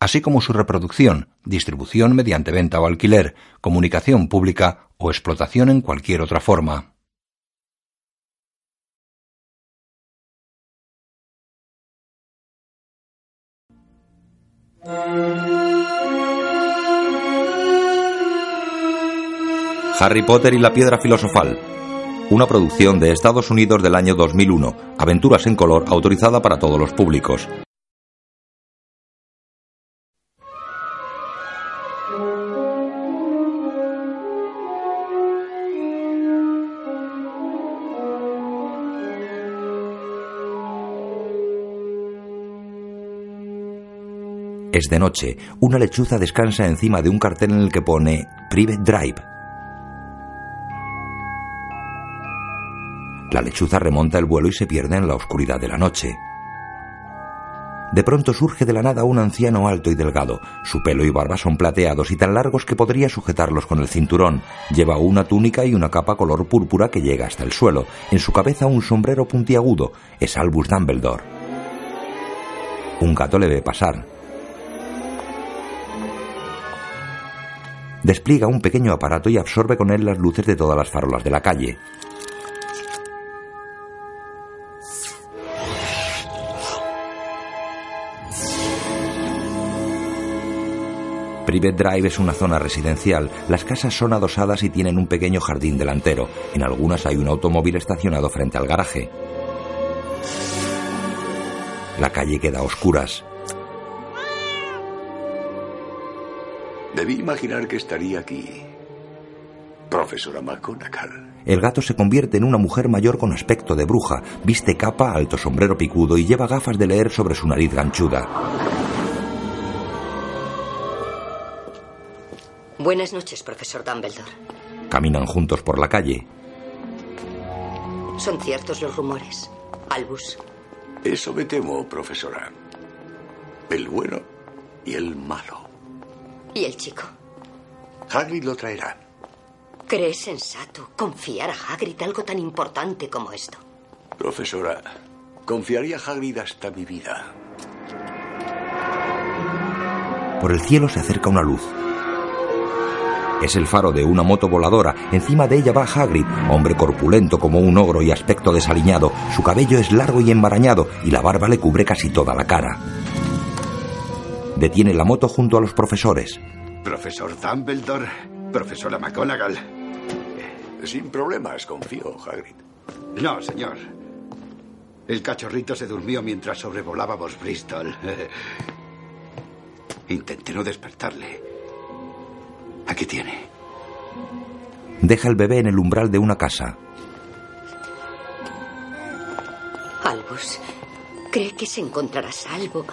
así como su reproducción, distribución mediante venta o alquiler, comunicación pública o explotación en cualquier otra forma. Harry Potter y la piedra filosofal. Una producción de Estados Unidos del año 2001. Aventuras en color autorizada para todos los públicos. Es de noche. Una lechuza descansa encima de un cartel en el que pone Private Drive. La lechuza remonta el vuelo y se pierde en la oscuridad de la noche. De pronto surge de la nada un anciano alto y delgado. Su pelo y barba son plateados y tan largos que podría sujetarlos con el cinturón. Lleva una túnica y una capa color púrpura que llega hasta el suelo. En su cabeza un sombrero puntiagudo. Es Albus Dumbledore. Un gato le ve pasar. Despliega un pequeño aparato y absorbe con él las luces de todas las farolas de la calle. Private Drive es una zona residencial. Las casas son adosadas y tienen un pequeño jardín delantero. En algunas hay un automóvil estacionado frente al garaje. La calle queda a oscuras. Debí imaginar que estaría aquí. Profesora McGonagall. El gato se convierte en una mujer mayor con aspecto de bruja, viste capa, alto sombrero picudo y lleva gafas de leer sobre su nariz ganchuda. Buenas noches, profesor Dumbledore. Caminan juntos por la calle. ¿Son ciertos los rumores, Albus? Eso me temo, profesora. El bueno y el malo. ¿Y el chico? Hagrid lo traerá. ¿Crees sensato confiar a Hagrid algo tan importante como esto? Profesora, confiaría a Hagrid hasta mi vida. Por el cielo se acerca una luz. Es el faro de una moto voladora. Encima de ella va Hagrid, hombre corpulento como un ogro y aspecto desaliñado. Su cabello es largo y enmarañado y la barba le cubre casi toda la cara. Detiene la moto junto a los profesores. Profesor Dumbledore, profesora McGonagall. Sin problemas, confío, Hagrid. No, señor. El cachorrito se durmió mientras sobrevolábamos Bristol. Intenté no despertarle. Aquí tiene. Deja el bebé en el umbral de una casa. Albus, ¿cree que se encontrará salvo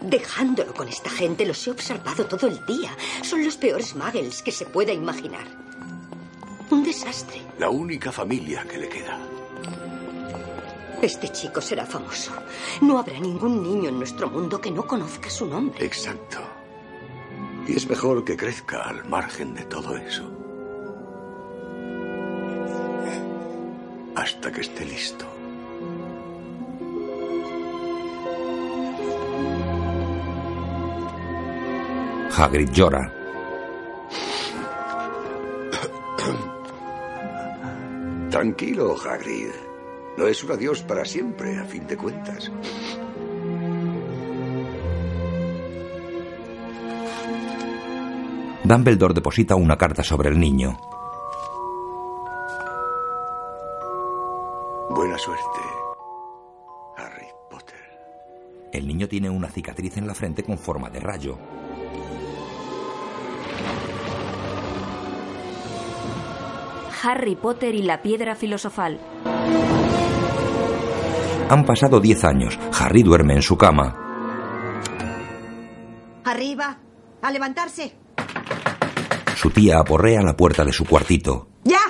dejándolo con esta gente? Los he observado todo el día. Son los peores muggles que se pueda imaginar. Un desastre. La única familia que le queda. Este chico será famoso. No habrá ningún niño en nuestro mundo que no conozca su nombre. Exacto. Y es mejor que crezca al margen de todo eso. Hasta que esté listo. Hagrid llora. Tranquilo, Hagrid. No es un adiós para siempre, a fin de cuentas. Dumbledore deposita una carta sobre el niño. Buena suerte, Harry Potter. El niño tiene una cicatriz en la frente con forma de rayo. Harry Potter y la piedra filosofal. Han pasado diez años. Harry duerme en su cama. Arriba, a levantarse. Su tía aporrea la puerta de su cuartito. ¡Ya!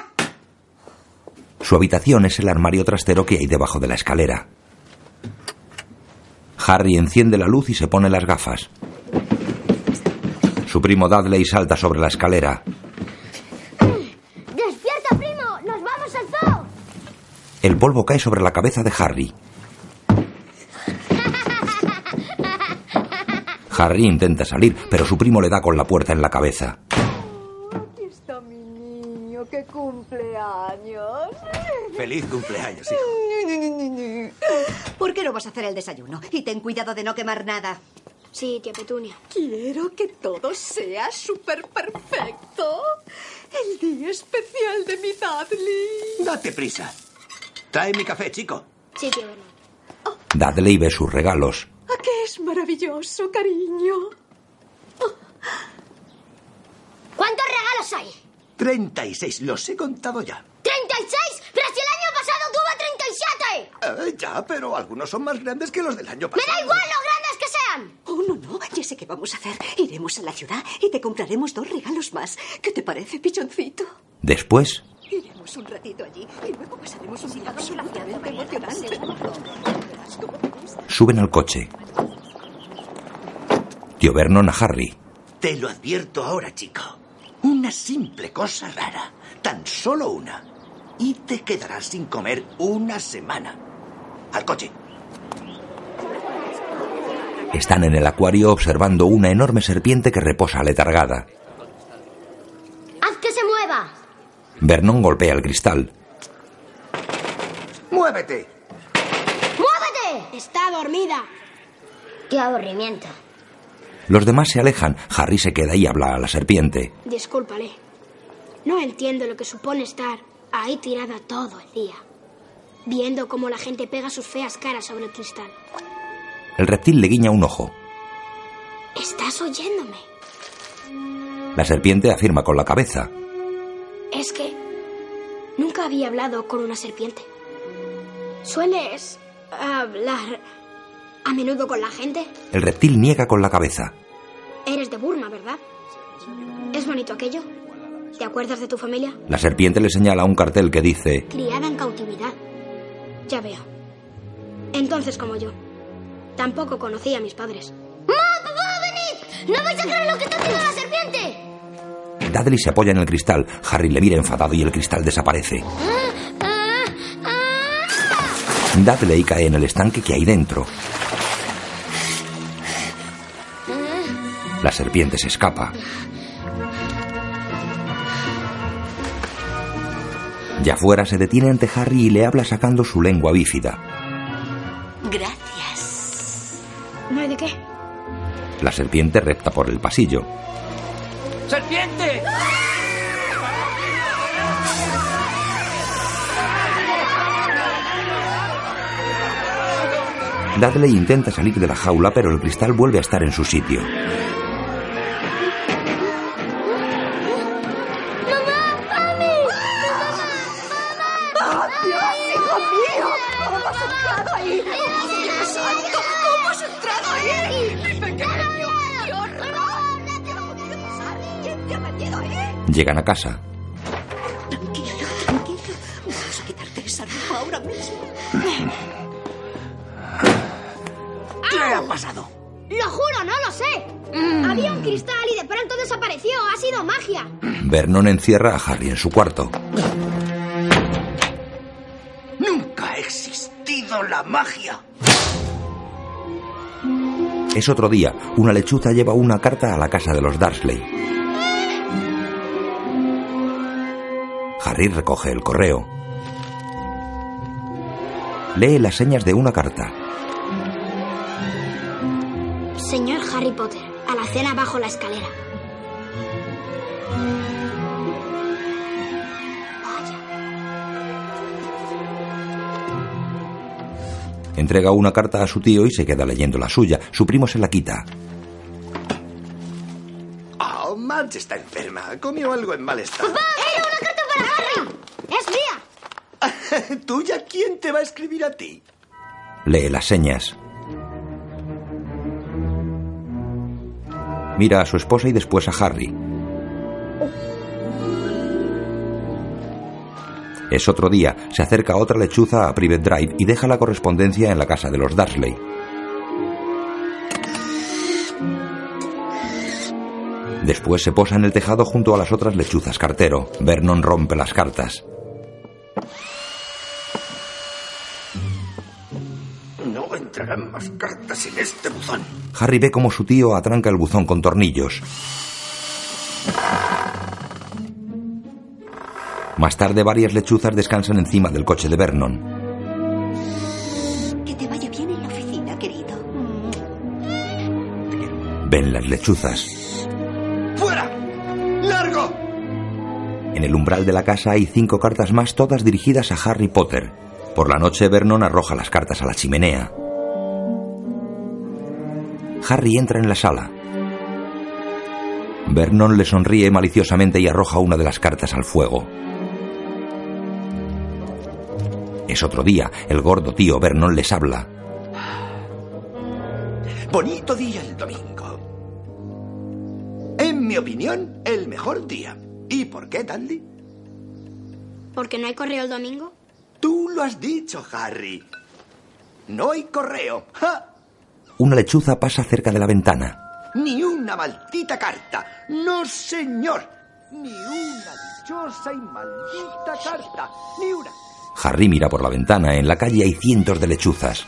Su habitación es el armario trastero que hay debajo de la escalera. Harry enciende la luz y se pone las gafas. Su primo Dudley salta sobre la escalera. El polvo cae sobre la cabeza de Harry. Harry intenta salir, pero su primo le da con la puerta en la cabeza. Aquí está mi niño, qué cumpleaños. Feliz cumpleaños, hijo. ¿Por qué no vas a hacer el desayuno? Y ten cuidado de no quemar nada. Sí, tía Petunia. Quiero que todo sea súper perfecto. El día especial de mi Dudley. Date prisa. Trae mi café, chico. Sí, tío Bernard. Dudley ve sus regalos. ¿A qué es maravilloso, cariño? ¿Cuántos regalos hay? 36, los he contado ya. ¡36! ¡Pero si el año pasado tuve 37! Eh, ya, pero algunos son más grandes que los del año ¡Me pasado. da igual lo grandes que sean! Oh, no, no. Ya sé qué vamos a hacer. Iremos a la ciudad y te compraremos dos regalos más. ¿Qué te parece, pichoncito? Después, Iremos un ratito allí y luego pasaremos un día absolutamente emocionante. Suben al coche. Tío Vernon a Harry. Te lo advierto ahora, chico. Una simple cosa rara. Tan solo una. Y te quedarás sin comer una semana. Al coche. Están en el acuario observando una enorme serpiente que reposa letargada. ¡Haz que se mueva! Vernon golpea el cristal. ¡Muévete! ¡Muévete! Está dormida. ¡Qué aburrimiento! Los demás se alejan. Harry se queda y habla a la serpiente. Discúlpale. No entiendo lo que supone estar ahí tirada todo el día. Viendo cómo la gente pega sus feas caras sobre el cristal. El reptil le guiña un ojo. ¿Estás oyéndome? La serpiente afirma con la cabeza. Es que nunca había hablado con una serpiente. ¿Sueles hablar a menudo con la gente? El reptil niega con la cabeza. Eres de Burma, ¿verdad? ¿Es bonito aquello? ¿Te acuerdas de tu familia? La serpiente le señala un cartel que dice Criada en cautividad. Ya veo. Entonces, como yo, tampoco conocí a mis padres. ¡Mamá, papá, venid! ¡No vais a creer lo que está haciendo la serpiente! Dudley se apoya en el cristal. Harry le mira enfadado y el cristal desaparece. Dudley cae en el estanque que hay dentro. La serpiente se escapa. Ya fuera se detiene ante Harry y le habla sacando su lengua bífida. Gracias. ¿No hay de qué? La serpiente repta por el pasillo. ¡Serpiente! Dudley intenta salir de la jaula, pero el cristal vuelve a estar en su sitio. ¡Dios, hijo mío! Cristal y de pronto desapareció. Ha sido magia. Vernon encierra a Harry en su cuarto. Nunca ha existido la magia. Es otro día. Una lechuza lleva una carta a la casa de los Dursley. Harry recoge el correo. Lee las señas de una carta. Señor Harry Potter, a la cena bajo la escalera. Entrega una carta a su tío y se queda leyendo la suya. Su primo se la quita. Oh, Marge está enferma. Comió algo en mal estado. ¡Eh, una carta para Harry! ¡Es mía! ¿Tuya quién te va a escribir a ti? Lee las señas. Mira a su esposa y después a Harry. Es otro día, se acerca otra lechuza a Private Drive y deja la correspondencia en la casa de los Darsley. Después se posa en el tejado junto a las otras lechuzas cartero. Vernon rompe las cartas. Más cartas en este buzón. Harry ve cómo su tío atranca el buzón con tornillos. Más tarde varias lechuzas descansan encima del coche de Vernon. Que te vaya bien en la oficina, querido. Ven las lechuzas. ¡Fuera! ¡Largo! En el umbral de la casa hay cinco cartas más, todas dirigidas a Harry Potter. Por la noche Vernon arroja las cartas a la chimenea. Harry entra en la sala. Vernon le sonríe maliciosamente y arroja una de las cartas al fuego. Es otro día. El gordo tío Vernon les habla. Bonito día el domingo. En mi opinión, el mejor día. ¿Y por qué, Dandy? ¿Porque no hay correo el domingo? Tú lo has dicho, Harry. No hay correo. ¡Ja! Una lechuza pasa cerca de la ventana. Ni una maldita carta. No, señor. Ni una dichosa y maldita carta. Ni una. Harry mira por la ventana. En la calle hay cientos de lechuzas.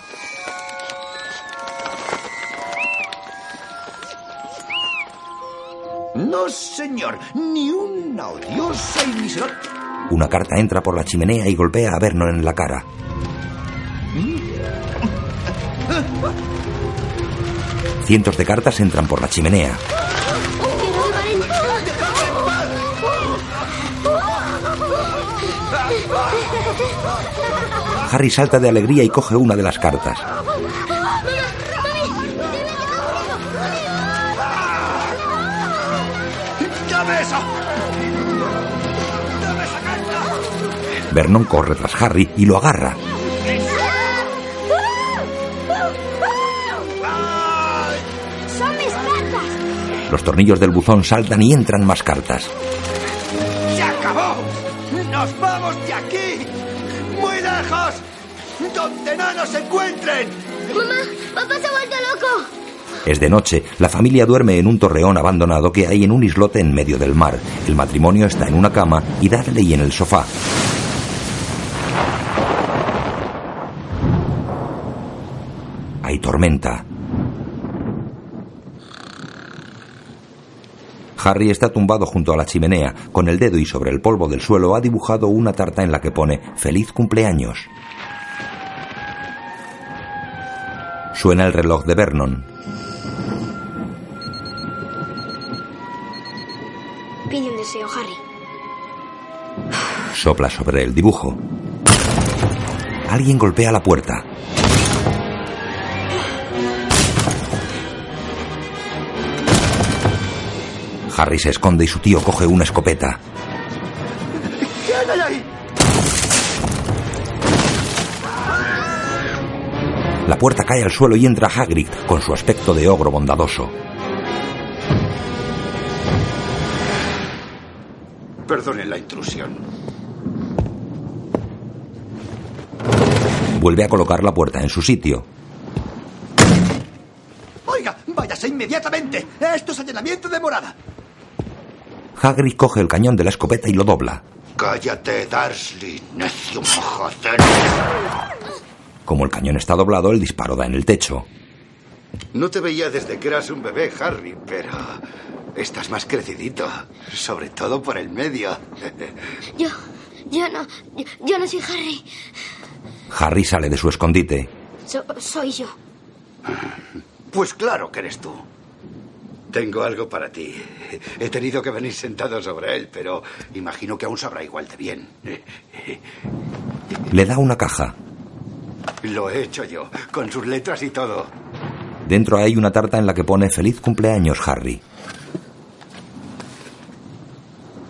No, señor. Ni una odiosa y miserable. Una carta entra por la chimenea y golpea a Vernon en la cara. Cientos de cartas entran por la chimenea. Harry salta de alegría y coge una de las cartas. Vernon corre tras Harry y lo agarra. Los tornillos del buzón saltan y entran más cartas. ¡Se acabó! ¡Nos vamos de aquí! ¡Muy lejos! ¡Donde no nos encuentren! ¡Mamá! ¡Papá se ha vuelto loco! Es de noche, la familia duerme en un torreón abandonado que hay en un islote en medio del mar. El matrimonio está en una cama y Dudley en el sofá. Hay tormenta. Harry está tumbado junto a la chimenea. Con el dedo y sobre el polvo del suelo ha dibujado una tarta en la que pone Feliz cumpleaños. Suena el reloj de Vernon. Pide un deseo, Harry. Sopla sobre el dibujo. Alguien golpea la puerta. Harry se esconde y su tío coge una escopeta. ¿Quién hay ahí? La puerta cae al suelo y entra Hagrid con su aspecto de ogro bondadoso. Perdonen la intrusión. Vuelve a colocar la puerta en su sitio. Oiga, váyase inmediatamente. Esto es allanamiento de morada. Hagrid coge el cañón de la escopeta y lo dobla. Cállate, Darsley, necio majacero. Como el cañón está doblado, el disparo da en el techo. No te veía desde que eras un bebé, Harry, pero estás más crecidito. Sobre todo por el medio. Yo. Yo no. Yo, yo no soy Harry. Harry sale de su escondite. So- soy yo. Pues claro que eres tú. Tengo algo para ti. He tenido que venir sentado sobre él, pero imagino que aún sabrá igual de bien. Le da una caja. Lo he hecho yo, con sus letras y todo. Dentro hay una tarta en la que pone Feliz cumpleaños, Harry.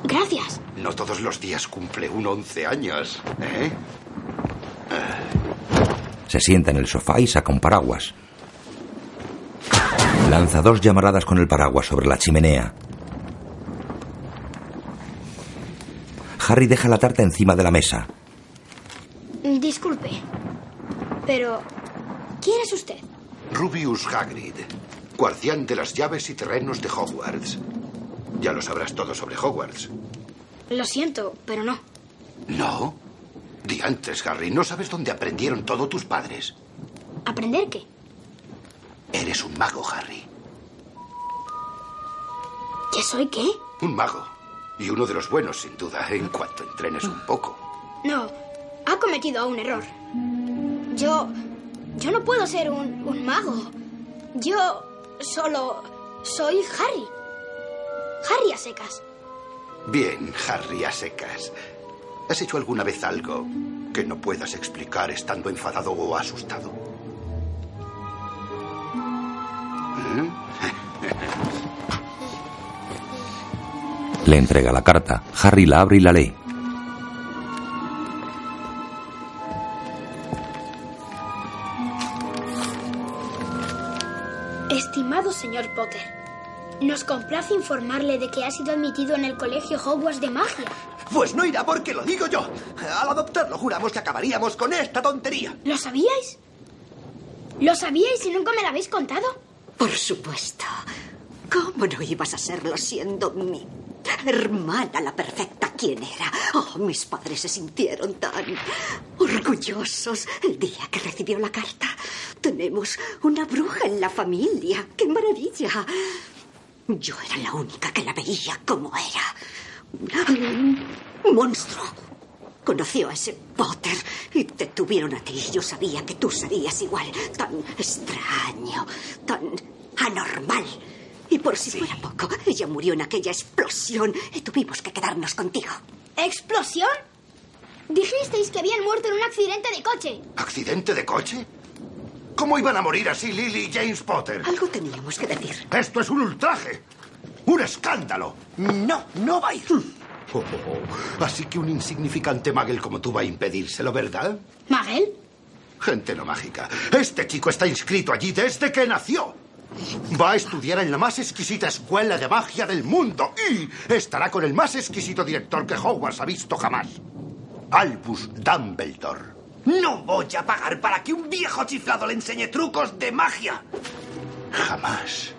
Gracias. No todos los días cumple un 11 años, ¿eh? Se sienta en el sofá y saca un paraguas. Lanza dos llamaradas con el paraguas sobre la chimenea. Harry deja la tarta encima de la mesa. Disculpe, pero ¿quién es usted? Rubius Hagrid, guardián de las llaves y terrenos de Hogwarts. Ya lo sabrás todo sobre Hogwarts. Lo siento, pero no. ¿No? Diantres, Harry, ¿no sabes dónde aprendieron todo tus padres? ¿Aprender qué? Eres un mago, Harry. ¿Qué soy qué? Un mago. Y uno de los buenos, sin duda, en cuanto entrenes un poco. No, ha cometido un error. Yo... Yo no puedo ser un, un mago. Yo solo soy Harry. Harry a secas. Bien, Harry, a secas. ¿Has hecho alguna vez algo que no puedas explicar estando enfadado o asustado? Le entrega la carta. Harry la abre y la lee. Estimado señor Potter, nos complace informarle de que ha sido admitido en el colegio Hogwarts de magia. Pues no irá porque lo digo yo. Al adoptarlo juramos que acabaríamos con esta tontería. ¿Lo sabíais? ¿Lo sabíais y nunca me lo habéis contado? Por supuesto. ¿Cómo no ibas a serlo siendo mi hermana la perfecta? ¿Quién era? Oh, mis padres se sintieron tan orgullosos el día que recibió la carta. Tenemos una bruja en la familia. ¡Qué maravilla! Yo era la única que la veía como era. Un monstruo. Conoció a ese Potter y te tuvieron a ti. Yo sabía que tú serías igual. Tan extraño, tan anormal. Y por si fuera poco, ella murió en aquella explosión y tuvimos que quedarnos contigo. ¿Explosión? Dijisteis que habían muerto en un accidente de coche. ¿Accidente de coche? ¿Cómo iban a morir así Lily y James Potter? Algo teníamos que decir. Esto es un ultraje. Un escándalo. No, no va a ir. Oh, oh, oh. Así que un insignificante magel como tú va a impedírselo, ¿verdad? ¿Magel? Gente no mágica. Este chico está inscrito allí desde que nació. Va a estudiar en la más exquisita escuela de magia del mundo y estará con el más exquisito director que Hogwarts ha visto jamás. Albus Dumbledore. No voy a pagar para que un viejo chiflado le enseñe trucos de magia. Jamás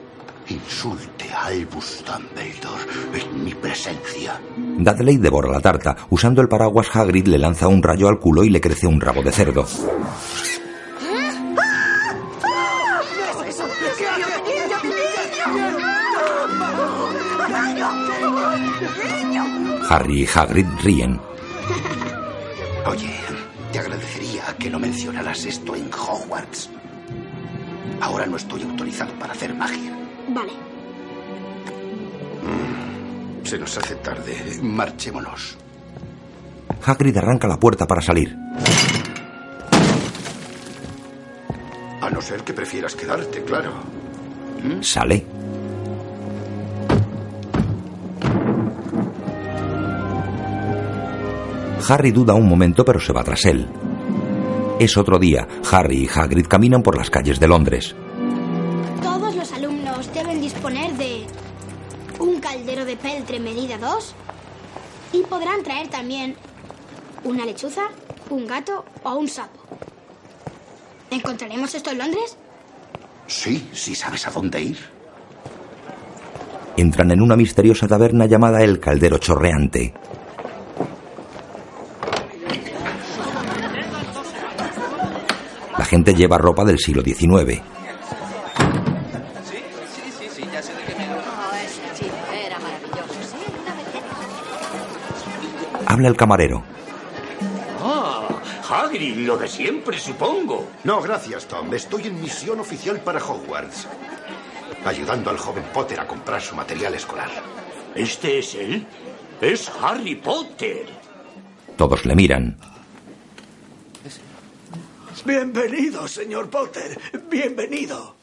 insulte a Albus Dumbledore en mi presencia. Dudley devora la tarta. Usando el paraguas, Hagrid le lanza un rayo al culo y le crece un rabo de cerdo. Harry y Hagrid ríen. Oye, te agradecería que no mencionaras esto en Hogwarts. Ahora no estoy autorizado para hacer magia. Vale. Se nos hace tarde. Marchémonos. Hagrid arranca la puerta para salir. A no ser que prefieras quedarte, claro. Sale. Harry duda un momento pero se va tras él. Es otro día. Harry y Hagrid caminan por las calles de Londres. 2 y podrán traer también una lechuza, un gato o un sapo. ¿Encontraremos esto en Londres? Sí, sí sabes a dónde ir. Entran en una misteriosa taberna llamada El Caldero Chorreante. La gente lleva ropa del siglo XIX. Habla el camarero. Ah, Hagrid, lo de siempre, supongo. No, gracias, Tom. Estoy en misión oficial para Hogwarts. Ayudando al joven Potter a comprar su material escolar. ¿Este es él? Es Harry Potter. Todos le miran. Bienvenido, señor Potter. Bienvenido.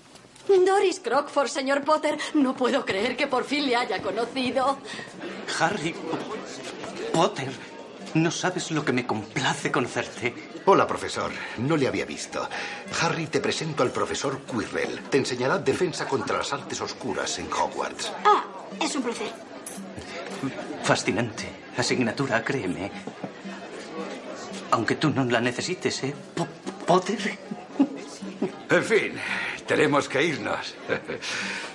Doris Crockford, señor Potter. No puedo creer que por fin le haya conocido. Harry Potter, no sabes lo que me complace conocerte. Hola, profesor. No le había visto. Harry, te presento al profesor Quirrell. Te enseñará defensa contra las artes oscuras en Hogwarts. Ah, es un placer. Fascinante. Asignatura, créeme. Aunque tú no la necesites, ¿eh? Po- Potter. En fin, tenemos que irnos.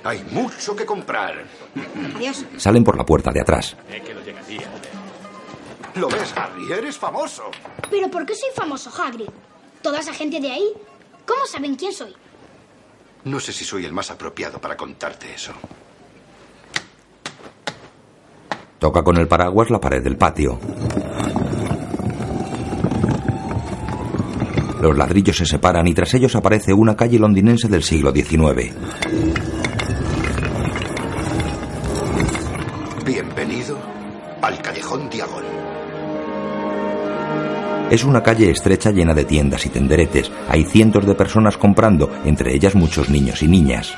Hay mucho que comprar. Adiós. Salen por la puerta de atrás. ¿Lo ves, Harry? Eres famoso. ¿Pero por qué soy famoso, Hagrid? ¿Toda esa gente de ahí? ¿Cómo saben quién soy? No sé si soy el más apropiado para contarte eso. Toca con el paraguas la pared del patio. Los ladrillos se separan y tras ellos aparece una calle londinense del siglo XIX. Bienvenido al Callejón Diagon. Es una calle estrecha llena de tiendas y tenderetes. Hay cientos de personas comprando, entre ellas muchos niños y niñas.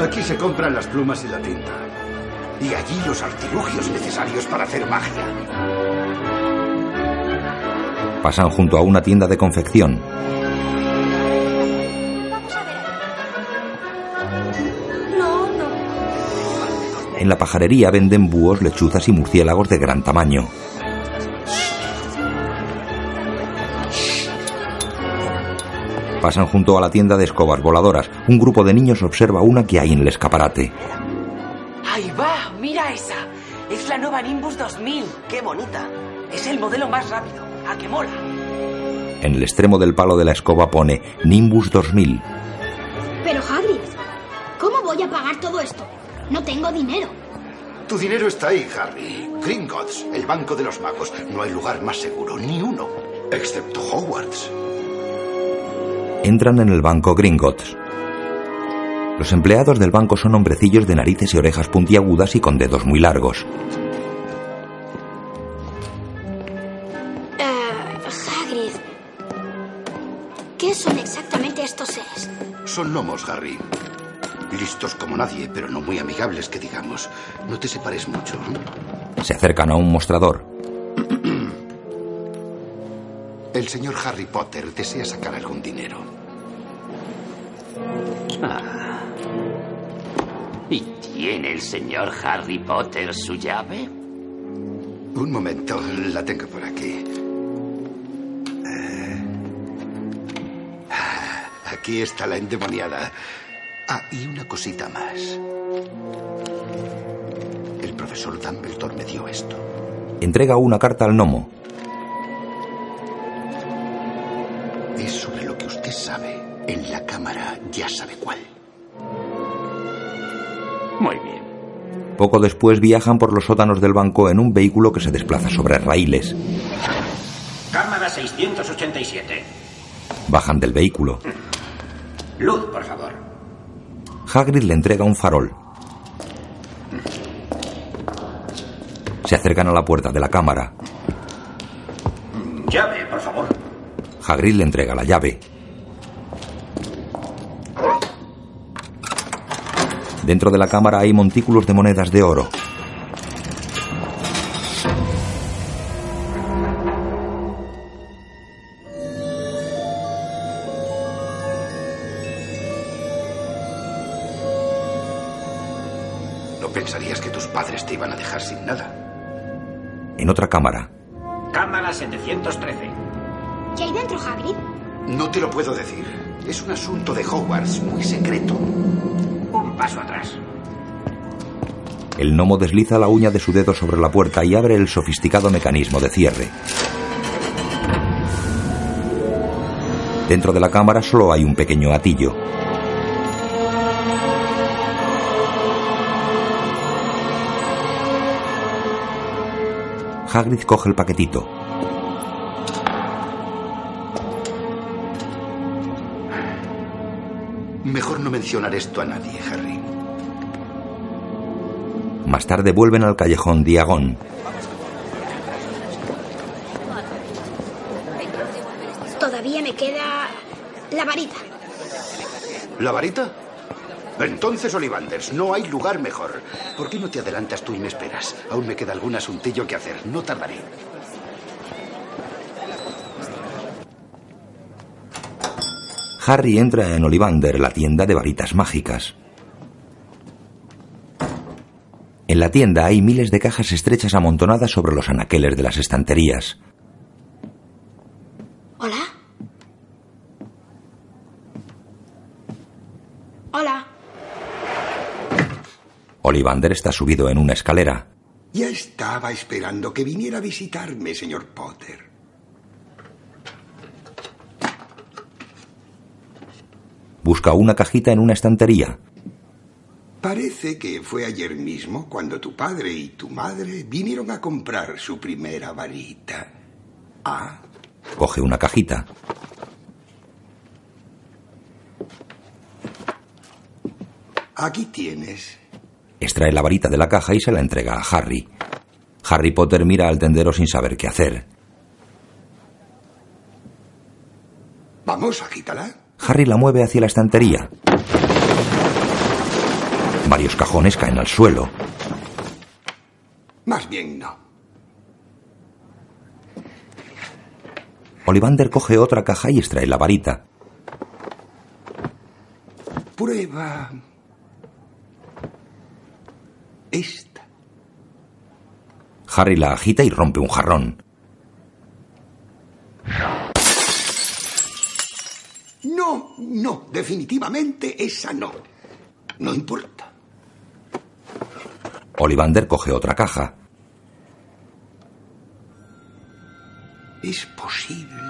Aquí se compran las plumas y la tinta. Y allí los artilugios necesarios para hacer magia. Pasan junto a una tienda de confección. En la pajarería venden búhos, lechuzas y murciélagos de gran tamaño. Pasan junto a la tienda de escobas voladoras. Un grupo de niños observa una que hay en el escaparate. Ahí va, mira esa. Es la nueva Nimbus 2000. Qué bonita. Es el modelo más rápido. ¿A qué mola? En el extremo del palo de la escoba pone Nimbus 2000. Pero, Hagrid, ¿cómo voy a pagar todo esto? No tengo dinero. Tu dinero está ahí, Harry. Gringotts, el banco de los magos. No hay lugar más seguro, ni uno. Excepto Hogwarts. Entran en el banco Gringotts. Los empleados del banco son hombrecillos de narices y orejas puntiagudas y con dedos muy largos. Eh, Hagrid, ¿qué son exactamente estos seres? Son gnomos, Harry. Listos como nadie, pero no muy amigables, que digamos. No te separes mucho. ¿eh? Se acercan a un mostrador. El señor Harry Potter desea sacar algún dinero. Ah. ¿Y tiene el señor Harry Potter su llave? Un momento, la tengo por aquí. Eh, Aquí está la endemoniada. Ah, y una cosita más. El profesor Dumbledore me dio esto. Entrega una carta al gnomo. Es sobre lo que usted sabe. En la cámara ya sabe cuál. Muy bien. Poco después viajan por los sótanos del banco en un vehículo que se desplaza sobre raíles. Cámara 687. Bajan del vehículo. Luz, por favor. Hagrid le entrega un farol. Se acercan a la puerta de la cámara. Llave, por favor. Hagrid le entrega la llave. Dentro de la cámara hay montículos de monedas de oro. El gnomo desliza la uña de su dedo sobre la puerta y abre el sofisticado mecanismo de cierre. Dentro de la cámara solo hay un pequeño gatillo. Hagrid coge el paquetito. Mejor no mencionar esto a nadie, Harry. Más tarde vuelven al callejón Diagón. Todavía me queda la varita. ¿La varita? Entonces, Ollivanders, no hay lugar mejor. ¿Por qué no te adelantas tú y me esperas? Aún me queda algún asuntillo que hacer. No tardaré. Harry entra en Ollivander, la tienda de varitas mágicas. En la tienda hay miles de cajas estrechas amontonadas sobre los anaqueles de las estanterías. ¿Hola? Hola. Olivander está subido en una escalera. Ya estaba esperando que viniera a visitarme, señor Potter. Busca una cajita en una estantería. Parece que fue ayer mismo cuando tu padre y tu madre vinieron a comprar su primera varita. Ah, Coge una cajita. aquí tienes. Extrae la varita de la caja y se la entrega a Harry. Harry Potter mira al tendero sin saber qué hacer. Vamos, agítala. Harry la mueve hacia la estantería. Varios cajones caen al suelo. Más bien no. Olivander coge otra caja y extrae la varita. Prueba. Esta. Harry la agita y rompe un jarrón. No, no, definitivamente esa no. No importa. Olivander coge otra caja. Es posible.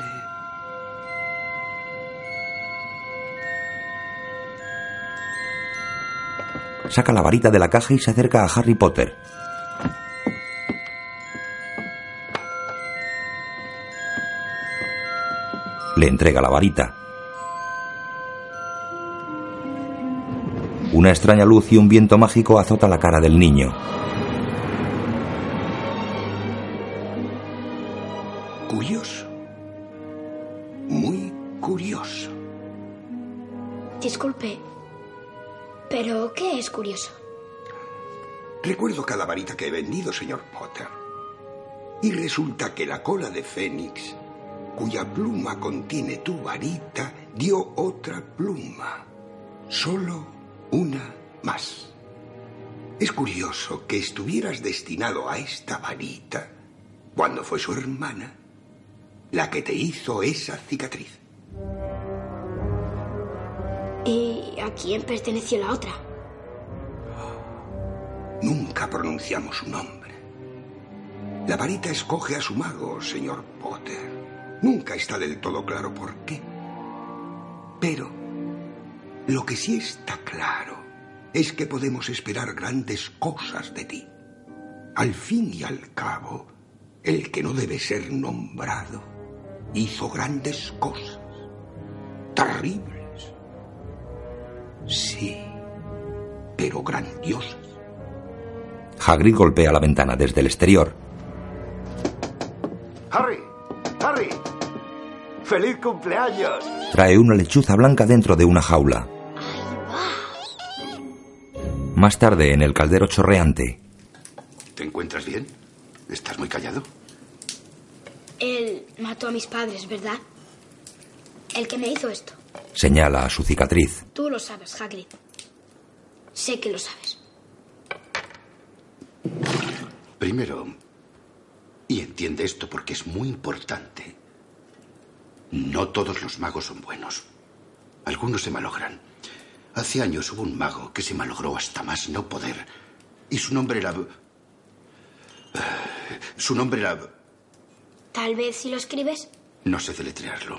Saca la varita de la caja y se acerca a Harry Potter. Le entrega la varita. Una extraña luz y un viento mágico azota la cara del niño. Curioso. Muy curioso. Disculpe, pero ¿qué es curioso? Recuerdo cada varita que he vendido, señor Potter. Y resulta que la cola de Fénix, cuya pluma contiene tu varita, dio otra pluma. Solo una más. Es curioso que estuvieras destinado a esta varita cuando fue su hermana la que te hizo esa cicatriz. ¿Y a quién perteneció la otra? Nunca pronunciamos su nombre. La varita escoge a su mago, señor Potter. Nunca está del todo claro por qué. Pero lo que sí está claro es que podemos esperar grandes cosas de ti. Al fin y al cabo, el que no debe ser nombrado hizo grandes cosas. Terribles. Sí, pero grandiosas. Hagrid golpea la ventana desde el exterior. Harry, Harry, feliz cumpleaños. Trae una lechuza blanca dentro de una jaula. Más tarde, en el caldero chorreante, ¿Te encuentras bien? ¿Estás muy callado? Él mató a mis padres, ¿verdad? El que me hizo esto. señala a su cicatriz. Tú lo sabes, Hagrid. Sé que lo sabes. Primero, y entiende esto porque es muy importante, no todos los magos son buenos. Algunos se malogran. Hace años hubo un mago que se malogró hasta más no poder. Y su nombre era... Su nombre era... Tal vez si lo escribes. No sé deletrearlo.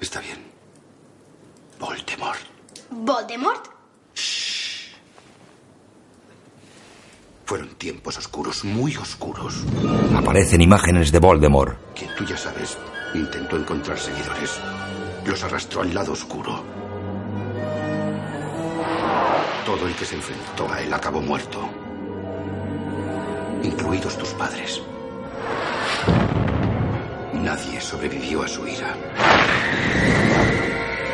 Está bien. Voldemort. ¿Voldemort? Fueron tiempos oscuros, muy oscuros. Aparecen imágenes de Voldemort. Quien tú ya sabes, intentó encontrar seguidores. Los arrastró al lado oscuro. Todo el que se enfrentó a él acabó muerto. Incluidos tus padres. Nadie sobrevivió a su ira.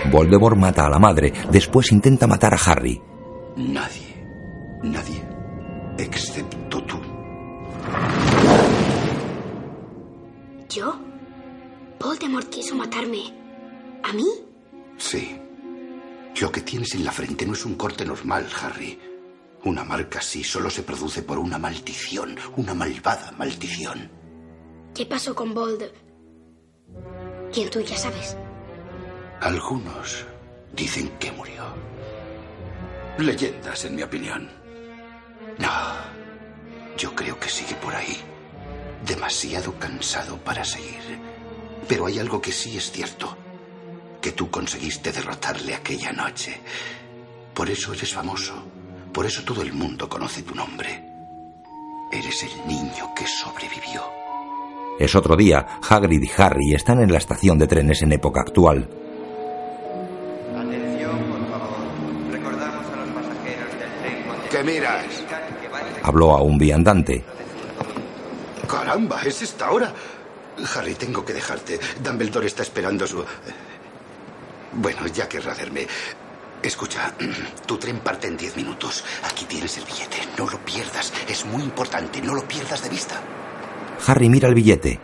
Voldemort mata a la madre, después intenta matar a Harry. Nadie. Nadie. Excepto tú. ¿Yo? Voldemort quiso matarme. ¿A mí? Sí. Lo que tienes en la frente no es un corte normal, Harry. Una marca así solo se produce por una maldición, una malvada maldición. ¿Qué pasó con Bold? ¿Quién tú ya sabes? Algunos dicen que murió. Leyendas, en mi opinión. No, yo creo que sigue por ahí. Demasiado cansado para seguir. Pero hay algo que sí es cierto. Que tú conseguiste derrotarle aquella noche. Por eso eres famoso. Por eso todo el mundo conoce tu nombre. Eres el niño que sobrevivió. Es otro día. Hagrid y Harry están en la estación de trenes en época actual. Atención, por favor. Recordamos a los pasajeros del tren ¿Qué miras? Habló a un viandante. Caramba, es esta hora. Harry, tengo que dejarte. Dumbledore está esperando su... Bueno, ya querrá verme. Escucha, tu tren parte en diez minutos. Aquí tienes el billete. No lo pierdas. Es muy importante. No lo pierdas de vista. Harry mira el billete.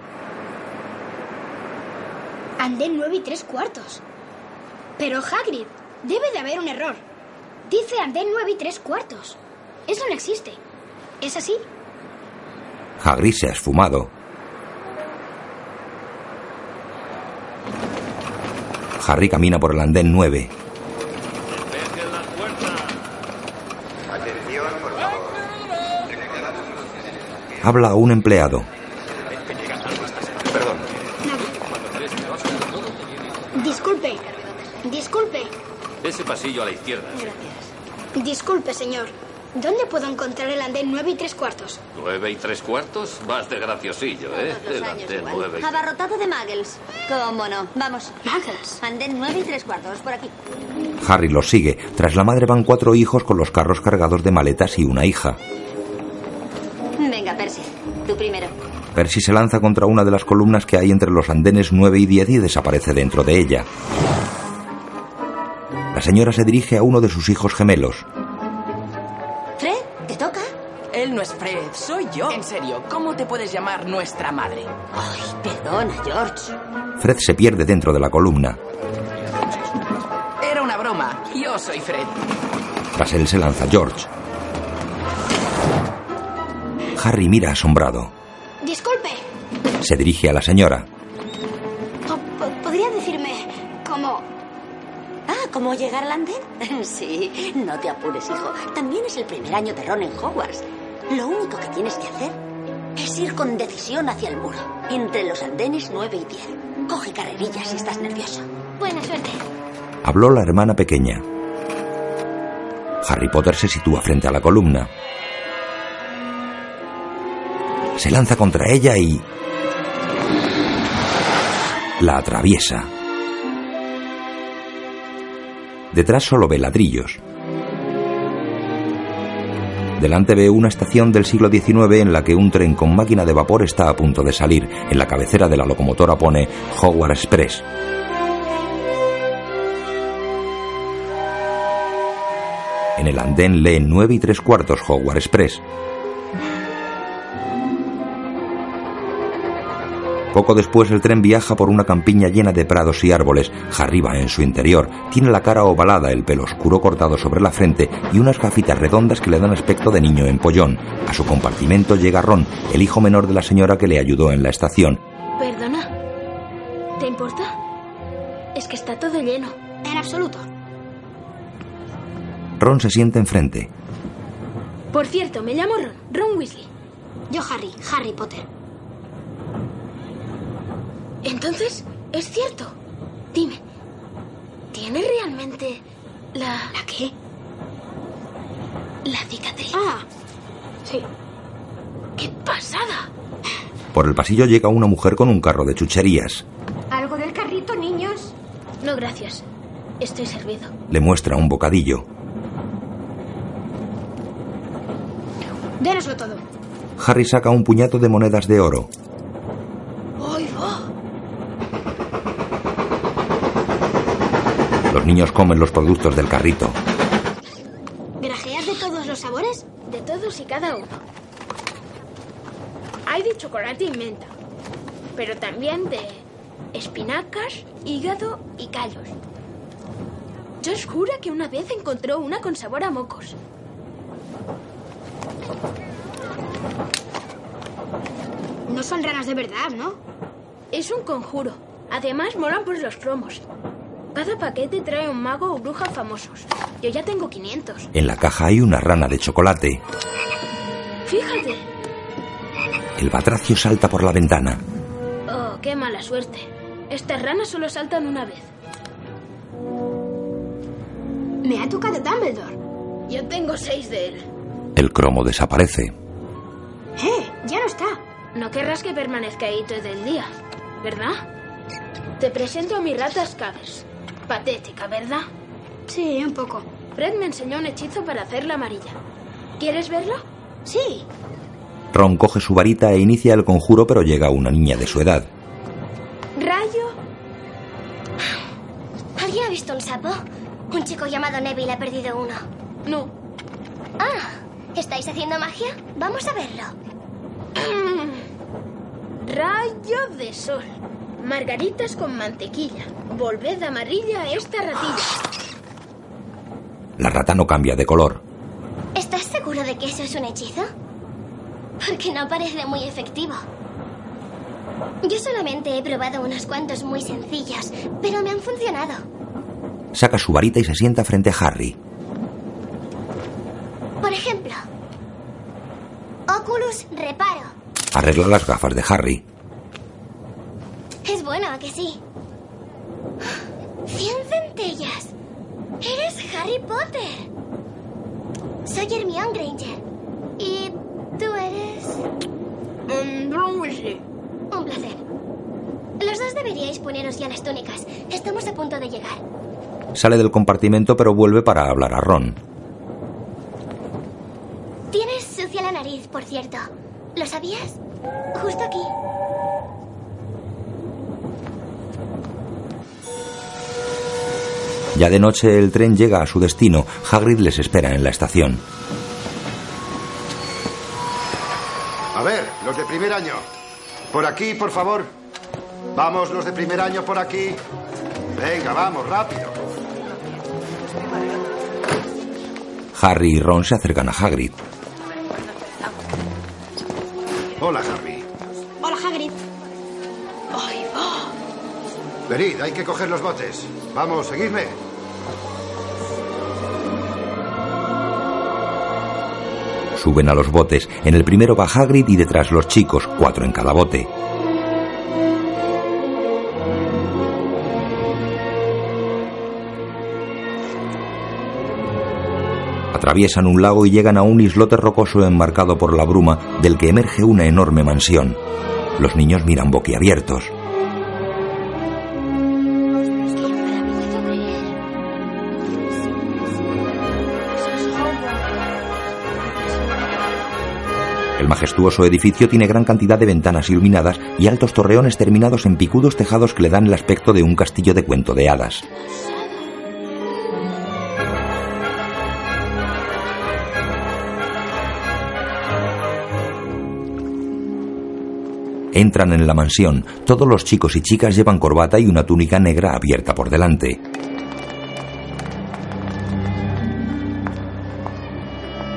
Andén nueve y tres cuartos. Pero Hagrid, debe de haber un error. Dice andén nueve y tres cuartos. Eso no existe. ¿Es así? Hagrid se ha esfumado. Harry camina por el andén 9. Atención, por favor. Habla a un empleado. Perdón. Disculpe. Disculpe. Ese pasillo a la izquierda. Disculpe, señor. ¿Dónde puedo encontrar el andén nueve y tres cuartos? ¿Nueve y tres cuartos? Vas de graciosillo, ¿eh? El andén nueve y... Abarrotado de muggles. ¿Cómo no? Vamos. Muggles. Andén nueve y tres cuartos, por aquí. Harry los sigue. Tras la madre van cuatro hijos con los carros cargados de maletas y una hija. Venga, Percy. Tú primero. Percy se lanza contra una de las columnas que hay entre los andenes 9 y 10 y desaparece dentro de ella. La señora se dirige a uno de sus hijos gemelos. Él no es Fred, soy yo. En serio, ¿cómo te puedes llamar nuestra madre? Ay, perdona, George. Fred se pierde dentro de la columna. Era una broma. Yo soy Fred. Tras él se lanza George. Harry mira asombrado. Disculpe. Se dirige a la señora. Po- po- ¿Podría decirme cómo... Ah, ¿cómo llegar al andén? Sí, no te apures, hijo. También es el primer año de Ron en Hogwarts. Lo único que tienes que hacer es ir con decisión hacia el muro, entre los andenes 9 y 10. Coge carrerillas si estás nervioso. Buena suerte. Habló la hermana pequeña. Harry Potter se sitúa frente a la columna. Se lanza contra ella y... La atraviesa. Detrás solo ve ladrillos. Delante ve una estación del siglo XIX en la que un tren con máquina de vapor está a punto de salir. En la cabecera de la locomotora pone Hogwarts Express. En el andén lee 9 y 3 cuartos Hogwarts Express. Poco después el tren viaja por una campiña llena de prados y árboles. Harry va en su interior. Tiene la cara ovalada, el pelo oscuro cortado sobre la frente y unas gafitas redondas que le dan aspecto de niño empollón. A su compartimento llega Ron, el hijo menor de la señora que le ayudó en la estación. Perdona. ¿Te importa? Es que está todo lleno. En absoluto. Ron se sienta enfrente. Por cierto, me llamo Ron. Ron Weasley. Yo Harry. Harry Potter. Entonces, es cierto. Dime, ¿tiene realmente la... ¿La qué? La cicatriz. Ah, sí. ¡Qué pasada! Por el pasillo llega una mujer con un carro de chucherías. ¿Algo del carrito, niños? No, gracias. Estoy servido. Le muestra un bocadillo. Dénoslo todo. Harry saca un puñado de monedas de oro. Los niños comen los productos del carrito. ¿Grajeas de todos los sabores? De todos y cada uno. Hay de chocolate y menta, pero también de espinacas, hígado y callos. Josh jura que una vez encontró una con sabor a mocos. No son ranas de verdad, ¿no? Es un conjuro. Además, molan por los cromos. Cada paquete trae un mago o bruja famosos. Yo ya tengo 500. En la caja hay una rana de chocolate. Fíjate. El batracio salta por la ventana. Oh, qué mala suerte. Estas ranas solo saltan una vez. Me ha tocado Dumbledore. Yo tengo seis de él. El cromo desaparece. ¡Eh! Ya no está. No querrás que permanezca ahí todo el día, ¿verdad? Te presento a mi rata Scavers. Patética, ¿verdad? Sí, un poco. Fred me enseñó un hechizo para hacerla amarilla. ¿Quieres verlo? Sí. Ron coge su varita e inicia el conjuro, pero llega una niña de su edad. Rayo. ¿Alguien ha visto un sapo? Un chico llamado Neville ha perdido uno. No. Ah, ¿estáis haciendo magia? Vamos a verlo. Rayo de sol. Margaritas con mantequilla. Volved amarilla a esta ratilla. La rata no cambia de color. ¿Estás seguro de que eso es un hechizo? Porque no parece muy efectivo. Yo solamente he probado unos cuantos muy sencillos, pero me han funcionado. Saca su varita y se sienta frente a Harry. Por ejemplo, Oculus Reparo. Arregla las gafas de Harry. Es bueno, ¿a que sí? ¡Cien centellas! ¡Eres Harry Potter! Soy Hermione Granger. ¿Y tú eres...? Ron Weasley. Un placer. Los dos deberíais poneros ya las túnicas. Estamos a punto de llegar. Sale del compartimento pero vuelve para hablar a Ron. Tienes sucia la nariz, por cierto. ¿Lo sabías? Justo aquí. Ya de noche el tren llega a su destino. Hagrid les espera en la estación. A ver, los de primer año. Por aquí, por favor. Vamos, los de primer año por aquí. Venga, vamos, rápido. Harry y Ron se acercan a Hagrid. Hola, Harry. Hola, Hagrid. Venid, hay que coger los botes. Vamos, seguidme. Suben a los botes. En el primero va y detrás los chicos, cuatro en cada bote. Atraviesan un lago y llegan a un islote rocoso enmarcado por la bruma del que emerge una enorme mansión. Los niños miran boquiabiertos. Majestuoso edificio tiene gran cantidad de ventanas iluminadas y altos torreones terminados en picudos tejados que le dan el aspecto de un castillo de cuento de hadas. Entran en la mansión. Todos los chicos y chicas llevan corbata y una túnica negra abierta por delante.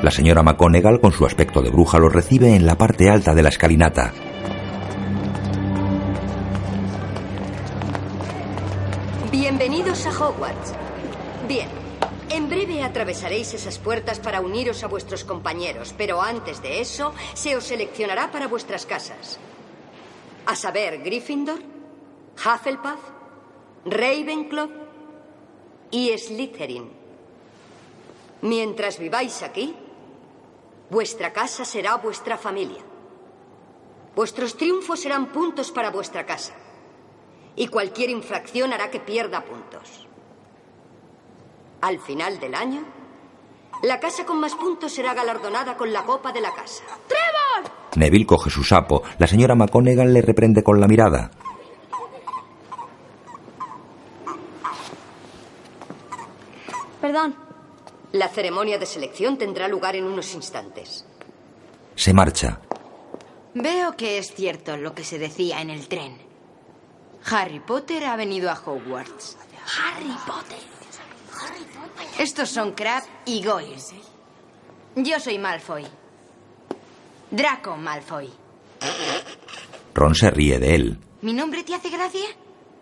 La señora McGonagall, con su aspecto de bruja, los recibe en la parte alta de la escalinata. Bienvenidos a Hogwarts. Bien, en breve atravesaréis esas puertas para uniros a vuestros compañeros, pero antes de eso se os seleccionará para vuestras casas. A saber, Gryffindor, Hufflepuff, Ravenclaw y Slytherin. Mientras viváis aquí, vuestra casa será vuestra familia. Vuestros triunfos serán puntos para vuestra casa. Y cualquier infracción hará que pierda puntos. Al final del año, la casa con más puntos será galardonada con la copa de la casa. ¡Trevor! Neville coge su sapo. La señora McGonagall le reprende con la mirada. Perdón. La ceremonia de selección tendrá lugar en unos instantes. Se marcha. Veo que es cierto lo que se decía en el tren. Harry Potter ha venido a Hogwarts. Harry Potter. Estos son Crab y Goyle. Yo soy Malfoy. Draco Malfoy. Ron se ríe de él. ¿Mi nombre te hace gracia?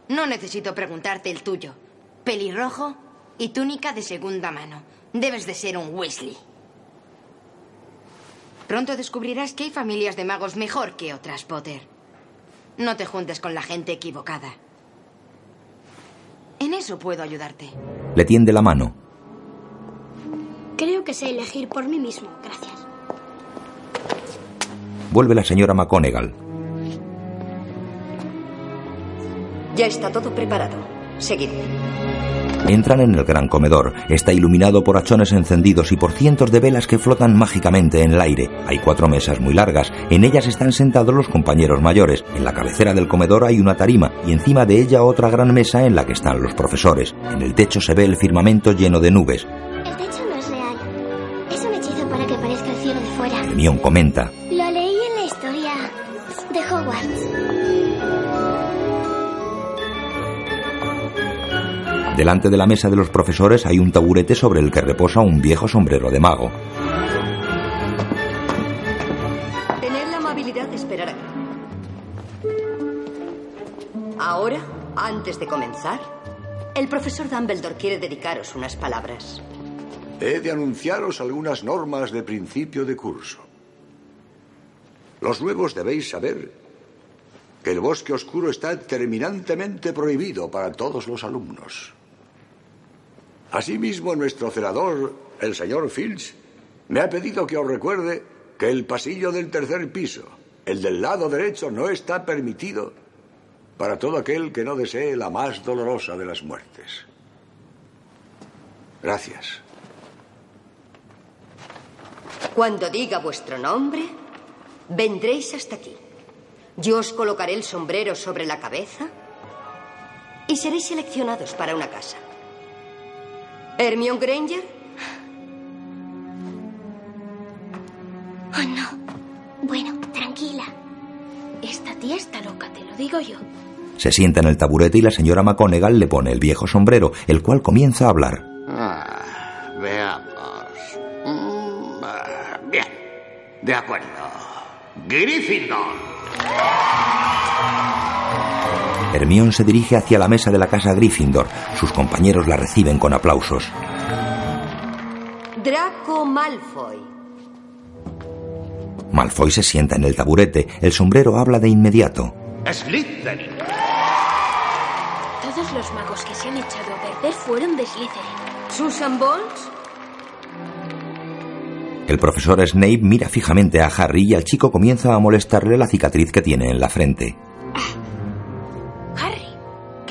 No necesito preguntarte el tuyo. Pelirrojo y túnica de segunda mano. Debes de ser un Weasley. Pronto descubrirás que hay familias de magos mejor que otras, Potter. No te juntes con la gente equivocada. En eso puedo ayudarte. Le tiende la mano. Creo que sé elegir por mí mismo. Gracias. Vuelve la señora McGonagall. Ya está todo preparado. Seguidme. Entran en el gran comedor. Está iluminado por hachones encendidos y por cientos de velas que flotan mágicamente en el aire. Hay cuatro mesas muy largas. En ellas están sentados los compañeros mayores. En la cabecera del comedor hay una tarima y encima de ella otra gran mesa en la que están los profesores. En el techo se ve el firmamento lleno de nubes. El techo no es real. Es un hechizo para que parezca el cielo de fuera. Hermione comenta. Delante de la mesa de los profesores hay un taburete sobre el que reposa un viejo sombrero de mago. Tened la amabilidad de esperar aquí. Ahora, antes de comenzar, el profesor Dumbledore quiere dedicaros unas palabras. He de anunciaros algunas normas de principio de curso. Los nuevos debéis saber que el bosque oscuro está terminantemente prohibido para todos los alumnos. Asimismo, nuestro celador, el señor Filch, me ha pedido que os recuerde que el pasillo del tercer piso, el del lado derecho, no está permitido para todo aquel que no desee la más dolorosa de las muertes. Gracias. Cuando diga vuestro nombre, vendréis hasta aquí. Yo os colocaré el sombrero sobre la cabeza y seréis seleccionados para una casa. Hermione Granger, Oh, no. Bueno, tranquila. Esta tía está loca, te lo digo yo. Se sienta en el taburete y la señora McGonagall le pone el viejo sombrero, el cual comienza a hablar. Ah, veamos. Mm, ah, bien. De acuerdo. Gryffindor. Hermione se dirige hacia la mesa de la casa Gryffindor. Sus compañeros la reciben con aplausos. Draco Malfoy, Malfoy se sienta en el taburete. El sombrero habla de inmediato. Slytherin. Todos los magos que se han echado a perder fueron de Slytherin. Susan Bones, El profesor Snape mira fijamente a Harry y al chico comienza a molestarle la cicatriz que tiene en la frente. Harry,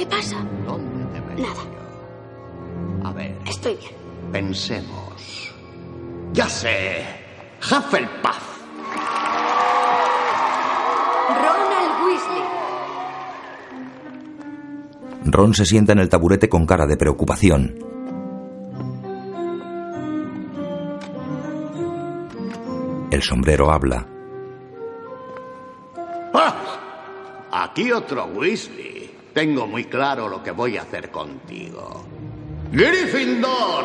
¿qué pasa? Nada. A ver, Estoy bien. pensemos. Ya sé. Hufflepuff. Ronald Weasley, Ron se sienta en el taburete con cara de preocupación. El sombrero habla. ¡Ah! Aquí otro Weasley. Tengo muy claro lo que voy a hacer contigo. ¡Gryffindor!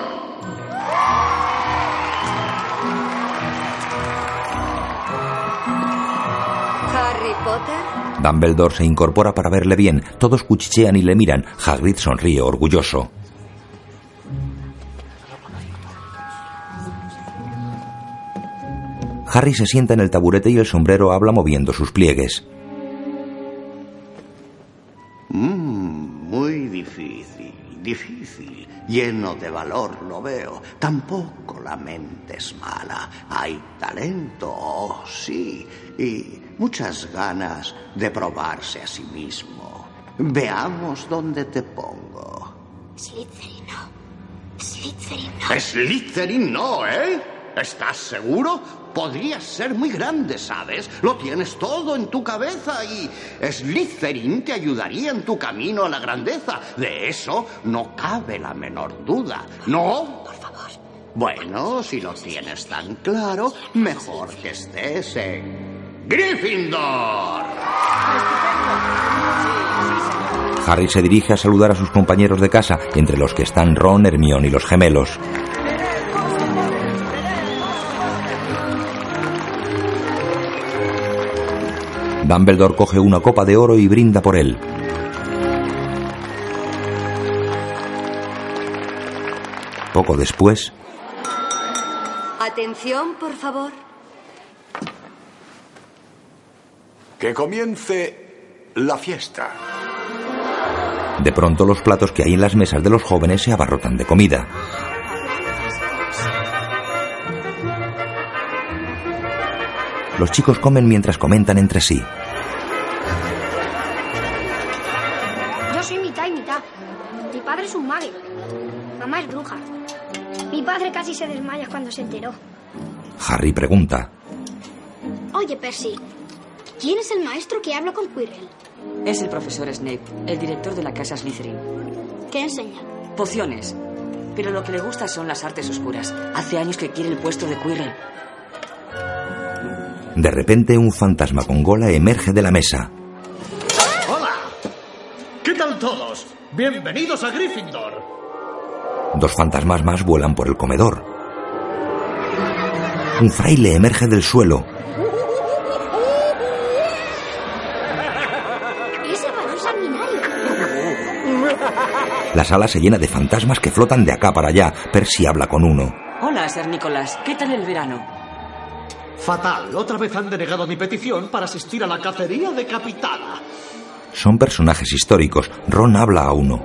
Harry Potter, Dumbledore se incorpora para verle bien. Todos cuchichean y le miran. Hagrid sonríe orgulloso. Harry se sienta en el taburete y el sombrero habla moviendo sus pliegues. Mm, muy difícil, difícil. Lleno de valor lo veo. Tampoco la mente es mala. Hay talento, oh, sí, y muchas ganas de probarse a sí mismo. Veamos dónde te pongo. Slytherin no. Slytherin no. Slytherin no, ¿eh? ¿Estás seguro? Podrías ser muy grande, ¿sabes? Lo tienes todo en tu cabeza y Slytherin te ayudaría en tu camino a la grandeza. De eso no cabe la menor duda. ¿No? Por favor. Bueno, si lo tienes tan claro, mejor que estés en Gryffindor. Harry se dirige a saludar a sus compañeros de casa, entre los que están Ron, Hermione y los gemelos. Dumbledore coge una copa de oro y brinda por él. Poco después, Atención, por favor. Que comience la fiesta. de pronto los platos que hay en las mesas de los jóvenes se abarrotan de comida. Los chicos comen mientras comentan entre sí. Yo soy mitad y mitad. Mi padre es un mago. Mamá es bruja. Mi padre casi se desmaya cuando se enteró. Harry pregunta. Oye, Percy, ¿quién es el maestro que habla con Quirrell? Es el profesor Snape, el director de la casa Slytherin. ¿Qué enseña? Pociones. Pero lo que le gusta son las artes oscuras. Hace años que quiere el puesto de Quirrell. De repente un fantasma con gola emerge de la mesa. ¡Hola! ¿Qué tal todos? Bienvenidos a Gryffindor. Dos fantasmas más vuelan por el comedor. Un fraile emerge del suelo. Ese varón sanguinario. La sala se llena de fantasmas que flotan de acá para allá. Percy habla con uno. Hola, Sir Nicolás. ¿Qué tal el verano? Fatal. Otra vez han denegado mi petición para asistir a la cacería decapitada. Son personajes históricos. Ron habla a uno.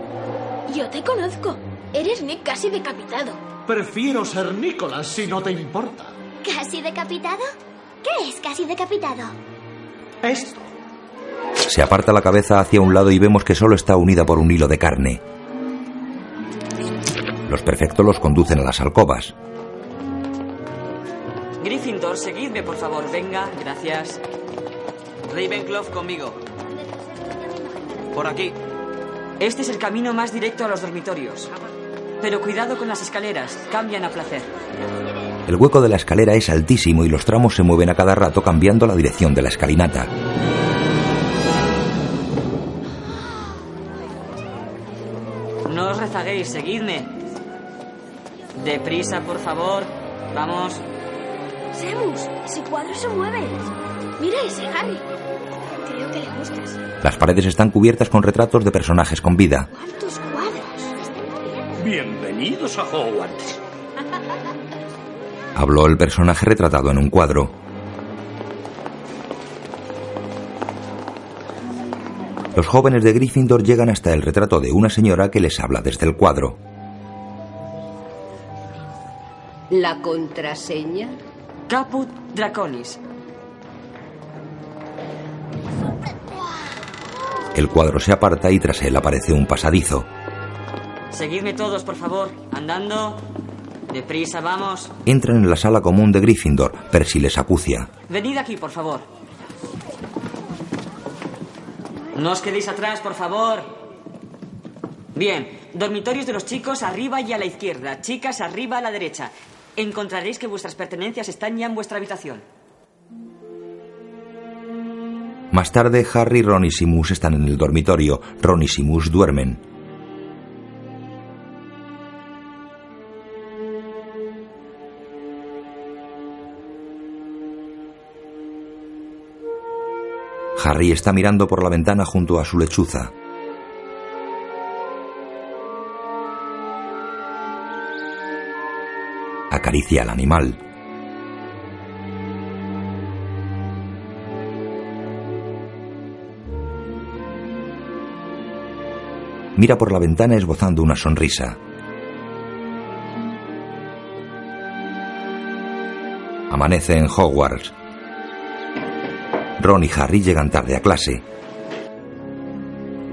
Yo te conozco. Eres Nick casi decapitado. Prefiero ser Nicolás si no te importa. ¿Casi decapitado? ¿Qué es casi decapitado? Esto. Se aparta la cabeza hacia un lado y vemos que solo está unida por un hilo de carne. Los perfectos los conducen a las alcobas. Gryffindor, seguidme, por favor. Venga, gracias. Ravenclaw conmigo. Por aquí. Este es el camino más directo a los dormitorios. Pero cuidado con las escaleras, cambian a placer. El hueco de la escalera es altísimo y los tramos se mueven a cada rato cambiando la dirección de la escalinata. No os rezaguéis, seguidme. Deprisa, por favor. Vamos. Semus, ese cuadro se mueve. Mira ese, Harry. Creo que le gustas. Las paredes están cubiertas con retratos de personajes con vida. ¿Cuántos cuadros? Bienvenidos a Hogwarts. Habló el personaje retratado en un cuadro. Los jóvenes de Gryffindor llegan hasta el retrato de una señora que les habla desde el cuadro. ¿La contraseña? Caput Draconis. El cuadro se aparta y tras él aparece un pasadizo. Seguidme todos, por favor. Andando. Deprisa, vamos. Entran en la sala común de Gryffindor. Percy les acucia. Venid aquí, por favor. No os quedéis atrás, por favor. Bien, dormitorios de los chicos arriba y a la izquierda, chicas arriba a la derecha. Encontraréis que vuestras pertenencias están ya en vuestra habitación. Más tarde, Harry, Ron y Simus están en el dormitorio. Ron y Simus duermen. Harry está mirando por la ventana junto a su lechuza. Acaricia al animal. Mira por la ventana esbozando una sonrisa. Amanece en Hogwarts. Ron y Harry llegan tarde a clase.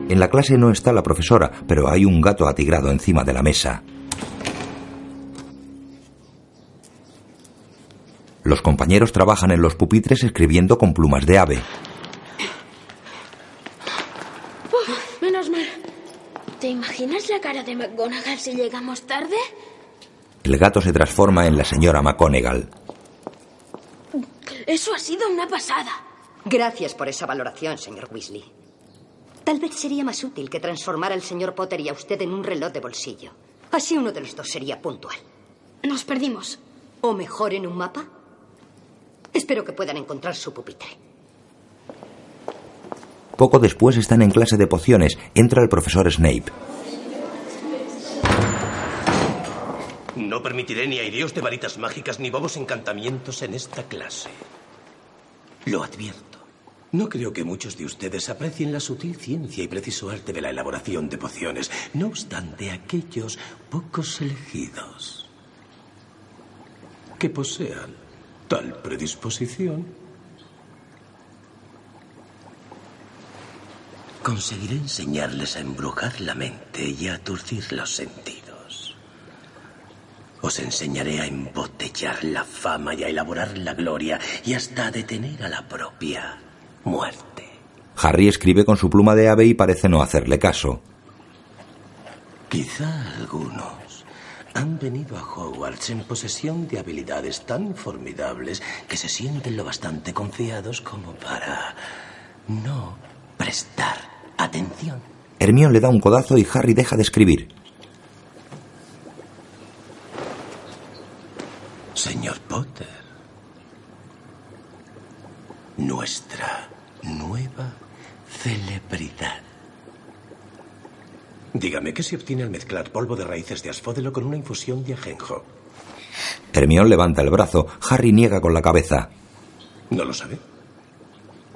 En la clase no está la profesora, pero hay un gato atigrado encima de la mesa. Los compañeros trabajan en los pupitres escribiendo con plumas de ave. Uf, menos mal. ¿Te imaginas la cara de McGonagall si llegamos tarde? El gato se transforma en la señora McGonagall. Eso ha sido una pasada. Gracias por esa valoración, señor Weasley. Tal vez sería más útil que transformara al señor Potter y a usted en un reloj de bolsillo. Así uno de los dos sería puntual. Nos perdimos. ¿O mejor en un mapa? Espero que puedan encontrar su pupitre. Poco después están en clase de pociones. Entra el profesor Snape. No permitiré ni aireos de varitas mágicas ni bobos encantamientos en esta clase. Lo advierto. No creo que muchos de ustedes aprecien la sutil ciencia y preciso arte de la elaboración de pociones. No obstante, aquellos pocos elegidos que posean tal predisposición, conseguiré enseñarles a embrujar la mente y a aturdir los sentidos. Os enseñaré a embotellar la fama y a elaborar la gloria y hasta a detener a la propia muerte. Harry escribe con su pluma de ave y parece no hacerle caso. Quizá algunos han venido a Hogwarts en posesión de habilidades tan formidables que se sienten lo bastante confiados como para no prestar atención. Hermione le da un codazo y Harry deja de escribir. Señor Potter, nuestra nueva celebridad. Dígame, ¿qué se obtiene al mezclar polvo de raíces de asfódelo con una infusión de ajenjo? Hermione levanta el brazo. Harry niega con la cabeza. ¿No lo sabe?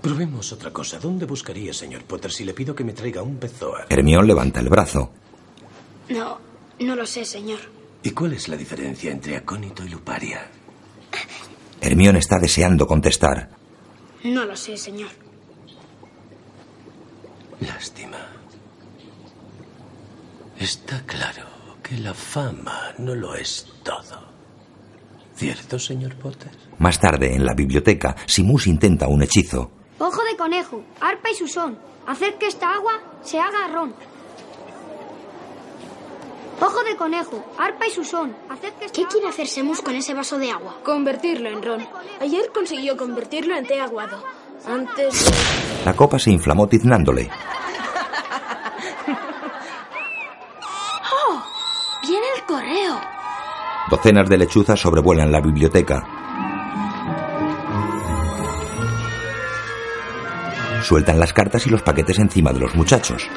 Probemos otra cosa. ¿Dónde buscaría, señor Potter, si le pido que me traiga un pezoar? Hermione levanta el brazo. No, no lo sé, señor. ¿Y cuál es la diferencia entre acónito y luparia? Hermione está deseando contestar. No lo sé, señor. Lástima. Está claro que la fama no lo es todo. ¿Cierto, señor Potter? Más tarde, en la biblioteca, Simus intenta un hechizo. Ojo de conejo, arpa y susón. Hacer que esta agua se haga ron. Ojo de conejo, arpa y susón. Hacer que ¿Qué quiere hacer Semus con ese vaso de agua? Convertirlo en ron. Ayer consiguió convertirlo en té aguado. Antes de... La copa se inflamó tiznándole. ¡Oh! Docenas de lechuzas sobrevuelan la biblioteca. Sueltan las cartas y los paquetes encima de los muchachos.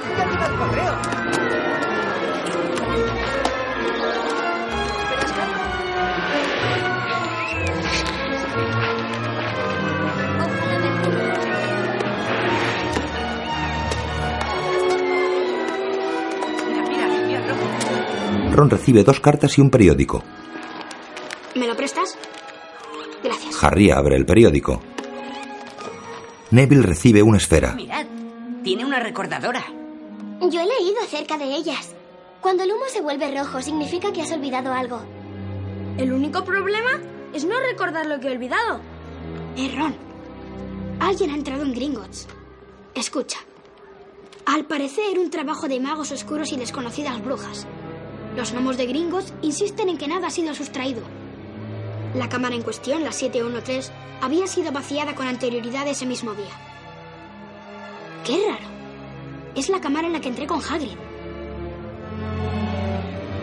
Recibe dos cartas y un periódico. ¿Me lo prestas? Gracias. Harry abre el periódico. Neville recibe una esfera. Mirad, tiene una recordadora. Yo he leído acerca de ellas. Cuando el humo se vuelve rojo, significa que has olvidado algo. El único problema es no recordar lo que he olvidado. Eh, Ron. Alguien ha entrado en Gringotts. Escucha. Al parecer, un trabajo de magos oscuros y desconocidas brujas. Los gnomos de Gringotts insisten en que nada ha sido sustraído. La cámara en cuestión, la 713, había sido vaciada con anterioridad ese mismo día. Qué raro. Es la cámara en la que entré con Hagrid.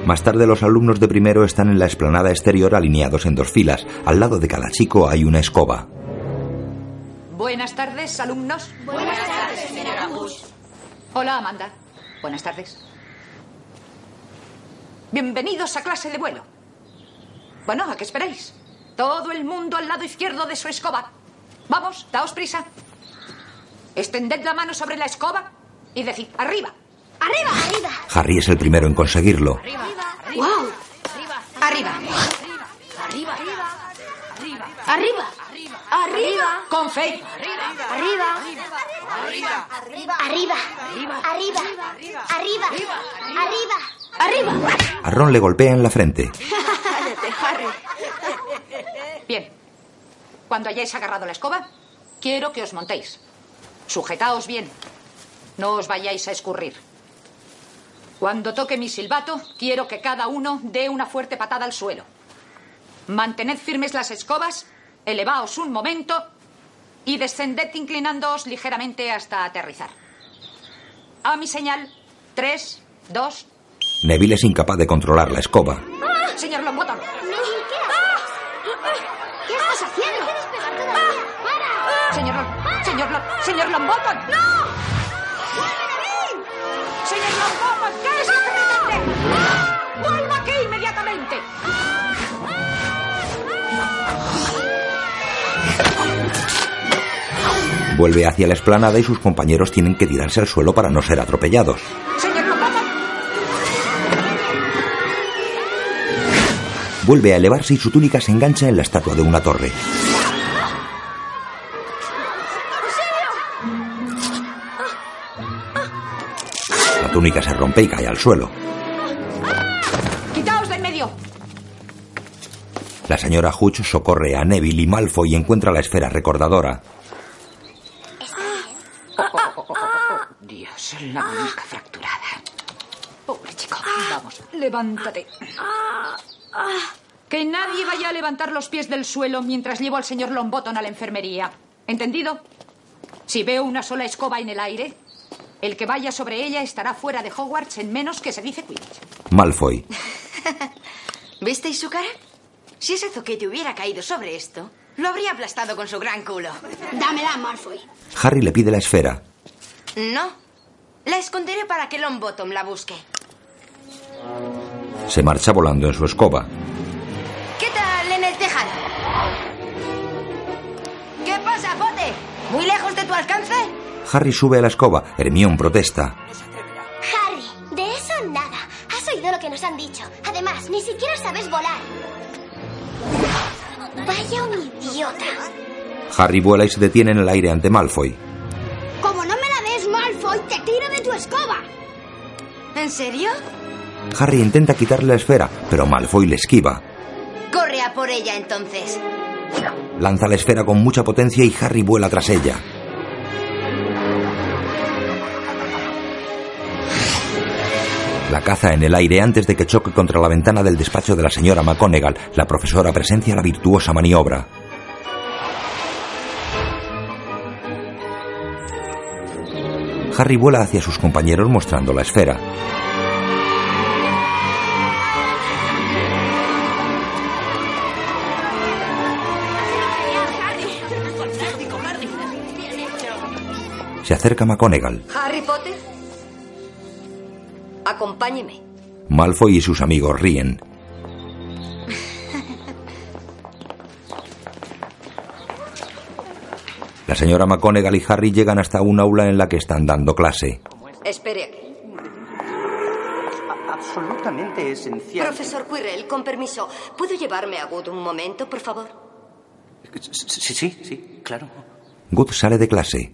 Más tarde los alumnos de primero están en la explanada exterior alineados en dos filas. Al lado de cada chico hay una escoba. Buenas tardes, alumnos. Buenas tardes, señora Bush. Hola, Amanda. Buenas tardes. Bienvenidos a clase de vuelo. Bueno, ¿a qué esperáis? Todo el mundo al lado izquierdo de su escoba. Vamos, daos prisa. Extended la mano sobre la escoba y decid arriba. ¡Arriba! ¡Arriba! Harry es el primero en conseguirlo. ¡Wow! Arriba. ¡Arriba! ¡Arriba! ¡Arriba! Con fe. ¡Arriba! Arriba. Arriba. Arriba. Arriba. Arriba. Arriba. ¡Arriba! A Ron le golpea en la frente. Cállate, Harry. Bien. Cuando hayáis agarrado la escoba, quiero que os montéis. Sujetaos bien. No os vayáis a escurrir. Cuando toque mi silbato, quiero que cada uno dé una fuerte patada al suelo. Mantened firmes las escobas, elevaos un momento y descended inclinándoos ligeramente hasta aterrizar. A mi señal, tres, dos. Neville es incapaz de controlar la escoba. Señor Longbottom. ¿Qué estás haciendo? ¿Quieres pegar todavía? ¡Para! Señor Ron. Señor, Lo- señor Longbottom. ¡No! Señor Longbottom, ¿qué es lo que pretende? Vuelve hacia la explanada y sus compañeros tienen que tirarse al suelo para no ser atropellados. Vuelve a elevarse y su túnica se engancha en la estatua de una torre. La túnica se rompe y cae al suelo. ¡Quitaos de en medio! La señora Hutch socorre a Neville y Malfoy y encuentra la esfera recordadora. Dios, la muñeca fracturada. Pobre chico. Vamos, levántate. Que nadie vaya a levantar los pies del suelo mientras llevo al señor Longbottom a la enfermería. ¿Entendido? Si veo una sola escoba en el aire, el que vaya sobre ella estará fuera de Hogwarts en menos que se dice Quidditch. Malfoy. ¿Visteis su cara? Si ese zoquete hubiera caído sobre esto, lo habría aplastado con su gran culo. Dámela, Malfoy. Harry le pide la esfera. No. La esconderé para que Longbottom la busque. Se marcha volando en su escoba. ¿Qué tal en el tejado? ¿Qué pasa, Pote? ¿Muy lejos de tu alcance? Harry sube a la escoba. Hermione protesta. Harry, de eso nada. Has oído lo que nos han dicho. Además, ni siquiera sabes volar. Vaya un idiota. Harry vuela y se detiene en el aire ante Malfoy. Malfoy, te tiro de tu escoba. ¿En serio? Harry intenta quitarle la esfera, pero Malfoy le esquiva. Corre a por ella entonces. Lanza la esfera con mucha potencia y Harry vuela tras ella. La caza en el aire antes de que choque contra la ventana del despacho de la señora McGonagall. La profesora presencia la virtuosa maniobra. Harry vuela hacia sus compañeros mostrando la esfera. Se acerca McGonagall. Harry Potter. Acompáñeme. Malfoy y sus amigos ríen. La señora McGonagall y Harry llegan hasta un aula en la que están dando clase. Espere aquí. Absolutamente esencial. Profesor Quirrell, con permiso, ¿puedo llevarme a Good un momento, por favor? Sí, sí, sí, claro. Good sale de clase.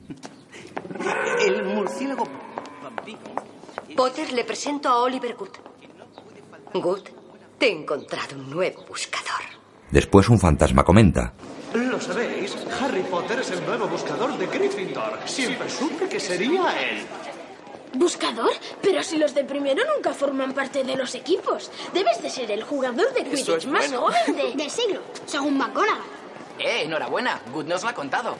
El murciélago Potter, le presento a Oliver Good. Good, te he encontrado un nuevo buscador. Después un fantasma comenta. Lo sabéis, Harry Potter es el nuevo buscador de Gryffindor. Siempre supe que sería él. ¿Buscador? Pero si los de primero nunca forman parte de los equipos. Debes de ser el jugador de Quidditch es más bueno. joven de... Del siglo, según McGonagall. Eh, enhorabuena. Good nos lo ha contado.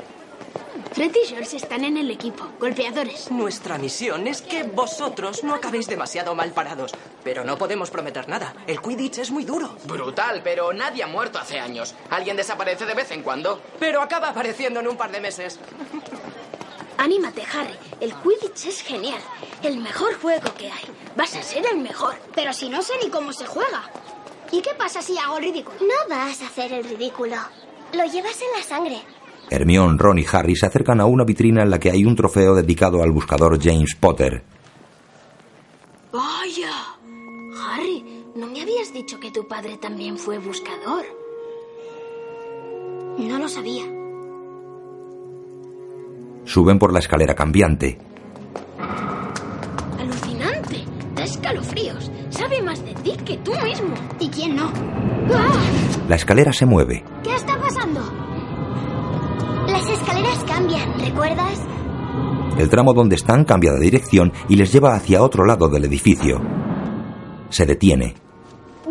Fred y George están en el equipo, golpeadores. Nuestra misión es que vosotros no acabéis demasiado mal parados. Pero no podemos prometer nada. El Quidditch es muy duro. Brutal, pero nadie ha muerto hace años. Alguien desaparece de vez en cuando, pero acaba apareciendo en un par de meses. Anímate, Harry. El Quidditch es genial. El mejor juego que hay. Vas a ser el mejor. Pero si no sé ni cómo se juega. ¿Y qué pasa si hago el ridículo? No vas a hacer el ridículo. Lo llevas en la sangre. Hermione, Ron y Harry se acercan a una vitrina en la que hay un trofeo dedicado al buscador James Potter. Vaya. Harry, ¿no me habías dicho que tu padre también fue buscador? No lo sabía. Suben por la escalera cambiante. Alucinante. Da escalofríos. Sabe más de ti que tú mismo. ¿Y quién no? La escalera se mueve. ¿Qué está pasando? Cambian, ¿recuerdas? El tramo donde están cambia de dirección y les lleva hacia otro lado del edificio. Se detiene.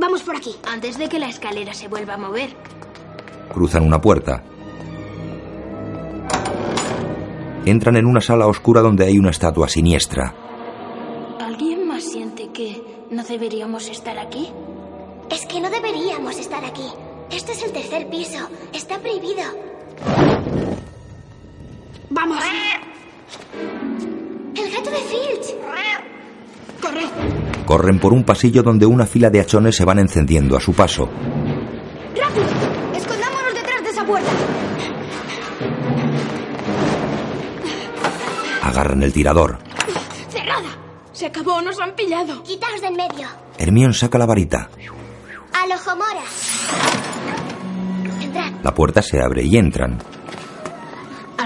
Vamos por aquí. Antes de que la escalera se vuelva a mover. Cruzan una puerta. Entran en una sala oscura donde hay una estatua siniestra. ¿Alguien más siente que no deberíamos estar aquí? Es que no deberíamos estar aquí. Este es el tercer piso. Está prohibido. ¡Vamos! ¡El gato de Filch! ¡Corre! Corren por un pasillo donde una fila de hachones se van encendiendo a su paso. ¡Rápido! ¡Escondámonos detrás de esa puerta! Agarran el tirador. ¡Cerrada! Se acabó, nos han pillado. Quitaos de en medio. Hermión saca la varita. ¡Al ojo mora! Entrad. La puerta se abre y entran.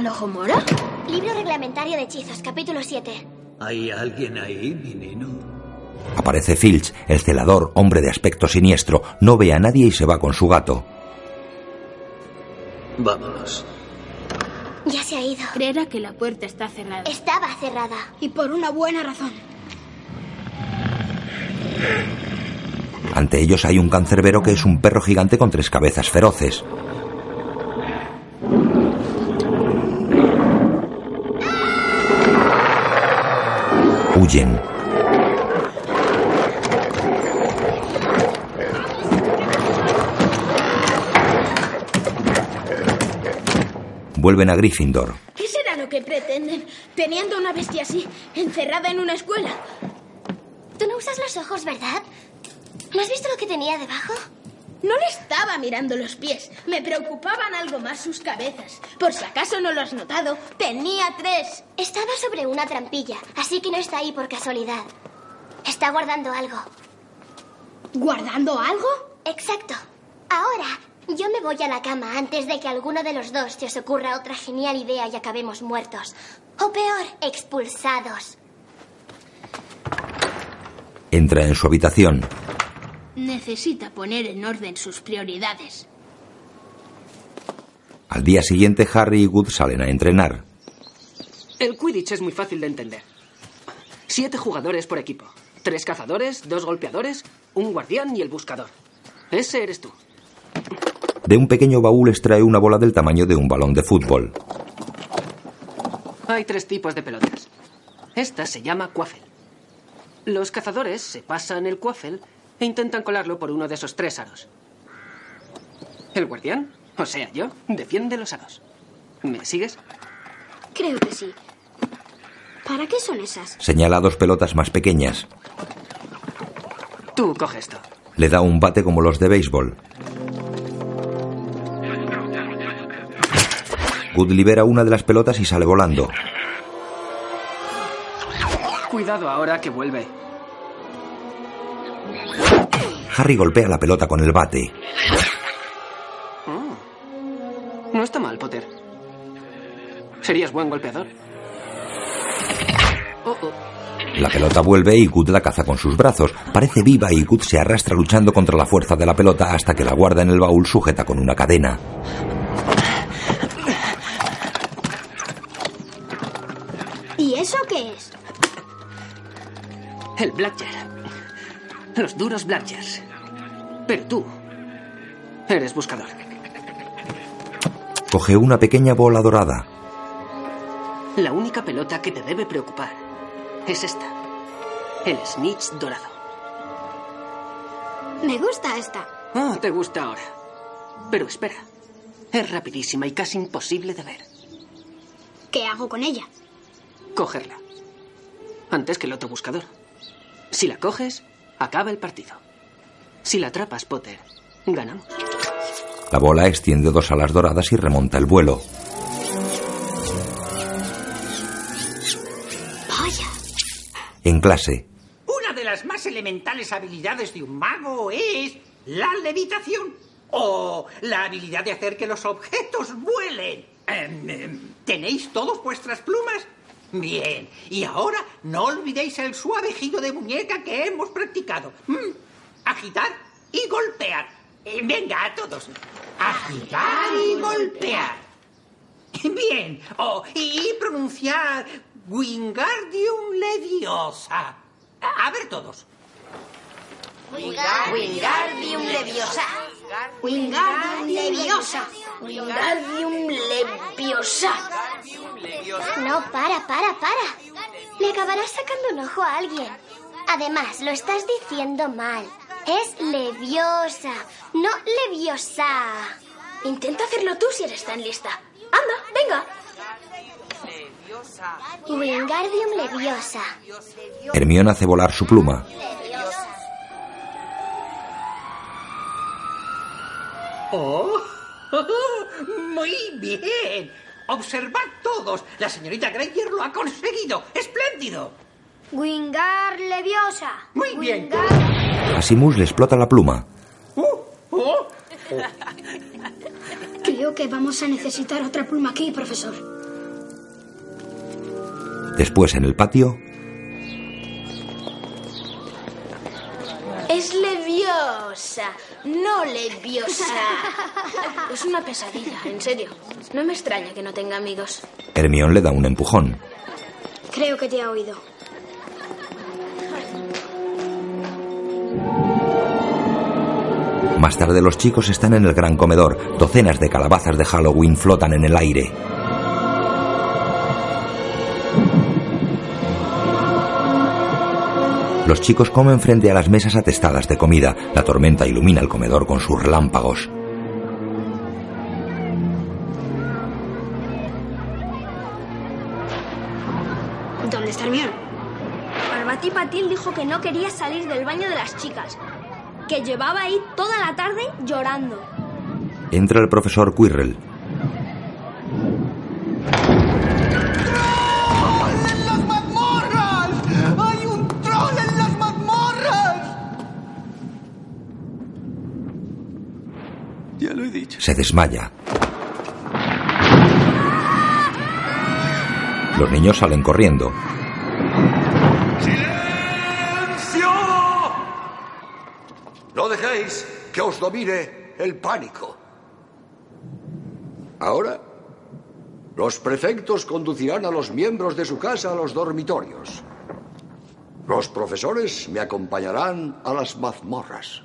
¿Al ojo mora? Libro reglamentario de hechizos, capítulo 7. ¿Hay alguien ahí, menino? Aparece Filch, el celador, hombre de aspecto siniestro. No ve a nadie y se va con su gato. Vámonos. Ya se ha ido. Creerá que la puerta está cerrada. Estaba cerrada. Y por una buena razón. Ante ellos hay un cancerbero que es un perro gigante con tres cabezas feroces. Vuelven a Gryffindor. ¿Qué será lo que pretenden teniendo una bestia así, encerrada en una escuela? Tú no usas los ojos, ¿verdad? ¿No has visto lo que tenía debajo? No le estaba mirando los pies. Me preocupaban algo más sus cabezas. Por si acaso no lo has notado, tenía tres. Estaba sobre una trampilla, así que no está ahí por casualidad. Está guardando algo. ¿Guardando algo? Exacto. Ahora, yo me voy a la cama antes de que alguno de los dos se os ocurra otra genial idea y acabemos muertos. O peor, expulsados. Entra en su habitación. Necesita poner en orden sus prioridades. Al día siguiente, Harry y Good salen a entrenar. El Quidditch es muy fácil de entender. Siete jugadores por equipo. Tres cazadores, dos golpeadores, un guardián y el buscador. Ese eres tú. De un pequeño baúl extrae una bola del tamaño de un balón de fútbol. Hay tres tipos de pelotas. Esta se llama quaffle. Los cazadores se pasan el quaffle e intentan colarlo por uno de esos tres aros. El guardián, o sea yo, defiende los aros. ¿Me sigues? Creo que sí. ¿Para qué son esas? Señala dos pelotas más pequeñas. Tú coge esto. Le da un bate como los de béisbol. Good libera una de las pelotas y sale volando. Cuidado ahora que vuelve. Harry golpea la pelota con el bate. Oh. No está mal, Potter. Serías buen golpeador. Oh, oh. La pelota vuelve y Good la caza con sus brazos. Parece viva y Good se arrastra luchando contra la fuerza de la pelota hasta que la guarda en el baúl sujeta con una cadena. ¿Y eso qué es? El Blackjar. Los duros Blackjars. Pero tú eres buscador. Coge una pequeña bola dorada. La única pelota que te debe preocupar es esta. El snitch dorado. Me gusta esta. Ah, te gusta ahora. Pero espera. Es rapidísima y casi imposible de ver. ¿Qué hago con ella? Cogerla. Antes que el otro buscador. Si la coges, acaba el partido. Si la atrapas, Potter, ganamos. La bola extiende dos alas doradas y remonta el vuelo. Vaya. En clase, Una de las más elementales habilidades de un mago es la levitación o la habilidad de hacer que los objetos vuelen. Em, em, ¿Tenéis todos vuestras plumas? Bien, y ahora no olvidéis el suave giro de muñeca que hemos practicado. Mm, Agitar y golpear. Eh, Venga, a todos. Agitar y golpear. Bien, oh, y pronunciar Wingardium Leviosa. A a ver todos. Wingardium Leviosa. Wingardium Leviosa. Wingardium Leviosa. No, para, para, para. Le acabarás sacando un ojo a alguien. Además, lo estás diciendo mal. Es leviosa, no leviosa. Intenta hacerlo tú si eres tan lista. Anda, venga. Wingardium Leviosa. Hermione hace volar su pluma. ¡Oh! ¡Muy bien! Observad todos. La señorita Granger lo ha conseguido. ¡Espléndido! Wingar Leviosa. Muy bien. A Simus le explota la pluma. Creo que vamos a necesitar otra pluma aquí, profesor. Después, en el patio, Es leviosa, no leviosa. Es una pesadilla, en serio. No me extraña que no tenga amigos. Hermione le da un empujón. Creo que te ha oído. Más tarde los chicos están en el gran comedor. Docenas de calabazas de Halloween flotan en el aire. Los chicos comen frente a las mesas atestadas de comida. La tormenta ilumina el comedor con sus relámpagos. Dijo que no quería salir del baño de las chicas, que llevaba ahí toda la tarde llorando. Entra el profesor Quirrell. ¡En las mazmorras! ¡Hay un troll en las mazmorras! Ya lo he dicho. Se desmaya. Los niños salen corriendo. ¡Silencio! No dejéis que os domine el pánico. Ahora, los prefectos conducirán a los miembros de su casa a los dormitorios. Los profesores me acompañarán a las mazmorras.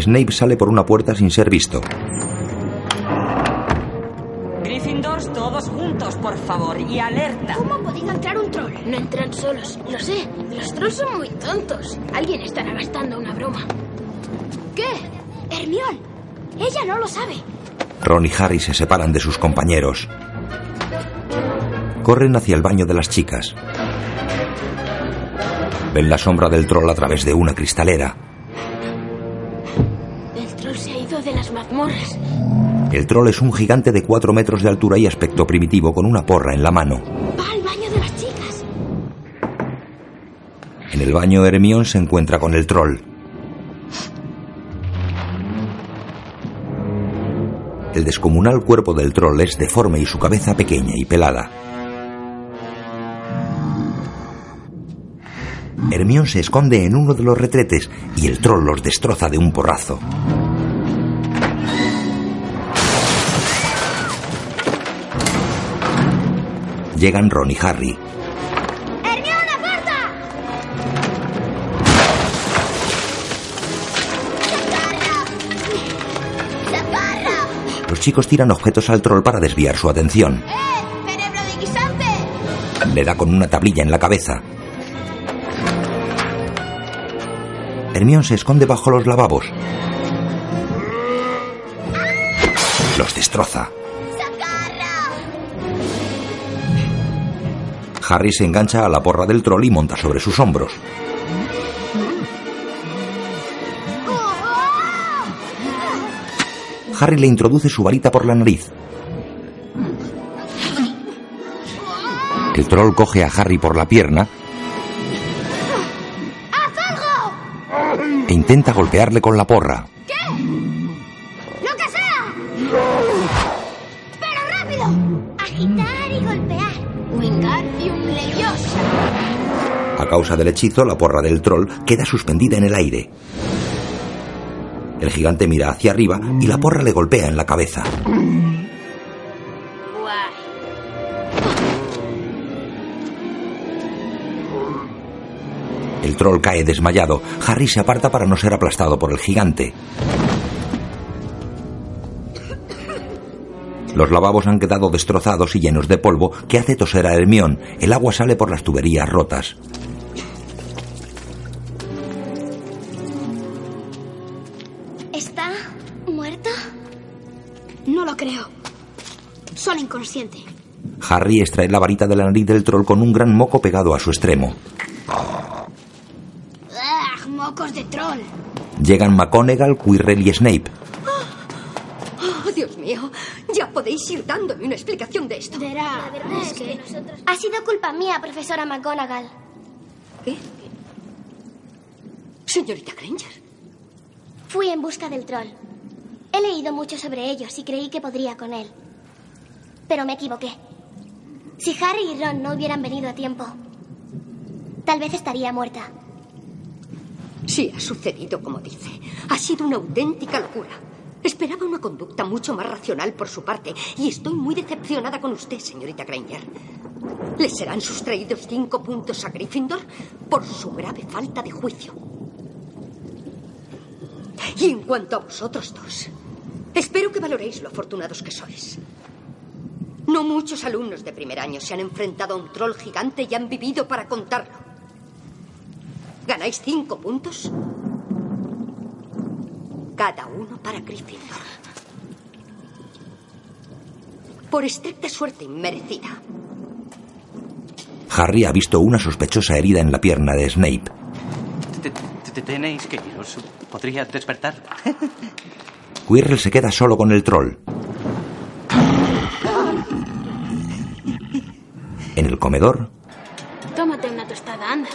Snape sale por una puerta sin ser visto. Por favor, y alerta. ¿Cómo podía entrar un troll? No entran solos, lo sé. Los trolls son muy tontos. Alguien estará gastando una broma. ¿Qué? Hermione. Ella no lo sabe. Ron y Harry se separan de sus compañeros. Corren hacia el baño de las chicas. Ven la sombra del troll a través de una cristalera. El troll. El es un gigante de 4 metros de altura y aspecto primitivo con una porra en la mano. Va al baño de las chicas. En el baño Hermione se encuentra con el troll. El descomunal cuerpo del troll es deforme y su cabeza pequeña y pelada. Hermione se esconde en uno de los retretes y el troll los destroza de un porrazo. Llegan Ron y Harry. ¡Hermione, aparta! Los chicos tiran objetos al troll para desviar su atención. ¡Cerebro de guisante! Le da con una tablilla en la cabeza. Hermione se esconde bajo los lavabos. Los destroza. Harry se engancha a la porra del troll y monta sobre sus hombros. Harry le introduce su varita por la nariz. El troll coge a Harry por la pierna e intenta golpearle con la porra. ¡Lo que sea! Agitar y golpear. Wingardium Leviosa. A causa del hechizo, la porra del troll queda suspendida en el aire. El gigante mira hacia arriba y la porra le golpea en la cabeza. El troll cae desmayado. Harry se aparta para no ser aplastado por el gigante. Los lavabos han quedado destrozados y llenos de polvo que hace toser a Hermión. El agua sale por las tuberías rotas. Está No lo creo. Son inconsciente. Harry extrae la varita de la nariz del troll con un gran moco pegado a su extremo. ¡Ah! Mocos de troll. Llegan McGonagall, Quirrell y Snape. Podéis ir dándome una explicación de esto. La verdad es que ha sido culpa mía, profesora McGonagall. ¿Qué? Señorita Granger. Fui en busca del troll. He leído mucho sobre ellos y creí que podría con él. Pero me equivoqué. Si Harry y Ron no hubieran venido a tiempo, tal vez estaría muerta. Sí, ha sucedido como dice. Ha sido una auténtica locura. Esperaba una conducta mucho más racional por su parte y estoy muy decepcionada con usted, señorita Granger. Le serán sustraídos cinco puntos a Gryffindor por su grave falta de juicio. Y en cuanto a vosotros dos, espero que valoréis lo afortunados que sois. No muchos alumnos de primer año se han enfrentado a un troll gigante y han vivido para contarlo. ¿Ganáis cinco puntos? Cada uno para Gryffindor. Por estricta suerte inmerecida. Harry ha visto una sospechosa herida en la pierna de Snape. Te- te- Tenéis que iros. ¿Podría despertar? Quirrell se queda solo con el troll. En el comedor, Tómate una tostada, anda.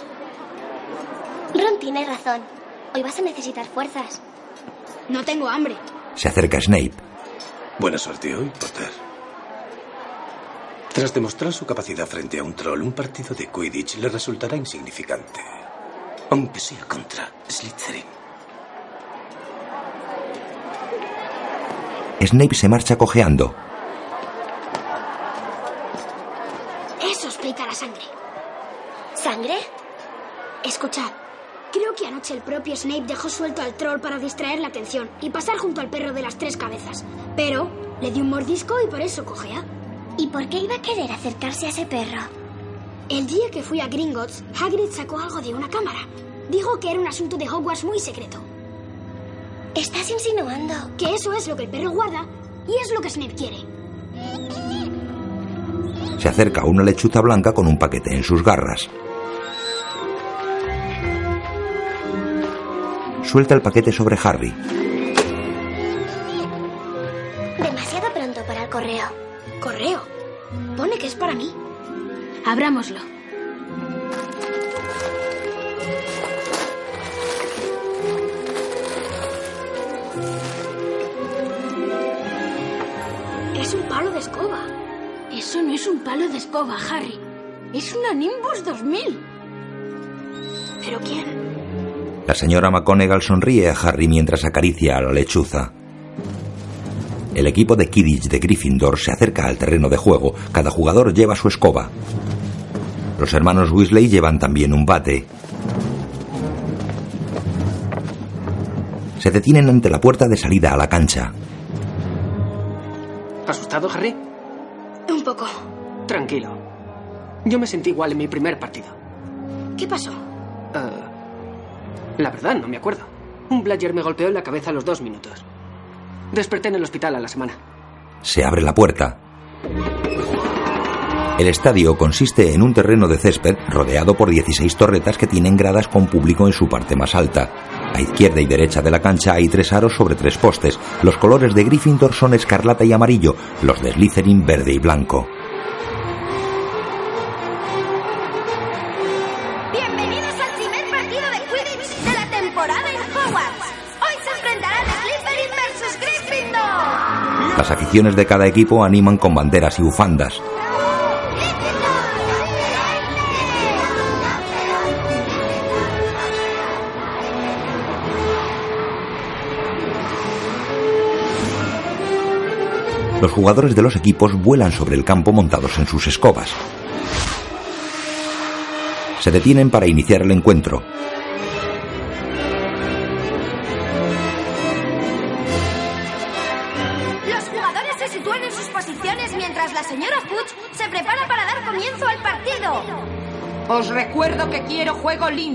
Ron tiene razón. Hoy vas a necesitar fuerzas. No tengo hambre. se acerca Snape. Buena suerte hoy, Potter. Tras demostrar su capacidad frente a un troll, un partido de Quidditch le resultará insignificante. Aunque sea contra Slytherin. Snape se marcha cojeando. Eso explica la sangre. ¿Sangre? Escuchad. Creo que anoche el propio Snape dejó suelto al troll para distraer la atención y pasar junto al perro de las tres cabezas. Pero le dio un mordisco y por eso cojea. ¿Y por qué iba a querer acercarse a ese perro? El día que fui a Gringotts, Hagrid sacó algo de una cámara. Dijo que era un asunto de Hogwarts muy secreto. ¿Estás insinuando? Que eso es lo que el perro guarda y es lo que Snape quiere. Se acerca a una lechuza blanca con un paquete en sus garras. Suelta el paquete sobre Harry. Demasiado pronto para el correo. ¿Correo? Pone que es para mí. Abrámoslo. Es un palo de escoba. Eso no es un palo de escoba, Harry. Es una Nimbus 2000. ¿Pero quién? La señora McGonagall sonríe a Harry mientras acaricia a la lechuza. El equipo de Kidditch de Gryffindor se acerca al terreno de juego. Cada jugador lleva su escoba. Los hermanos Weasley llevan también un bate. Se detienen ante la puerta de salida a la cancha. ¿Asustado, Harry? Un poco. Tranquilo. Yo me sentí igual en mi primer partido. ¿Qué pasó? Eh, la verdad, no me acuerdo. Un Bladger me golpeó en la cabeza a los dos minutos. Desperté en el hospital a la semana. Se abre la puerta. El estadio consiste en un terreno de césped rodeado por 16 torretas que tienen gradas con público en su parte más alta. A izquierda y derecha de la cancha hay tres aros sobre tres postes. Los colores de Gryffindor son escarlata y amarillo, los de Slytherin verde y blanco. Las aficiones de cada equipo animan con banderas y bufandas. Los jugadores de los equipos vuelan sobre el campo montados en sus escobas. Se detienen para iniciar el encuentro.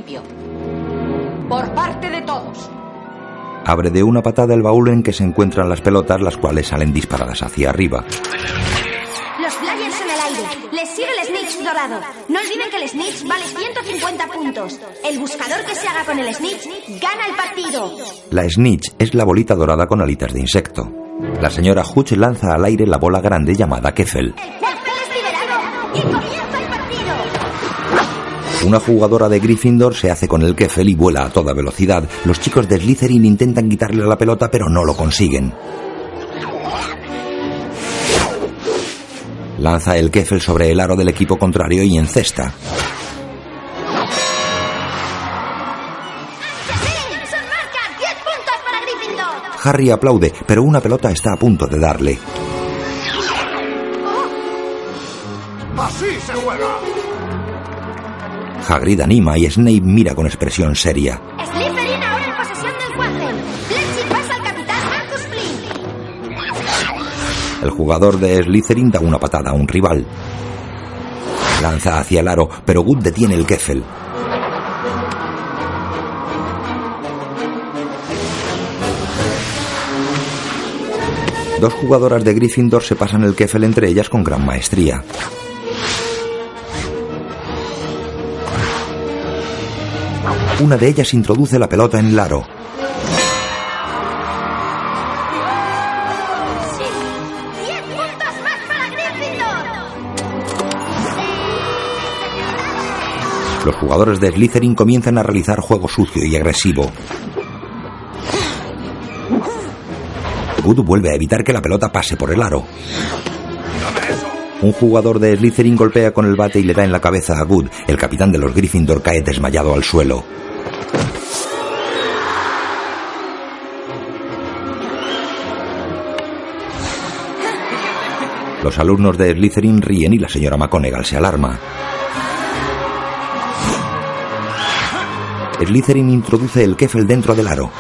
Limpio. Por parte de todos. Abre de una patada el baúl en que se encuentran las pelotas, las cuales salen disparadas hacia arriba. Los flyers en el aire. Les sigue el snitch dorado. No olviden que el snitch vale 150 puntos. El buscador que se haga con el snitch gana el partido. La snitch es la bolita dorada con alitas de insecto. La señora Hutch lanza al aire la bola grande llamada Keffel. es liberado Una jugadora de Gryffindor se hace con el Keffel y vuela a toda velocidad. Los chicos de Slytherin intentan quitarle la pelota, pero no lo consiguen. Lanza el Keffel sobre el aro del equipo contrario y encesta. Son marca 10 puntos para Gryffindor. Harry aplaude, pero una pelota está a punto de darle. ¡Así se juega! Hagrid anima y Snape mira con expresión seria. Slytherin ahora en posesión del Quadrant. Fletching pasa al capitán Marcus Flynn. El jugador de Slytherin da una patada a un rival. Lanza hacia el aro, pero Good detiene el Keffel. Dos jugadoras de Gryffindor se pasan el Keffel entre ellas con gran maestría. Una de ellas introduce la pelota en el aro. 10 puntos más para Gryffindor. Los jugadores de Slytherin comienzan a realizar juego sucio y agresivo. Good vuelve a evitar que la pelota pase por el aro. Un jugador de Slytherin golpea con el bate y le da en la cabeza a Good. El capitán de los Gryffindor cae desmayado al suelo. Los alumnos de Slytherin ríen y la señora McGonagall se alarma. Slytherin introduce el Keffel dentro del aro.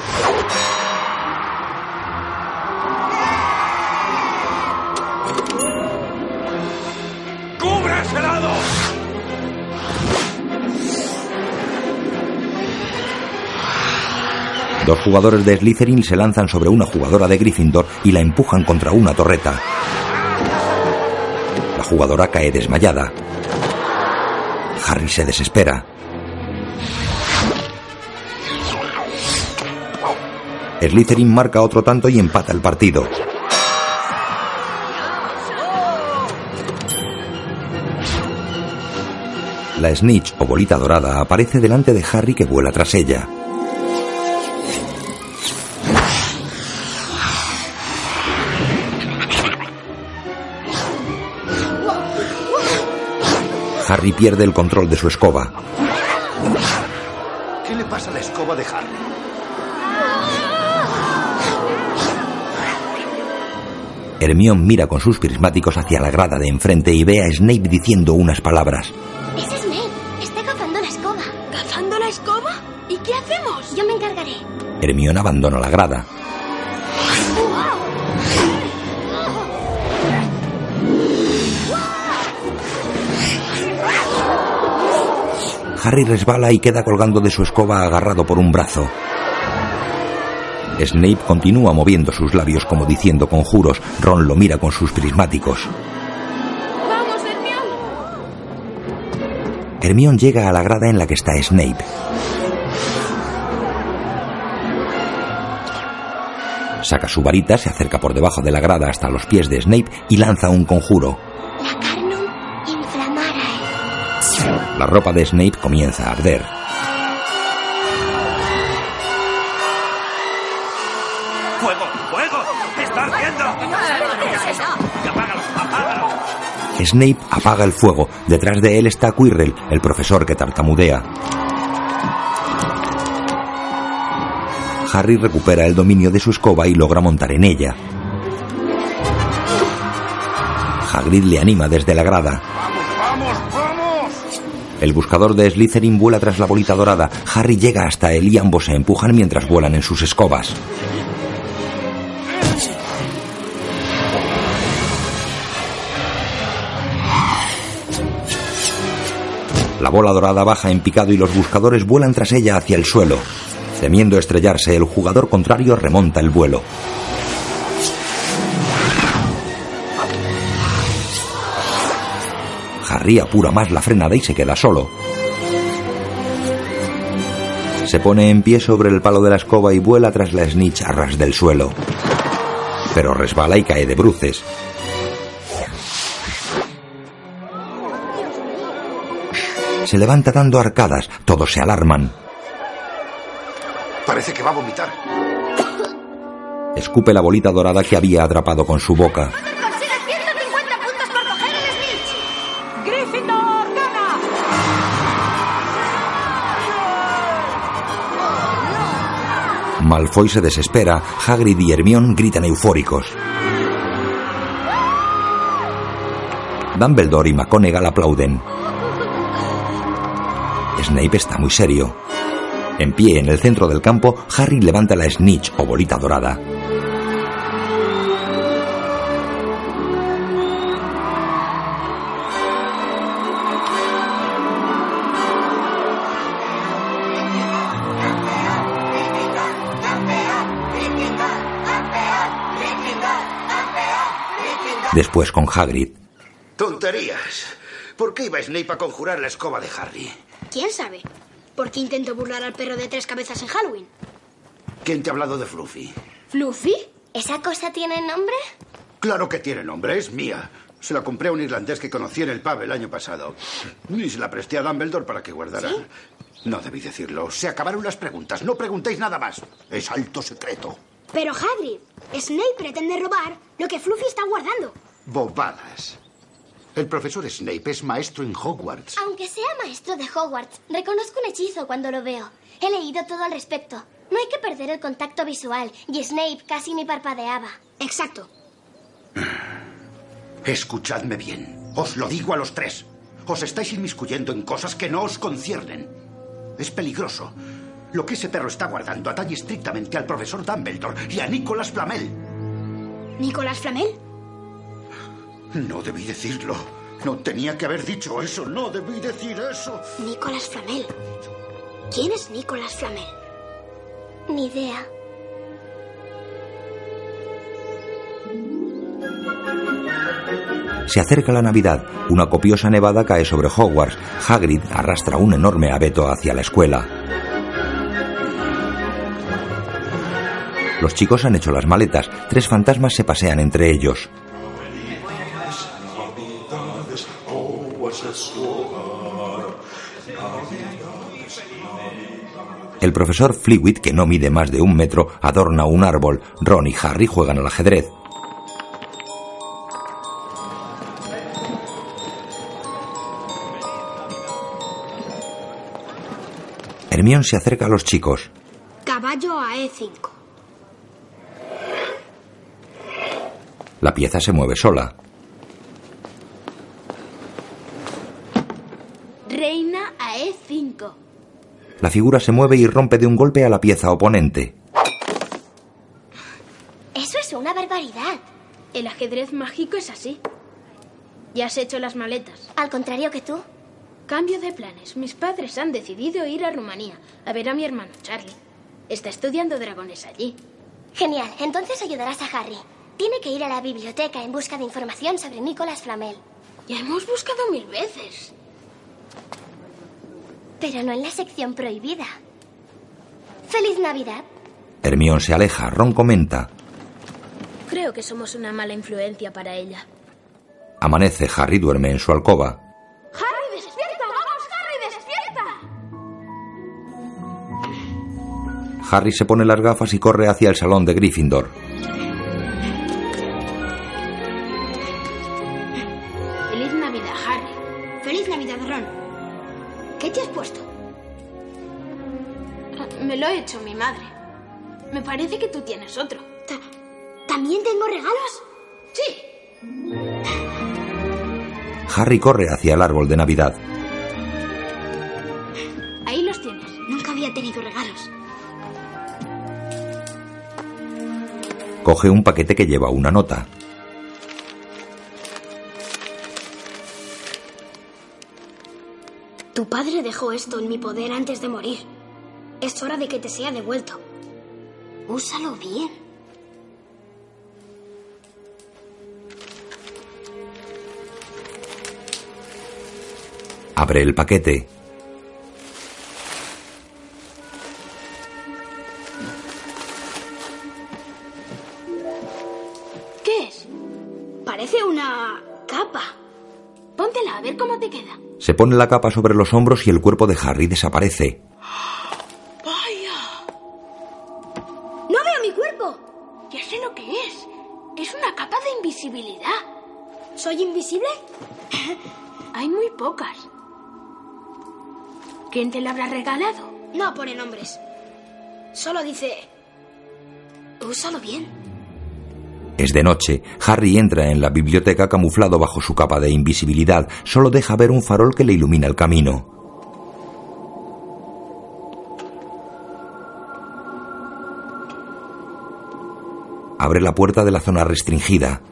Dos jugadores de Slytherin se lanzan sobre una jugadora de Gryffindor y la empujan contra una torreta. La jugadora cae desmayada. Harry se desespera. Slytherin marca otro tanto y empata el partido. La snitch o bolita dorada aparece delante de Harry que vuela tras ella. Harry pierde el control de su escoba. ¿Qué le pasa a la escoba de Harry? Hermione mira con sus prismáticos hacia la grada de enfrente y ve a Snape diciendo unas palabras. Es Snape. Está cazando la escoba. ¿Cazando la escoba? ¿Y qué hacemos? Yo me encargaré. Hermione abandona la grada. Harry resbala y queda colgando de su escoba agarrado por un brazo. Snape continúa moviendo sus labios como diciendo conjuros. Ron lo mira con sus prismáticos. ¡Vamos, Hermione! Hermione llega a la grada en la que está Snape. Saca su varita, se acerca por debajo de la grada hasta los pies de Snape y lanza un conjuro. La ropa de Snape comienza a arder. ¡Fuego! ¡Fuego! ¡Está ardiendo! ¡Apágalo! ¡Apágalo! Snape apaga el fuego. Detrás de él está Quirrell, el profesor que tartamudea. Harry recupera el dominio de su escoba y logra montar en ella. Hagrid le anima desde la grada. El buscador de Slytherin vuela tras la bolita dorada. Harry llega hasta él y ambos se empujan mientras vuelan en sus escobas. La bola dorada baja en picado y los buscadores vuelan tras ella hacia el suelo. Temiendo estrellarse, el jugador contrario remonta el vuelo. Harry apura más la frenada y se queda solo. Se pone en pie sobre el palo de la escoba y vuela tras la snitch a ras del suelo. Pero resbala y cae de bruces. Se levanta dando arcadas. Todos se alarman. Parece que va a vomitar. Escupe la bolita dorada que había atrapado con su boca. Malfoy se desespera. Hagrid y Hermione gritan eufóricos. Dumbledore y McGonagall aplauden. Snape está muy serio. En pie en el centro del campo, Harry levanta la snitch o bolita dorada. Después con Hagrid. Tonterías. ¿Por qué iba Snape a conjurar la escoba de Harry? ¿Quién sabe? ¿Por qué intentó burlar al perro de tres cabezas en Halloween? ¿Quién te ha hablado de Fluffy? ¿Fluffy? ¿Esa cosa tiene nombre? Claro que tiene nombre, es mía. Se la compré a un irlandés que conocí en el pub el año pasado. Y se la presté a Dumbledore para que guardara. No debí decirlo. Se acabaron las preguntas. No preguntéis nada más. Es alto secreto. Pero Hagrid, Snape pretende robar lo que Fluffy está guardando. Bobadas. El profesor Snape es maestro en Hogwarts. Aunque sea maestro de Hogwarts, reconozco un hechizo cuando lo veo. He leído todo al respecto. No hay que perder el contacto visual, y Snape casi ni parpadeaba. Exacto. Escuchadme bien. Os lo digo a los tres. Os estáis inmiscuyendo en cosas que no os conciernen. Es peligroso. Lo que ese perro está guardando atañe estrictamente al profesor Dumbledore y a Nicolas Flamel. ¿Nicolás Flamel? No debí decirlo. No tenía que haber dicho eso. No debí decir eso. Nicolás Flamel. ¿Quién es Nicolás Flamel? Ni idea. Se acerca la Navidad. Una copiosa nevada cae sobre Hogwarts. Hagrid arrastra un enorme abeto hacia la escuela. Los chicos han hecho las maletas. Tres fantasmas se pasean entre ellos. El profesor Fleetwood, que no mide más de un metro, adorna un árbol. Ron y Harry juegan al ajedrez. Hermione se acerca a los chicos. Caballo a E E5. La pieza se mueve sola. Reina a E E5. La figura se mueve y rompe de un golpe a la pieza oponente. Eso es una barbaridad. El ajedrez mágico es así. ¿Ya has hecho las maletas? Al contrario que tú. Cambio de planes. Mis padres han decidido ir a Rumanía a ver a mi hermano Charlie. Está estudiando dragones allí. Genial. Entonces ayudarás a Harry. Tiene que ir a la biblioteca en busca de información sobre Nicolas Flamel. Ya hemos buscado mil veces. Pero no en la sección prohibida. ¡Feliz Navidad! Hermione se aleja. Ron comenta. Creo que somos una mala influencia para ella. Amanece. Harry duerme en su alcoba. ¡Harry, despierta! ¡Vamos, Harry, despierta! Harry se pone las gafas y corre hacia el salón de Gryffindor. Parece que tú tienes otro. ¿También tengo regalos? Sí. Harry corre hacia el árbol de Navidad. Ahí los tienes. Nunca había tenido regalos. Coge un paquete que lleva una nota. Tu padre dejó esto en mi poder antes de morir. Es hora de que te sea devuelto. Úsalo bien. Abre el paquete. ¿Qué es? Parece una capa. Póntela a ver cómo te queda. Se pone la capa sobre los hombros y el cuerpo de Harry desaparece. ¿Soy invisible? Hay muy pocas. ¿Quién te la habrá regalado? No pone nombres. Solo dice... Úsalo bien. Es de noche. Harry entra en la biblioteca camuflado bajo su capa de invisibilidad. Solo deja ver un farol que le ilumina el camino. Abre la puerta de la zona restringida.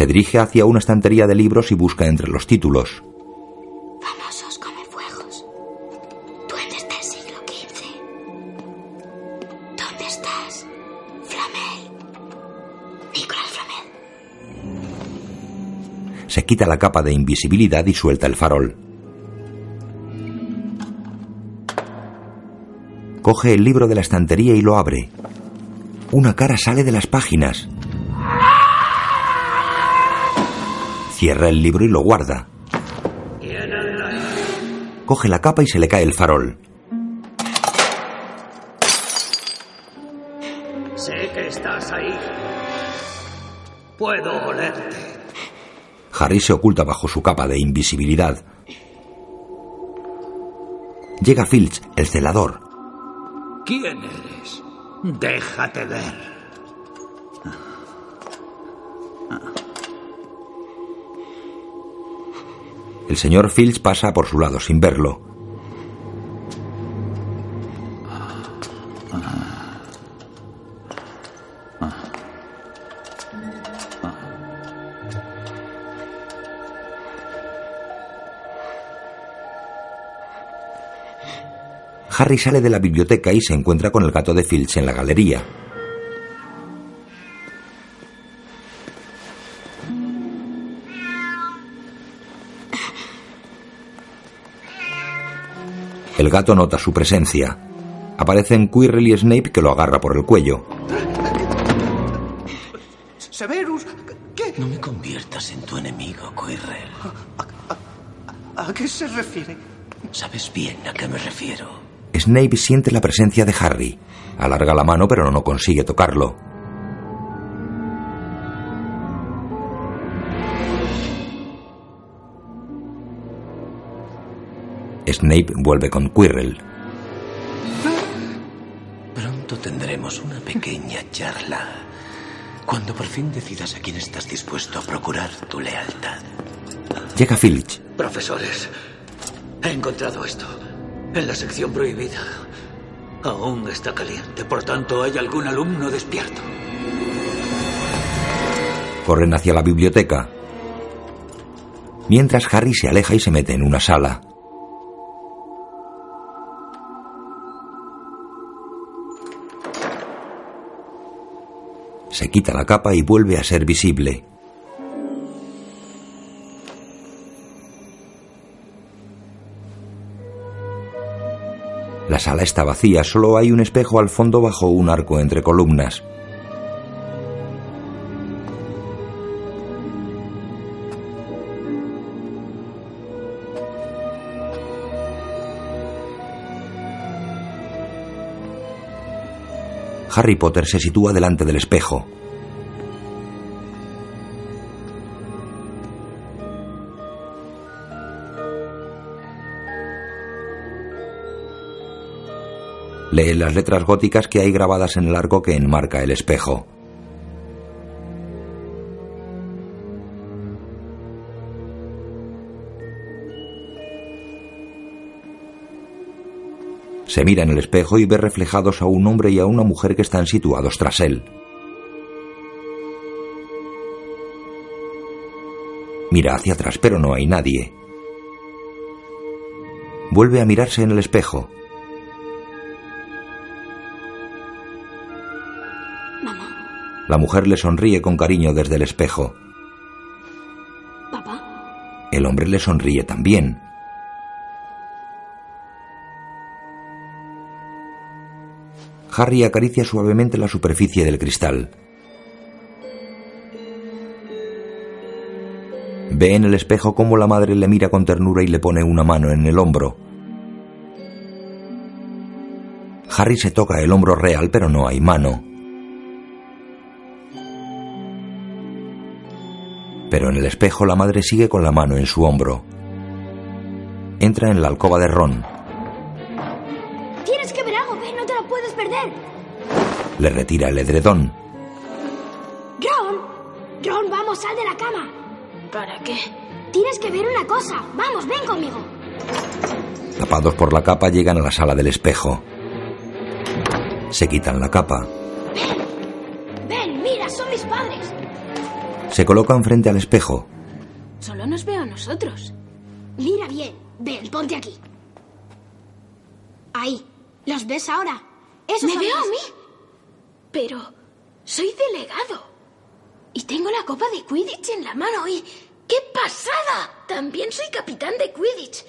Se dirige hacia una estantería de libros y busca entre los títulos. Famosos comefuegos. Duendes del siglo XV. ¿Dónde estás? Flamel. Nicolás Flamel. Se quita la capa de invisibilidad y suelta el farol. Coge el libro de la estantería y lo abre. Una cara sale de las páginas. Cierra el libro y lo guarda. Coge la capa y se le cae el farol. Sé que estás ahí. Puedo olerte. Harry se oculta bajo su capa de invisibilidad. Llega Filch, el celador. ¿Quién eres? Déjate ver. El señor Filch pasa por su lado sin verlo. Harry sale de la biblioteca y se encuentra con el gato de Filch en la galería. El gato nota su presencia. Aparecen Quirrell y Snape que lo agarra por el cuello. Severus, ¿qué? No me conviertas en tu enemigo, Quirrell. ¿A qué se refiere? Sabes bien a qué me refiero. Snape siente la presencia de Harry. Alarga la mano pero no consigue tocarlo. Snape vuelve con Quirrell. Pronto tendremos una pequeña charla. Cuando por fin decidas a quién estás dispuesto a procurar tu lealtad. Llega Filch. Profesores, he encontrado esto en la sección prohibida. Aún está caliente, por tanto hay algún alumno despierto. Corren hacia la biblioteca. Mientras Harry se aleja y se mete en una sala. Se quita la capa y vuelve a ser visible. La sala está vacía, solo hay un espejo al fondo bajo un arco entre columnas. Harry Potter se sitúa delante del espejo. Lee las letras góticas que hay grabadas en el arco que enmarca el espejo. Se mira en el espejo y ve reflejados a un hombre y a una mujer que están situados tras él. Mira hacia atrás, pero no hay nadie. Vuelve a mirarse en el espejo. Mamá, La mujer le sonríe con cariño desde el espejo. papá, El hombre le sonríe también. Harry acaricia suavemente la superficie del cristal. Ve en el espejo cómo la madre le mira con ternura y le pone una mano en el hombro. Harry se toca el hombro real, pero no hay mano. Pero en el espejo la madre sigue con la mano en su hombro. Entra en la alcoba de Ron. Le retira el edredón. Ron, Ron, vamos, sal de la cama. ¿Para qué? Tienes que ver una cosa. Vamos, ven conmigo. Tapados por la capa llegan a la sala del espejo. Se quitan la capa. Ven, mira, son mis padres. Se colocan frente al espejo. Solo nos veo a nosotros. Mira bien. Ven, ponte aquí. Ahí. ¿Los ves ahora? Esos ¿Me son veo a mí? Pero soy delegado. Y tengo la copa de Quidditch en la mano y... ¡Qué pasada! También soy capitán de Quidditch.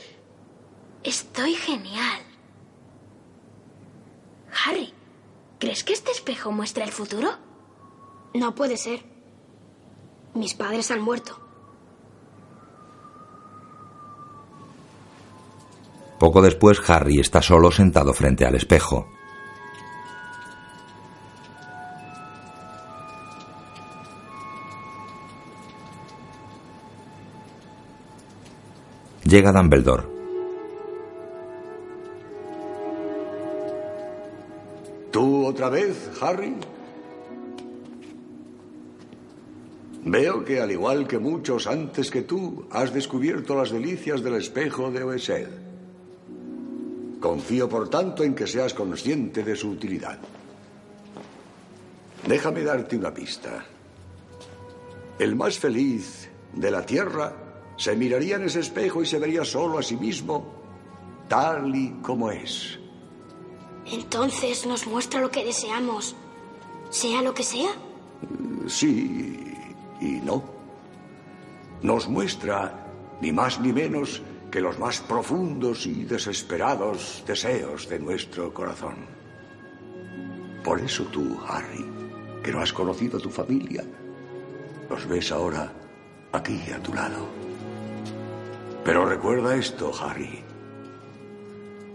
Estoy genial. Harry, ¿crees que este espejo muestra el futuro? No puede ser. Mis padres han muerto. Poco después Harry está solo sentado frente al espejo. Llega Dumbledore. ¿Tú otra vez, Harry? Veo que, al igual que muchos antes que tú, has descubierto las delicias del espejo de Oesed. Confío, por tanto, en que seas consciente de su utilidad. Déjame darte una pista. El más feliz de la Tierra se miraría en ese espejo y se vería solo a sí mismo, tal y como es. Entonces nos muestra lo que deseamos, sea lo que sea. Sí y no. Nos muestra ni más ni menos que los más profundos y desesperados deseos de nuestro corazón. Por eso tú, Harry, que no has conocido a tu familia, los ves ahora aquí a tu lado. Pero recuerda esto, Harry.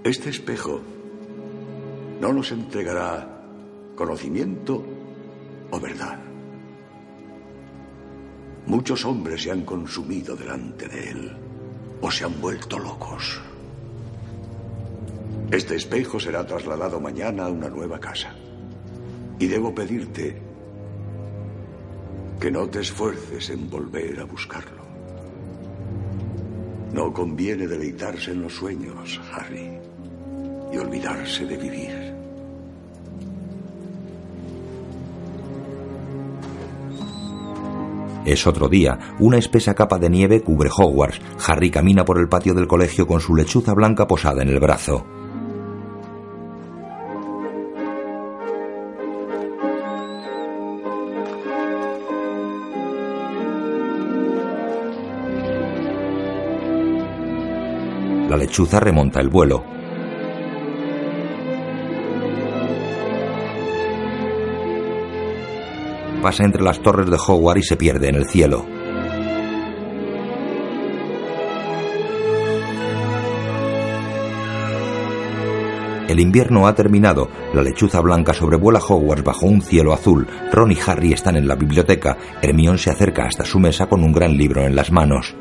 Este espejo no nos entregará conocimiento o verdad. Muchos hombres se han consumido delante de él o se han vuelto locos. Este espejo será trasladado mañana a una nueva casa. Y debo pedirte que no te esfuerces en volver a buscarlo. No conviene deleitarse en los sueños, Harry, y olvidarse de vivir. Es otro día. Una espesa capa de nieve cubre Hogwarts. Harry camina por el patio del colegio con su lechuza blanca posada en el brazo. La lechuza remonta el vuelo. Pasa entre las torres de Hogwarts y se pierde en el cielo. El invierno ha terminado. La lechuza blanca sobrevuela Hogwarts bajo un cielo azul. Ron y Harry están en la biblioteca. Hermione se acerca hasta su mesa con un gran libro en las manos.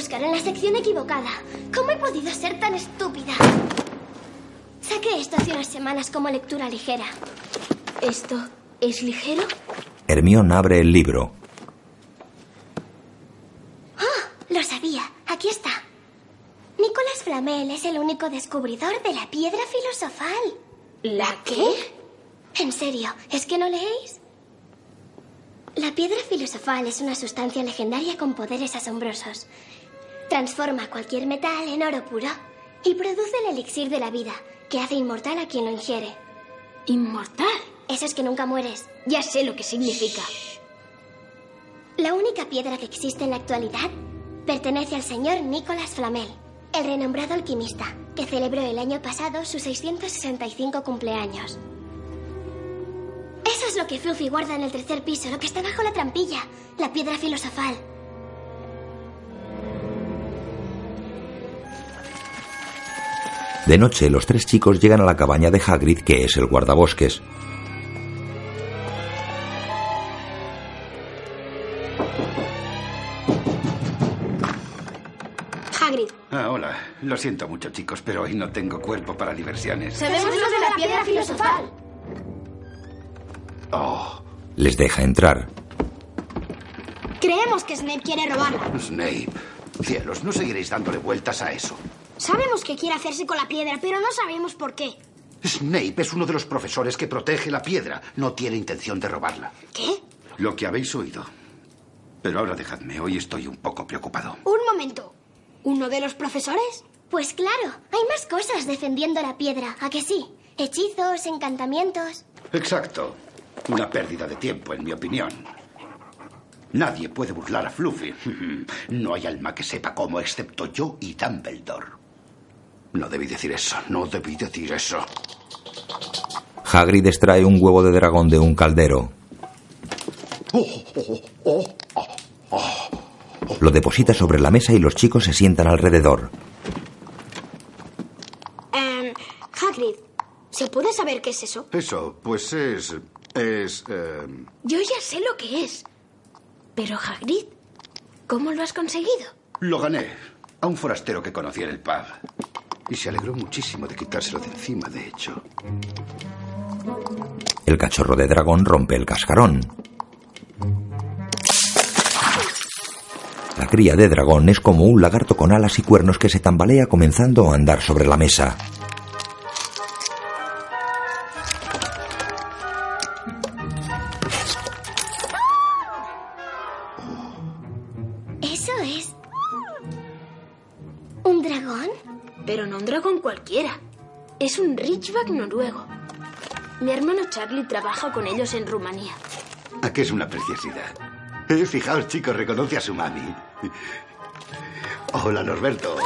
Buscar en la sección equivocada. ¿Cómo he podido ser tan estúpida? Saqué esto hace unas semanas como lectura ligera. ¿Esto es ligero? Hermione abre el libro. ¡Ah! Lo sabía. Aquí está. Nicolás Flamel es el único descubridor de la piedra filosofal. ¿La qué? En serio, ¿es que no leéis? La piedra filosofal es una sustancia legendaria con poderes asombrosos. Transforma cualquier metal en oro puro y produce el elixir de la vida, que hace inmortal a quien lo ingiere. ¿Inmortal? Eso es que nunca mueres. Ya sé lo que significa. La única piedra que existe en la actualidad pertenece al señor Nicolas Flamel, el renombrado alquimista, que celebró el año pasado sus 665 cumpleaños. Eso es lo que Fluffy guarda en el tercer piso, lo que está bajo la trampilla, la piedra filosofal. De noche, los tres chicos llegan a la cabaña de Hagrid, que es el guardabosques. Hagrid, Ah, hola. Lo siento mucho, chicos, pero hoy no tengo cuerpo para diversiones. sabemos lo de la piedra filosofal. Oh, Les deja entrar. Creemos que Snape quiere robarla. Snape. Cielos, no seguiréis dándole vueltas a eso. Sabemos que quiere hacerse con la piedra, pero no sabemos por qué. Snape es uno de los profesores que protege la piedra. No tiene intención de robarla. ¿Qué? Lo que habéis oído. Pero ahora dejadme, hoy estoy un poco preocupado. Un momento. ¿Uno de los profesores? Pues claro, hay más cosas defendiendo la piedra, ¿a que sí? Hechizos, encantamientos. Exacto. Una pérdida de tiempo, en mi opinión. Nadie puede burlar a Fluffy. No hay alma que sepa cómo, excepto yo y Dumbledore. No debí decir eso, no debí decir eso. Hagrid extrae un huevo de dragón de un caldero. Lo deposita sobre la mesa y los chicos se sientan alrededor. Em, Hagrid, ¿se puede saber qué es eso? Eso, pues es... es... eh, Yo ya sé lo que es. Pero Hagrid, ¿cómo lo has conseguido? lo gané a un forastero que conocí en el pub. Y se alegró muchísimo de quitárselo de encima, de hecho. El cachorro de dragón rompe el cascarón. La cría de dragón es como un lagarto con alas y cuernos que se tambalea comenzando a andar sobre la mesa. Charlie trabaja con ellos en Rumanía. ¿A qué es una preciosidad? Eh, fijaos, chicos, reconoce a su mami. Hola, Norberto.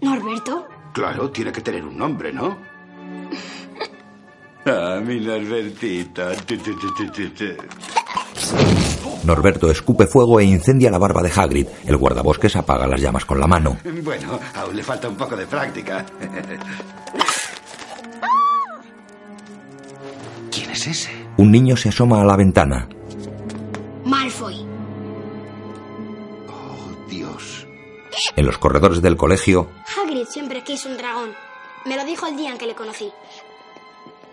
¿Norberto? Claro, tiene que tener un nombre, ¿no? Ah, mi Norbertito. Tu. Norberto escupe fuego e incendia la barba de Hagrid. El guardabosques apaga las llamas con la mano. Bueno, aún le falta un poco de práctica. ¿Quién es ese? Un niño se asoma a la ventana. Malfoy. Dios. En los corredores del colegio, Hagrid siempre quiso un dragón. Me lo dijo el día en que le conocí.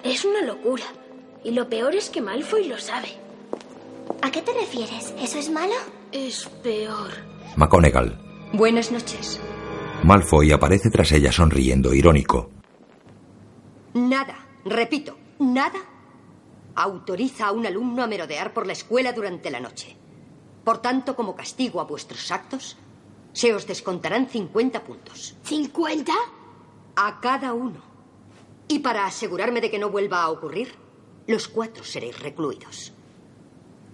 Es una locura. Y lo peor es que Malfoy lo sabe. ¿A qué te refieres? ¿Eso es malo? Es peor. McGonagall. Buenas noches. Malfoy aparece tras ella sonriendo, irónico. Nada, repito, nada autoriza a un alumno a merodear por la escuela durante la noche. Por tanto, como castigo a vuestros actos, se os descontarán 50 puntos. ¿50? A cada uno. Y para asegurarme de que no vuelva a ocurrir, los cuatro seréis recluidos.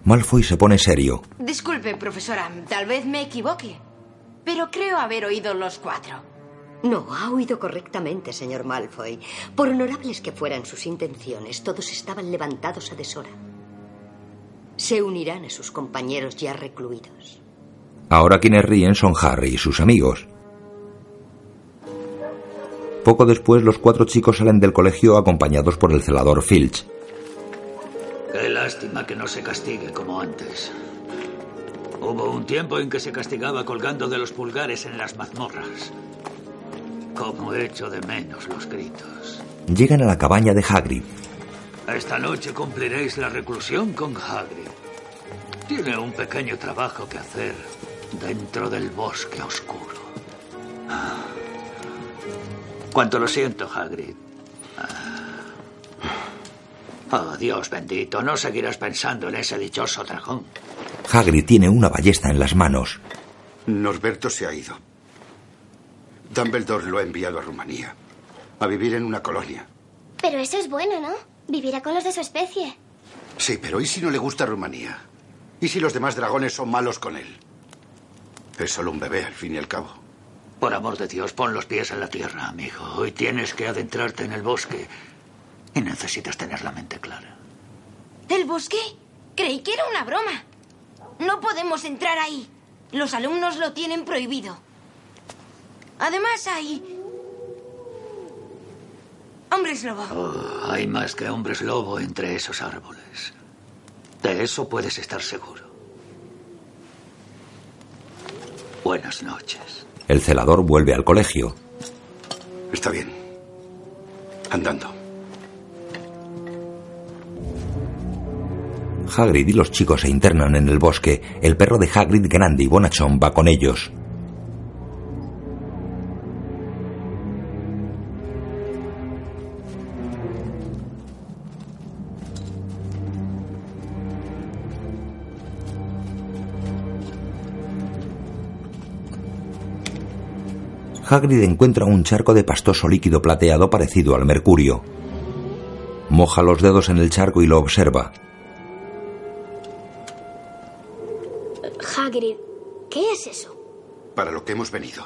Malfoy se pone serio. Disculpe, profesora, tal vez me equivoque, pero creo haber oído los cuatro. No, ha oído correctamente, señor Malfoy. Por honorables que fueran sus intenciones, todos estaban levantados a deshora. Se unirán a sus compañeros ya recluidos. Ahora quienes ríen son Harry y sus amigos. Poco después, los cuatro chicos salen del colegio acompañados por el celador Filch. Qué lástima que no se castigue como antes. Hubo un tiempo en que se castigaba colgando de los pulgares en las mazmorras. Como echo de menos los gritos. Llegan a la cabaña de Hagrid. Esta noche cumpliréis la reclusión con Hagrid. Tiene un pequeño trabajo que hacer dentro del bosque oscuro. Ah. Cuánto lo siento, Hagrid. Oh, Dios bendito, no seguirás pensando en ese dichoso dragón. Hagrid tiene una ballesta en las manos. Norberto se ha ido. Dumbledore lo ha enviado a Rumanía. A vivir en una colonia. Pero eso es bueno, ¿no? Vivirá con los de su especie. Sí, pero ¿y si no le gusta Rumanía? ¿Y si los demás dragones son malos con él? Es solo un bebé, al fin y al cabo. Por amor de Dios, pon los pies en la tierra, amigo. Hoy tienes que adentrarte en el bosque. Y necesitas tener la mente clara. ¿El bosque? Creí que era una broma. No podemos entrar ahí. Los alumnos lo tienen prohibido. Además hay... Hombres lobo. Oh, hay más que hombres lobo entre esos árboles. De eso puedes estar seguro. Buenas noches. El celador vuelve al colegio. Está bien. Andando. Hagrid y los chicos se internan en el bosque. El perro de Hagrid, grande y bonachón, va con ellos. Hagrid encuentra un charco de pastoso líquido plateado parecido al mercurio. Moja los dedos en el charco y lo observa. Hagrid, ¿qué es eso? Para lo que hemos venido.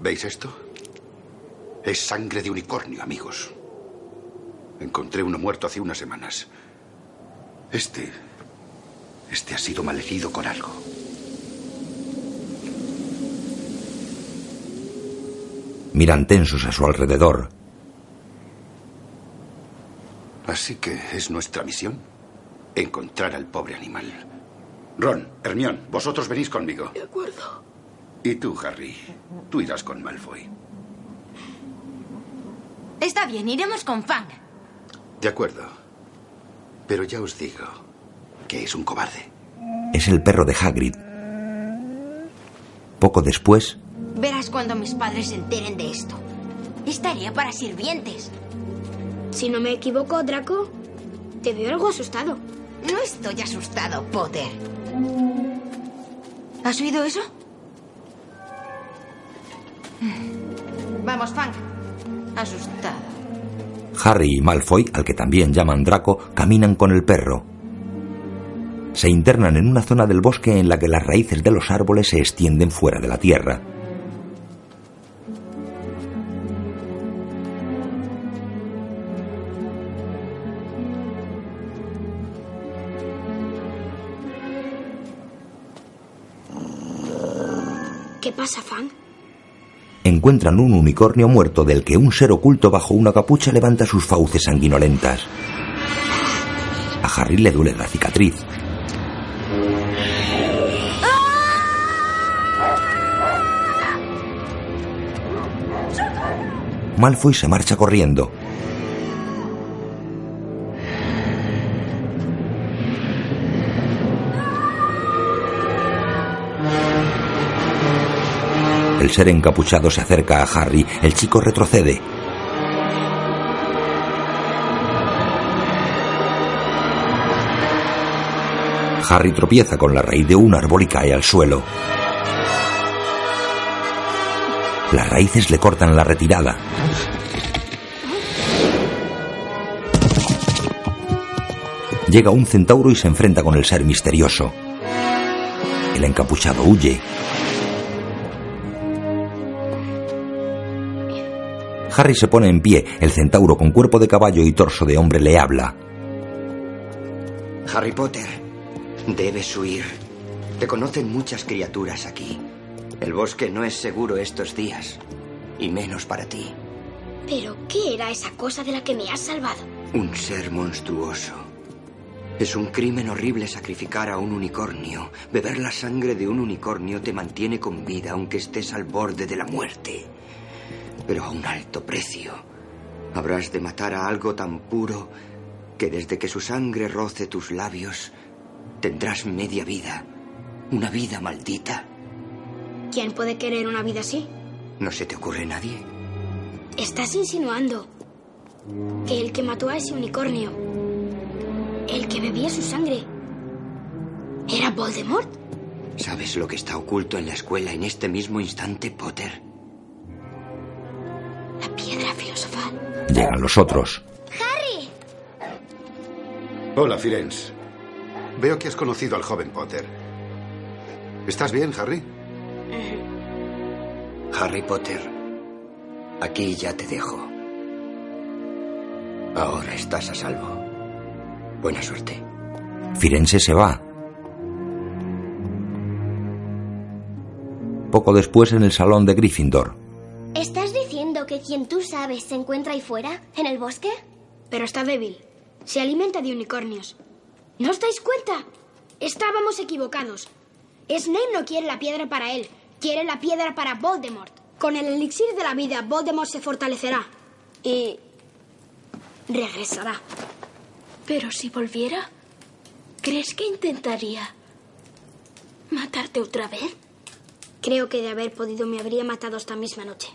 ¿Veis esto? Es sangre de unicornio, amigos. Encontré uno muerto hace unas semanas. Este... Este ha sido malherido con algo. Miran tensos a su alrededor. Así que es nuestra misión encontrar al pobre animal. Ron, Hermión, vosotros venís conmigo. De acuerdo. Y tú, Harry, tú irás con Malfoy. Está bien, iremos con Fang. De acuerdo. Pero ya os digo que es un cobarde. Es el perro de Hagrid. Poco después, Verás cuando mis padres se enteren de esto. Estaría para sirvientes. Si no me equivoco, Draco, te veo algo asustado. No estoy asustado, Potter. ¿Has oído eso? Vamos, Fang. Asustado. Harry y Malfoy, al que también llaman Draco, caminan con el perro. Se internan en una zona del bosque en la que las raíces de los árboles se extienden fuera de la tierra. Encuentran un unicornio muerto del que un ser oculto bajo una capucha levanta sus fauces sanguinolentas. A Harry le duele la cicatriz. Malfoy se marcha corriendo. El ser encapuchado se acerca a Harry. El chico retrocede. Harry tropieza con la raíz de un árbol y cae al suelo. Las raíces le cortan la retirada. Llega un centauro y se enfrenta con el ser misterioso. El encapuchado huye. Harry se pone en pie. El centauro con cuerpo de caballo y torso de hombre le habla. Harry Potter, debes huir. Te conocen muchas criaturas aquí. El bosque no es seguro estos días. Y menos para ti. ¿Pero qué era esa cosa de la que me has salvado? Un ser monstruoso. Es un crimen horrible sacrificar a un unicornio. Beber la sangre de un unicornio te mantiene con vida aunque estés al borde de la muerte. Pero a un alto precio. Habrás de matar a algo tan puro que desde que su sangre roce tus labios tendrás media vida. Una vida maldita. ¿Quién puede querer una vida así? ¿No se te ocurre nadie? Estás insinuando que el que mató a ese unicornio El que bebía su sangre. ¿Era Voldemort? ¿Sabes lo que está oculto en la escuela en este mismo instante, Potter? La piedra filosofal. Llegan los otros. ¡Harry! Hola, Firenze. Veo que has conocido al joven Potter. ¿Estás bien, Harry? Harry Potter, aquí ya te dejo. Ahora estás a salvo. Buena suerte. Firenze se va. Poco después en el salón de Gryffindor. ¿Estás diciendo que quien tú sabes se encuentra ahí fuera, en el bosque? Pero está débil. Se alimenta de unicornios. ¿No os dais cuenta? Estábamos equivocados. Snape no quiere la piedra para él. Quiere la piedra para Voldemort. Con el elixir de la vida, Voldemort se fortalecerá. Y... regresará. Pero si volviera, ¿crees que intentaría matarte otra vez? Creo que de haber podido me habría matado esta misma noche.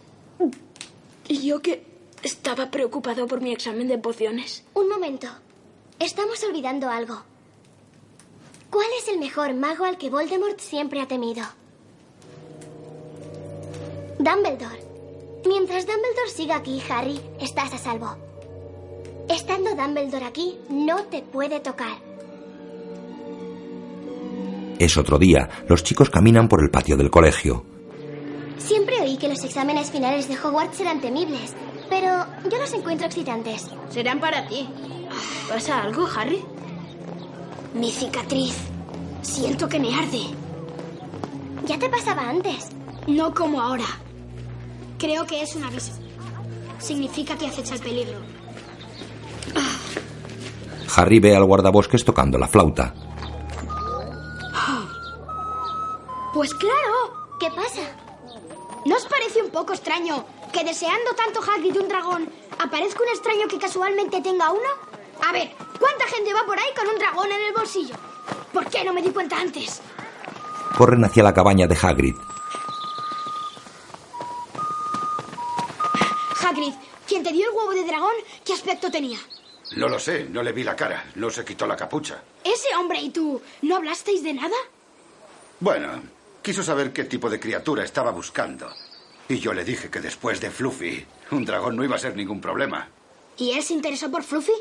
Y yo que estaba preocupado por mi examen de pociones. Un momento. Estamos olvidando algo. ¿Cuál es el mejor mago al que Voldemort siempre ha temido? Dumbledore. Mientras Dumbledore siga aquí, Harry, estás a salvo. Estando Dumbledore aquí, no te puede tocar. Es otro día. Los chicos caminan por el patio del colegio. Siempre oí que los exámenes finales de Hogwarts eran temibles, pero yo los encuentro excitantes. Serán para ti. ¿Pasa algo, Harry? Mi cicatriz. Siento que me arde. Ya te pasaba antes. No como ahora. Creo que es un aviso. Significa que acecha el peligro. Harry ve al guardabosques tocando la flauta. Pues claro. ¿Qué pasa? ¿No os parece un poco extraño que deseando tanto Hagrid un dragón aparezca un extraño que casualmente tenga uno? A ver, ¿cuánta gente va por ahí con un dragón en el bolsillo? ¿Por qué no me di cuenta antes? Corren hacia la cabaña de Hagrid. Hagrid, quien te dio el huevo de dragón, ¿qué aspecto tenía? No lo sé, no le vi la cara, no se quitó la capucha. ¿Ese hombre y tú no hablasteis de nada? Bueno, quiso saber qué tipo de criatura estaba buscando. Y yo le dije que después de Fluffy, un dragón no iba a ser ningún problema. ¿Y él se interesó por Fluffy?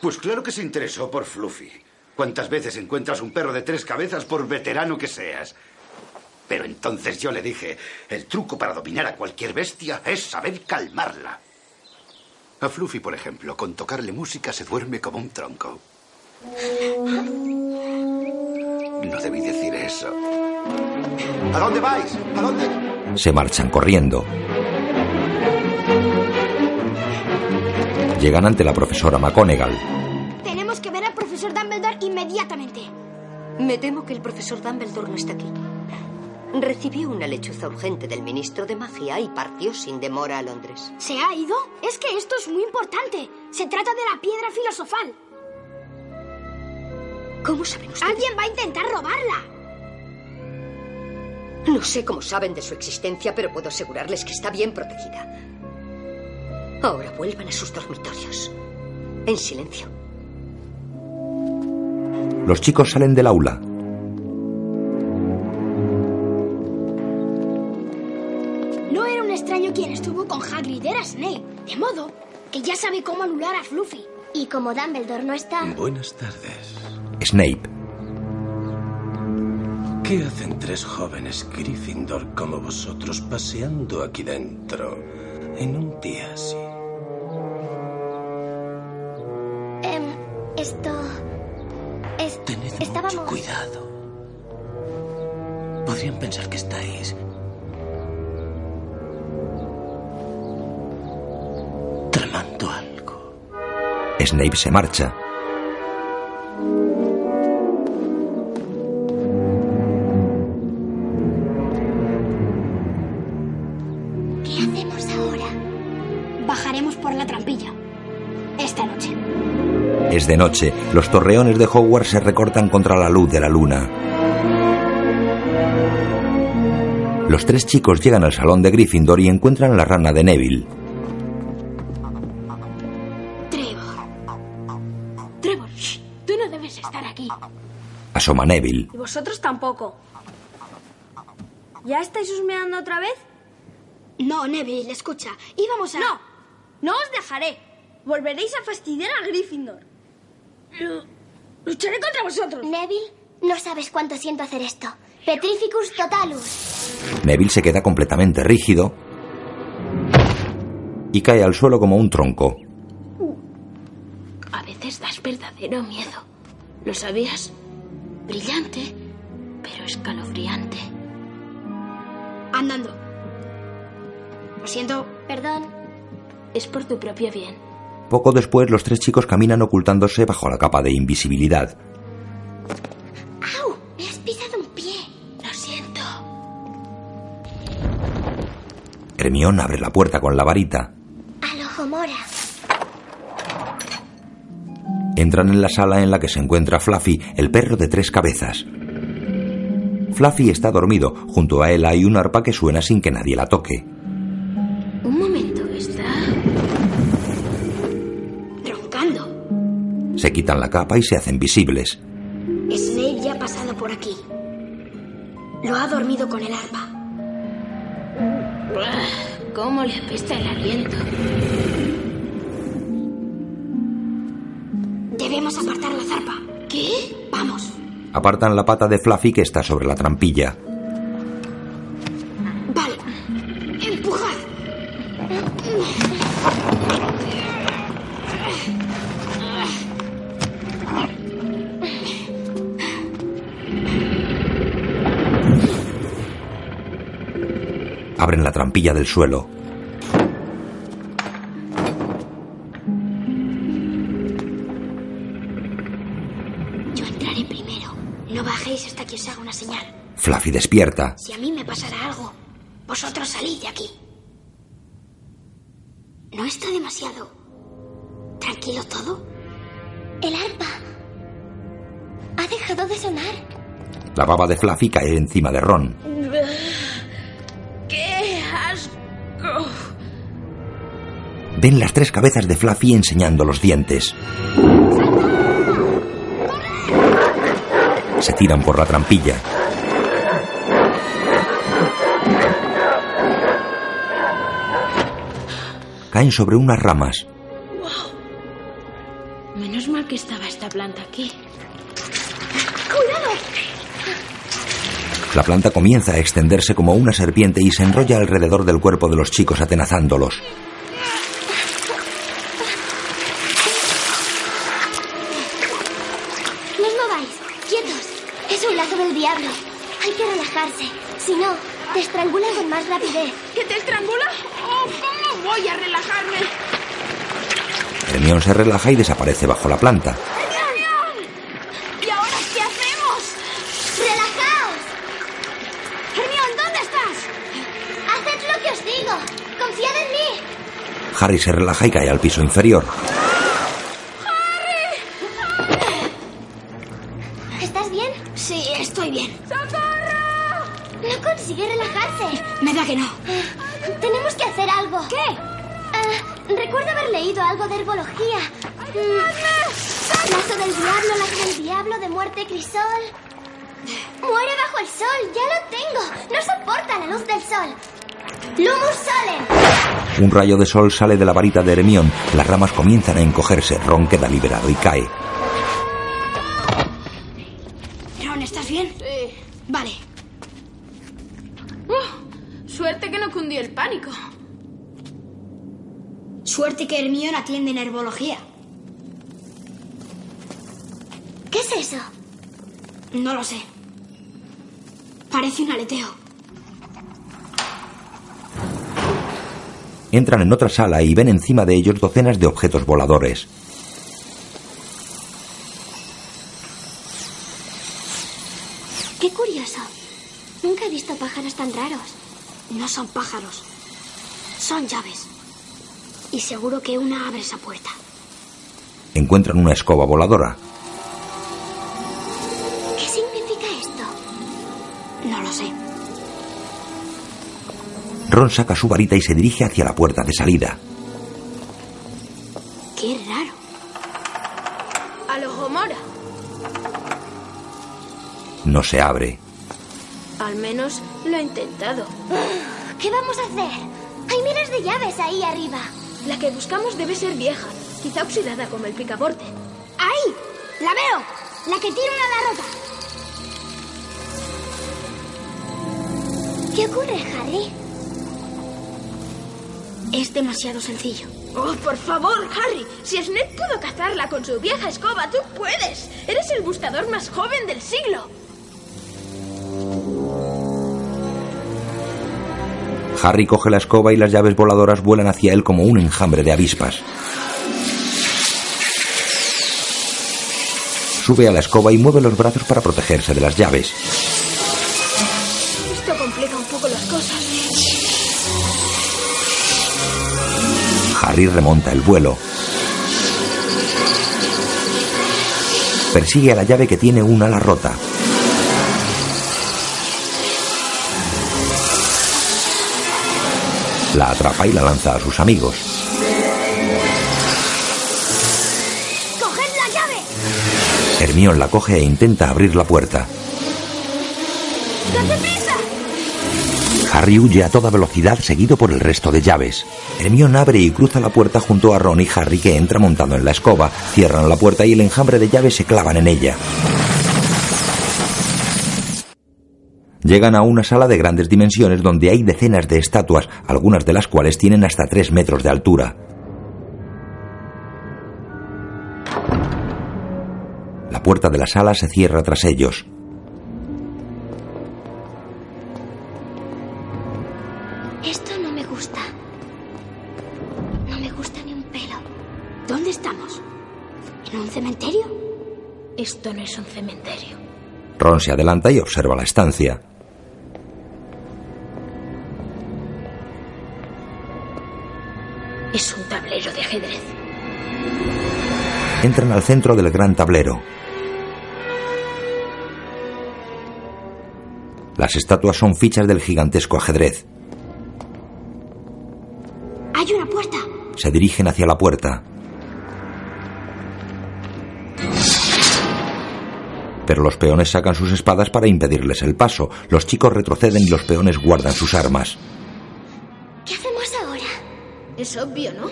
Pues claro que se interesó por Fluffy. ¿Cuántas veces encuentras un perro de tres cabezas por veterano que seas? Pero entonces yo le dije, el truco para dominar a cualquier bestia es saber calmarla. A Fluffy, por ejemplo, con tocarle música se duerme como un tronco. No debí decir eso. ¿A dónde vais? ¿A dónde? Se marchan corriendo. Llegan ante la profesora McGonagall. Tenemos que ver al profesor Dumbledore inmediatamente. Me temo que el profesor Dumbledore no está aquí. Recibió una lechuza urgente del ministro de magia y partió sin demora a Londres. ¿Se ha ido? Es que esto es muy importante. Se trata de la piedra filosofal. ¿Cómo saben ustedes? Alguien va a intentar robarla. No sé cómo saben de su existencia, pero puedo asegurarles que está bien protegida. Ahora vuelvan a sus dormitorios. En silencio. Los chicos salen del aula. No era un extraño quien estuvo con Hagrid, era Snape. De modo que ya sabe cómo anular a Fluffy. Y como Dumbledore no está... Buenas tardes. Snape. ¿Qué hacen tres jóvenes Gryffindor como vosotros paseando aquí dentro en un día así? Em, esto... Es... Tened Estábamos... mucho cuidado. Podrían pensar que estáis tramando algo. Snape se marcha. Es de noche. Los torreones de Hogwarts se recortan contra la luz de la luna. Los tres chicos llegan al salón de Gryffindor y encuentran la rana de Neville. Trevor, shh, tú no debes estar aquí. Asoma Neville. Y vosotros tampoco. ¿Ya estáis husmeando otra vez? No, Neville, escucha. Íbamos a... No, no os dejaré. Volveréis a fastidiar a Gryffindor. Lucharé contra vosotros. Neville, no sabes cuánto siento hacer esto. Petrificus totalus. Neville se queda completamente rígido y cae al suelo como un tronco. A veces das verdadero miedo. ¿Lo sabías? Brillante, pero escalofriante. Andando. Lo siento. Perdón. Es por tu propio bien. Poco después, los tres chicos caminan ocultándose bajo la capa de invisibilidad. ¡Au! Me has pisado un pie. Lo siento. Hermión abre la puerta con la varita. Al ojo mora. Entran en la sala en la que se encuentra Fluffy, el perro de tres cabezas. Fluffy está dormido. Junto a él hay un arpa que suena sin que nadie la toque. Se quitan la capa y se hacen visibles. Snape ya ha pasado por aquí. Lo ha dormido con el arpa. ¿Cómo le apesta el aliento? Debemos apartar la zarpa. ¿Qué? Vamos. Apartan la pata de Fluffy que está sobre la trampilla. Del suelo. Yo entraré primero. No bajéis hasta que os haga una señal. Fluffy despierta. Si a mí me pasara algo, vosotros salid de aquí. ¿No está demasiado tranquilo todo? El arpa. Ha dejado de sonar. La baba de Fluffy cae encima de Ron. Ven las tres cabezas de Fluffy enseñando los dientes. Se tiran por la trampilla. Caen sobre unas ramas. Menos mal que estaba esta planta aquí. ¡Cuidado! La planta comienza a extenderse como una serpiente y se enrolla alrededor del cuerpo de los chicos atenazándolos. No os mováis. Quietos. Es un lazo del diablo. Hay que relajarse. Si no, te estrangula con más rapidez. ¿Que te estrangula? Oh, ¿Cómo voy a relajarme? Hermión se relaja y desaparece bajo la planta. ¿Y ahora qué hacemos? ¡Relajaos! Hermión, ¿dónde estás? Haced lo que os digo. Confiad en mí. Harry se relaja y cae al piso inferior. Rayo de sol sale de la varita de Hermión. Las ramas comienzan a encogerse. Ron queda liberado y cae. Ron, ¿estás bien? Sí. Vale. Uh, suerte que no cundió el pánico. Suerte que Hermione atiende en herbología. ¿Qué es eso? No lo sé. Parece un aleteo. Entran en otra sala y ven encima de ellos docenas de objetos voladores. Qué curioso. Nunca he visto pájaros tan raros. No son pájaros. Son llaves. Y seguro que una abre esa puerta. Encuentran una escoba voladora. Ron saca su varita y se dirige hacia la puerta de salida. Qué raro. A lo Gomora. No se abre. Al menos lo he intentado. ¿Qué vamos a hacer? Hay miles de llaves ahí arriba. La que buscamos debe ser vieja, quizá oxidada como el picaporte. ¡Ahí! ¡La veo! La que tiene una la rota. ¿Qué ocurre, Harry? Es demasiado sencillo. Oh, por favor, Harry. Si Snape pudo cazarla con su vieja escoba, tú puedes. Eres el buscador más joven del siglo. Harry coge la escoba y las llaves voladoras vuelan hacia él como un enjambre de avispas. Sube a la escoba y mueve los brazos para protegerse de las llaves. Harry remonta el vuelo. Persigue a la llave que tiene una ala rota. La atrapa y la lanza a sus amigos. ¡Coged la llave! Hermione la coge e intenta abrir la puerta. Harry huye a toda velocidad seguido por el resto de llaves. Hermione abre y cruza la puerta junto a Ron y Harry que entra montando en la escoba. Cierran la puerta y el enjambre de llaves se clavan en ella. Llegan a una sala de grandes dimensiones donde hay decenas de estatuas, algunas de las cuales tienen hasta 3 metros de altura. La puerta de la sala se cierra tras ellos. Se adelanta y observa la estancia. Es un tablero de ajedrez. Entran al centro del gran tablero. Las estatuas son fichas del gigantesco ajedrez. Hay una puerta. Se dirigen hacia la puerta. Pero los peones sacan sus espadas para impedirles el paso. Los chicos retroceden y los peones guardan sus armas. ¿Qué hacemos ahora? Es obvio, ¿no?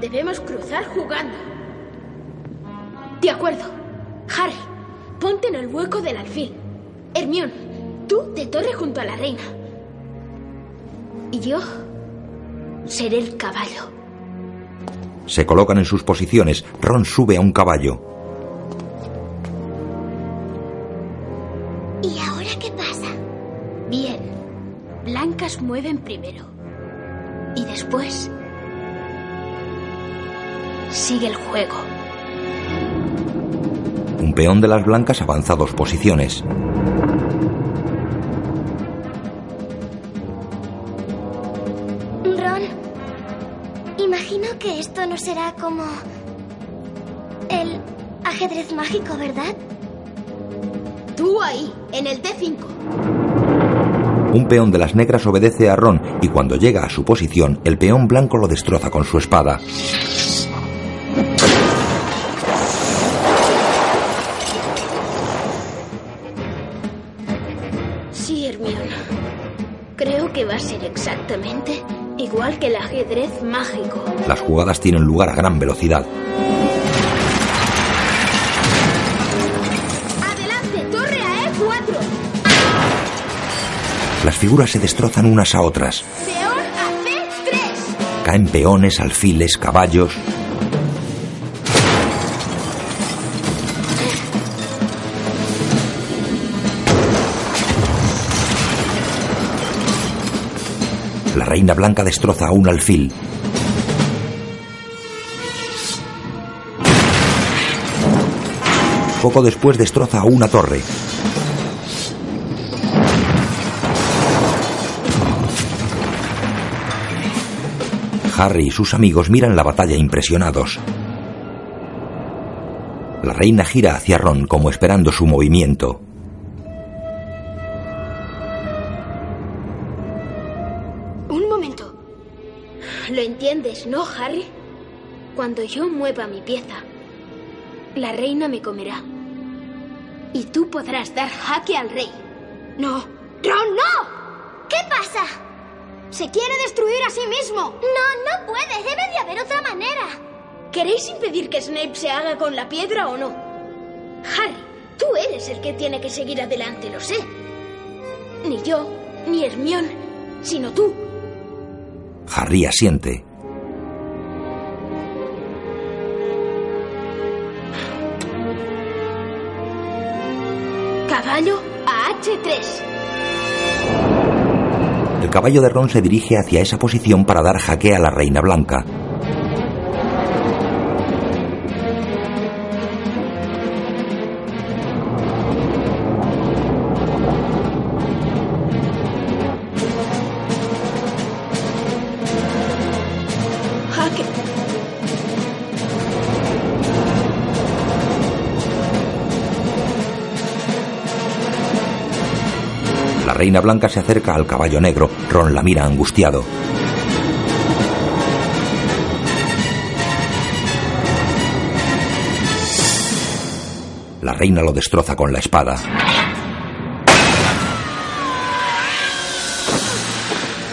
Debemos cruzar jugando. De acuerdo. Harry, ponte en el hueco del alfil. Hermione, tú de torre junto a la reina. Y yo seré el caballo. Se colocan en sus posiciones. Ron sube a un caballo. Blancas mueven primero. Y después... Sigue el juego. Un peón de las blancas avanza dos posiciones. Ron, imagino que esto no será como el ajedrez mágico, ¿verdad? Tú ahí, en el T5. Un peón de las negras obedece a Ron y cuando llega a su posición, el peón blanco lo destroza con su espada. Sí, Hermione. Creo que va a ser exactamente igual que el ajedrez mágico. Las jugadas tienen lugar a gran velocidad. Las figuras se destrozan unas a otras. Peón a C3. Caen peones, alfiles, caballos. La reina blanca destroza a un alfil. Poco después destroza a una torre. Harry y sus amigos miran la batalla impresionados. La reina gira hacia Ron como esperando su movimiento. Un momento. Lo entiendes, ¿no, Harry? Cuando yo mueva mi pieza, La reina me comerá. Y tú podrás dar jaque al rey. No. ¡Ron, no! ¿Qué pasa? Se quiere destruir a sí mismo. No, no puede. Debe de haber otra manera. ¿Queréis impedir que Snape se haga con la piedra o no? Harry, tú eres el que tiene que seguir adelante, lo sé. Ni yo, ni Hermión, sino tú. Harry asiente. Caballo a H3. Caballo de Ron se dirige hacia esa posición para dar jaque a la Reina Blanca. Reina Blanca se acerca al caballo negro. Ron la mira angustiado. La reina lo destroza con la espada.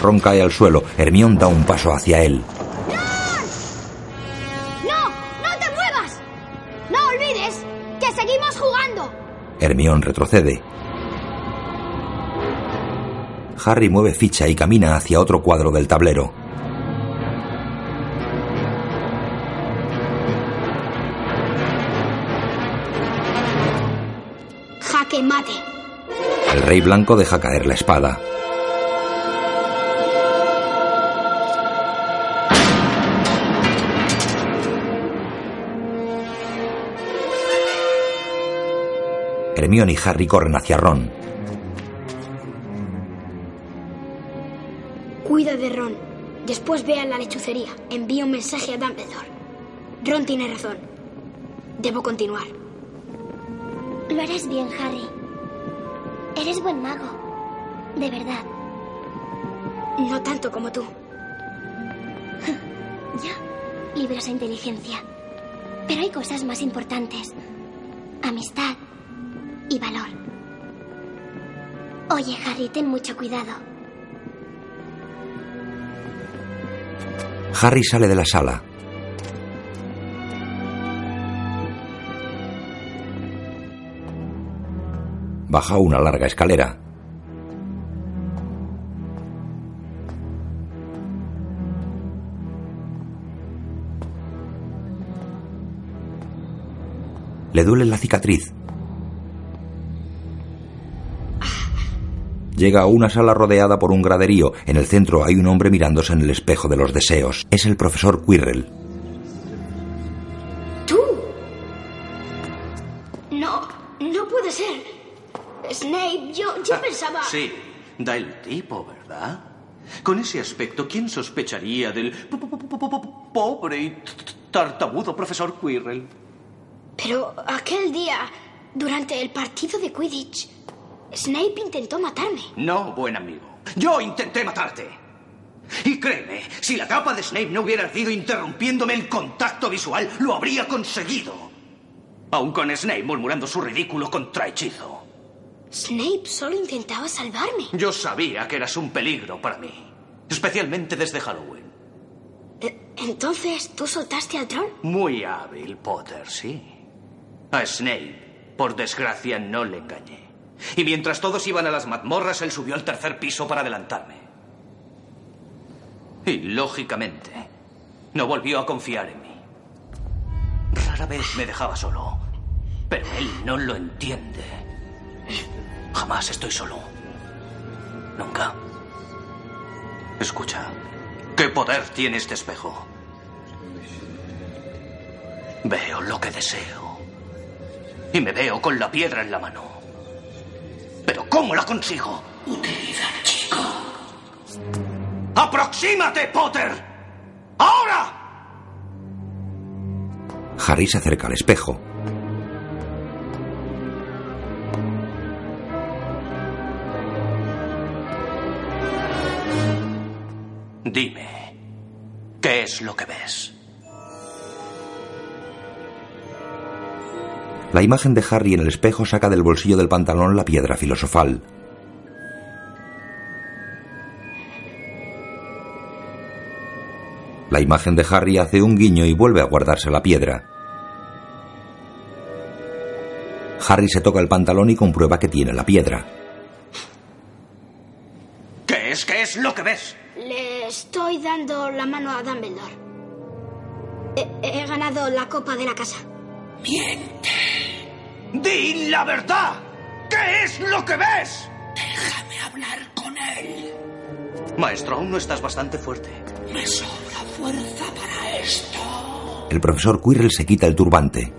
Ron cae al suelo. Hermión da un paso hacia él. ¡No! ¡No te muevas! ¡No olvides que seguimos jugando! Hermión retrocede. Harry mueve ficha y camina hacia otro cuadro del tablero. Jaque mate. El rey blanco deja caer la espada. Hermione y Harry corren hacia Ron. Después ve a la lechucería. Envía un mensaje a Dumbledore. Ron tiene razón. Debo continuar. Lo harás bien, Harry. Eres buen mago. De verdad. No tanto como tú. Ya. Libros e inteligencia. Pero hay cosas más importantes. Amistad y valor. Oye, Harry, ten mucho cuidado. Harry sale de la sala. Baja una larga escalera. Le duele la cicatriz. Llega a una sala rodeada por un graderío. En el centro hay un hombre mirándose en el espejo de los deseos. Es el profesor Quirrell. ¿Tú? No, no puede ser. Snape, yo, yo pensaba... Sí, da el tipo, ¿verdad? Con ese aspecto, ¿quién sospecharía del po- po- po- po- po- pobre y tartamudo profesor Quirrell? Pero aquel día, durante el partido de Quidditch, Snape intentó matarme. No, buen amigo. Yo intenté matarte. Y créeme, si la capa de Snape no hubiera ardido interrumpiéndome el contacto visual, lo habría conseguido. Aún con Snape murmurando su ridículo contrahechizo. Snape solo intentaba salvarme. Yo sabía que eras un peligro para mí. Especialmente desde Halloween. Eh, Entonces, ¿tú soltaste al troll? Muy hábil, Potter, sí. A Snape, por desgracia, no le engañé. Y mientras todos iban a las mazmorras, él subió al tercer piso para adelantarme. Y, lógicamente, no volvió a confiar en mí. Rara vez me dejaba solo. Pero él no lo entiende. Jamás estoy solo. Nunca. Escucha. ¿Qué poder tiene este espejo? Veo lo que deseo. Y me veo con la piedra en la mano. Pero ¿cómo la consigo? Utilidad, chico. ¡Aproxímate, Potter! ¡Ahora! Harry se acerca al espejo. Dime, ¿qué es lo que ves? La imagen de Harry en el espejo saca del bolsillo del pantalón la piedra filosofal. La imagen de Harry hace un guiño y vuelve a guardarse la piedra. Harry se toca el pantalón y comprueba que tiene la piedra. ¿Qué es? ¿Qué es lo que ves? Le estoy dando la mano a Dumbledore. He, he ganado la copa de la casa. Miente. ¡Di la verdad! ¿Qué es lo que ves? Déjame hablar con él. Maestro, aún no estás bastante fuerte. Me sobra fuerza para esto. El profesor Quirrell se quita el turbante.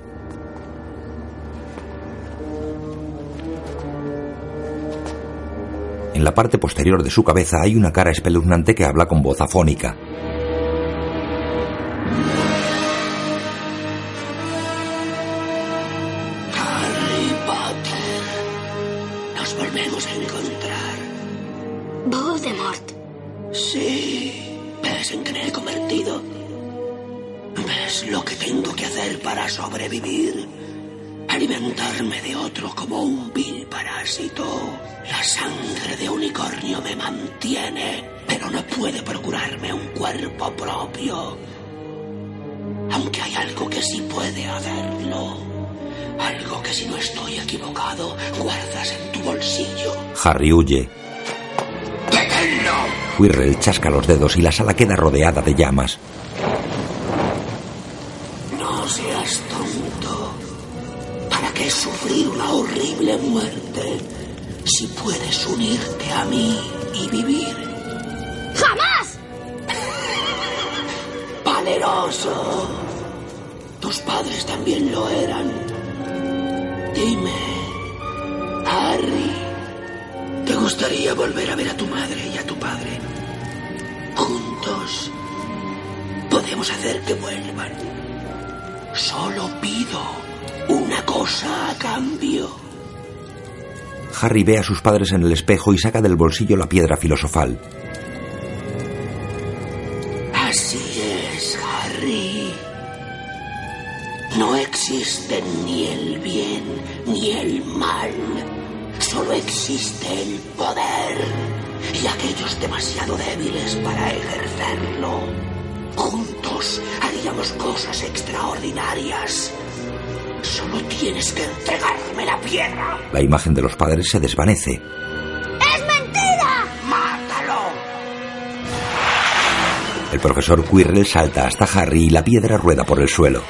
En la parte posterior de su cabeza hay una cara espeluznante que habla con voz afónica. Harry huye. Quirrell chasca los dedos y la sala queda rodeada de llamas. No seas tonto. ¿Para qué sufrir una horrible muerte si puedes unirte a mí y vivir? ¡Jamás! Valeroso. Tus padres también lo eran. Dime, Harry, ¿te gustaría volver a ver a tu madre y a tu padre? Juntos podemos hacer que vuelvan. Solo pido una cosa a cambio. Harry ve a sus padres en el espejo y saca del bolsillo la piedra filosofal. Así es, Harry. No existen ni el bien ni el mal. Solo existe el poder y aquellos demasiado débiles para ejercerlo. Juntos haríamos cosas extraordinarias. Solo tienes que entregarme la piedra. La imagen de los padres se desvanece. ¡Es mentira! ¡Mátalo! El profesor Quirrell salta hasta Harry y la piedra rueda por el suelo.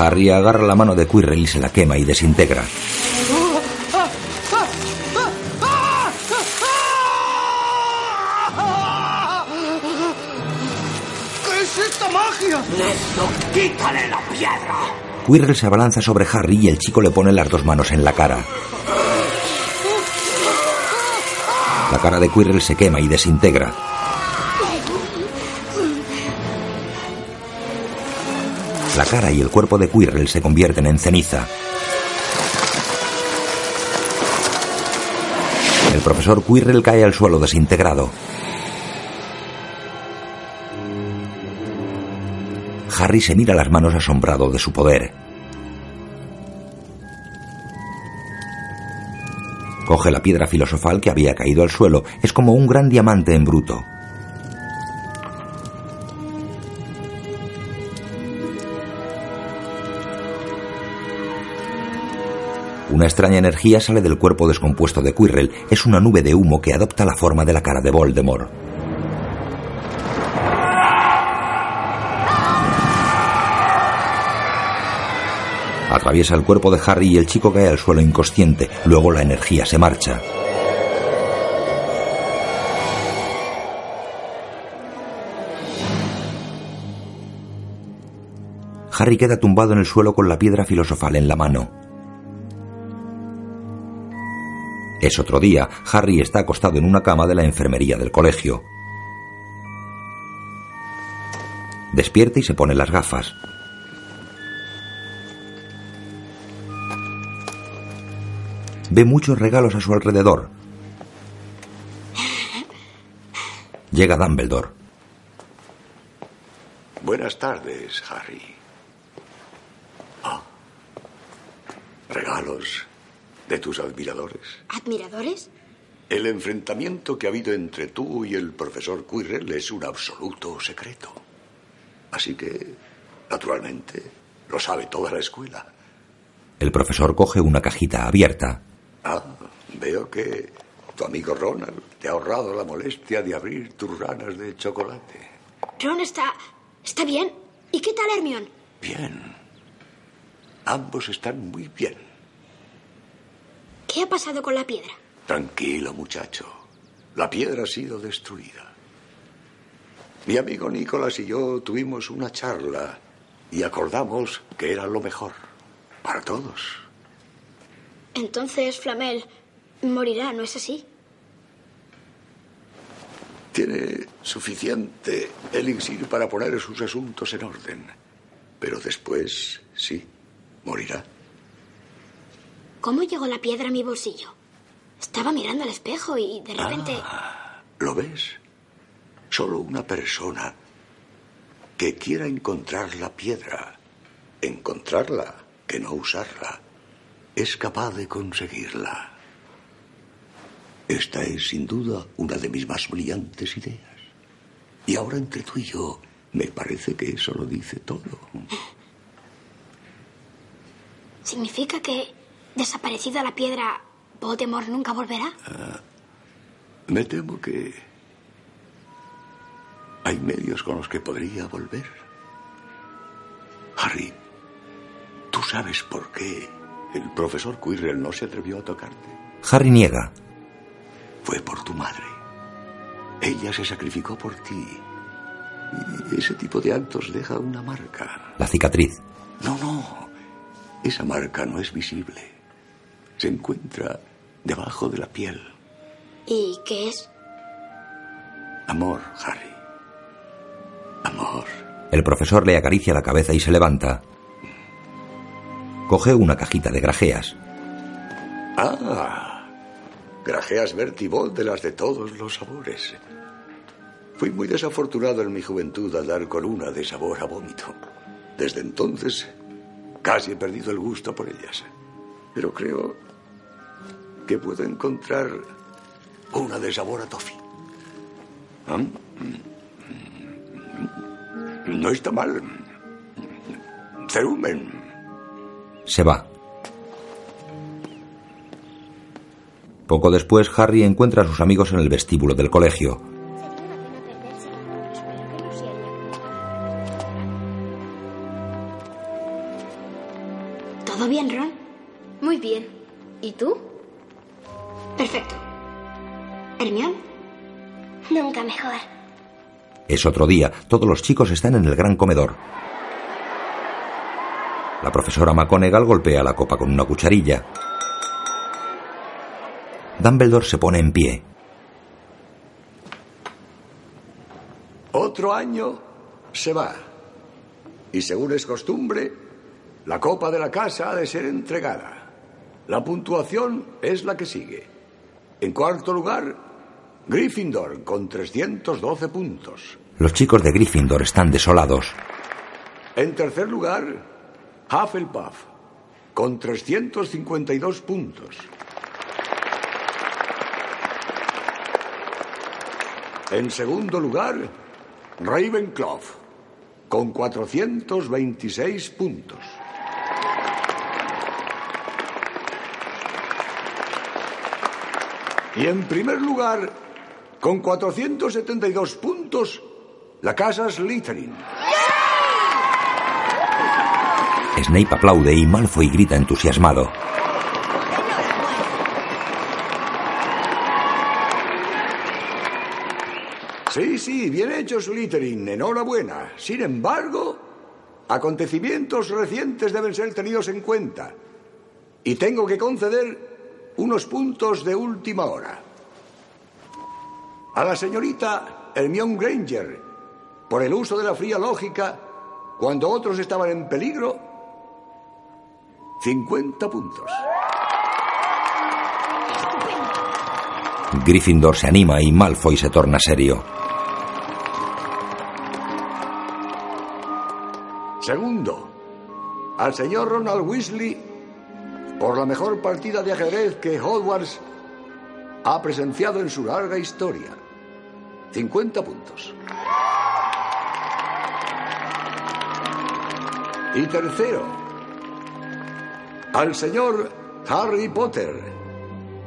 Harry agarra la mano de Quirrell y se la quema y desintegra. ¿Qué es esta magia? Necio, quítale la piedra. Quirrell se abalanza sobre Harry y el chico le pone las dos manos en la cara. La cara de Quirrell se quema y desintegra. La cara y el cuerpo de Quirrell se convierten en ceniza. El profesor Quirrell cae al suelo desintegrado. Harry se mira las manos asombrado de su poder. Coge la piedra filosofal que había caído al suelo. Es como un gran diamante en bruto. Una extraña energía sale del cuerpo descompuesto de Quirrell. Es una nube de humo que adopta la forma de la cara de Voldemort. Atraviesa el cuerpo de Harry y el chico cae al suelo inconsciente. Luego la energía se marcha. Harry queda tumbado en el suelo con la piedra filosofal en la mano. Es otro día. Harry está acostado en una cama de la enfermería del colegio. Despierta y se pone las gafas. Ve muchos regalos a su alrededor. Llega Dumbledore. Buenas tardes, Harry. Ah. Regalos de tus admiradores. ¿Admiradores? El enfrentamiento que ha habido entre tú y el profesor Quirrell es un absoluto secreto. Así que, naturalmente, lo sabe toda la escuela. El profesor coge una cajita abierta. Ah, veo que tu amigo Ronald te ha ahorrado la molestia de abrir tus ranas de chocolate. Ron está... está bien. ¿Y qué tal Hermione? Bien. Ambos están muy bien. ¿Qué ha pasado con la piedra? Tranquilo, muchacho. La piedra ha sido destruida. Mi amigo Nicolás y yo tuvimos una charla y acordamos que era lo mejor para todos. Entonces, Flamel morirá, ¿no es así? Tiene suficiente elixir para poner sus asuntos en orden. Pero después, sí, morirá. ¿Cómo llegó la piedra a mi bolsillo? Estaba mirando al espejo y de repente... Ah, ¿Lo ves? Solo una persona que quiera encontrar la piedra, encontrarla, que no usarla, es capaz de conseguirla. Esta es sin duda una de mis más brillantes ideas. Y ahora entre tú y yo, me parece que eso lo dice todo. ¿Significa que, desaparecida la piedra, Voldemort nunca volverá? Ah, me temo que hay medios con los que podría volver. Harry, ¿tú sabes por qué el profesor Quirrell no se atrevió a tocarte? Harry niega. Fue por tu madre. Ella se sacrificó por ti. Y ese tipo de actos deja una marca. La cicatriz. No, no. Esa marca no es visible. Se encuentra debajo de la piel. ¿Y qué es? Amor, Harry. Amor. El profesor le acaricia la cabeza y se levanta. Coge una cajita de grajeas. Ah, grajeas Bertibol de las de todos los sabores. Fui muy desafortunado en mi juventud al dar con una de sabor a vómito. Desde entonces casi he perdido el gusto por ellas. Pero creo que puedo encontrar una de sabor a toffee. ¿Ah? No está mal. Cerumen. Se va. Poco después, Harry encuentra a sus amigos en el vestíbulo del colegio. ¿Todo bien, Ron? Muy bien. ¿Y tú? Perfecto. ¿Hermione? Nunca mejor. Es otro día. Todos los chicos están en el gran comedor. La profesora McGonagall golpea la copa con una cucharilla. Dumbledore se pone en pie. Otro año se va. Y según es costumbre, la copa de la casa ha de ser entregada. La puntuación es la que sigue. En cuarto lugar, Gryffindor con 312 puntos. Los chicos de Gryffindor están desolados. En tercer lugar, Hufflepuff con 352 puntos. En segundo lugar, Ravenclaw con 426 puntos. Y en primer lugar, con 472 puntos, la casa Slytherin. Snape aplaude y Malfoy grita entusiasmado. Sí, sí, bien hecho, Slytherin. Enhorabuena. Sin embargo, acontecimientos recientes deben ser tenidos en cuenta. Y tengo que conceder unos puntos de última hora. A la señorita Hermione Granger, por el uso de la fría lógica, cuando otros estaban en peligro, 50 puntos. Gryffindor se anima y Malfoy se torna serio. Segundo, al señor Ronald Weasley por la mejor partida de ajedrez que Hogwarts ha presenciado en su larga historia. 50 puntos. Y tercero, al señor Harry Potter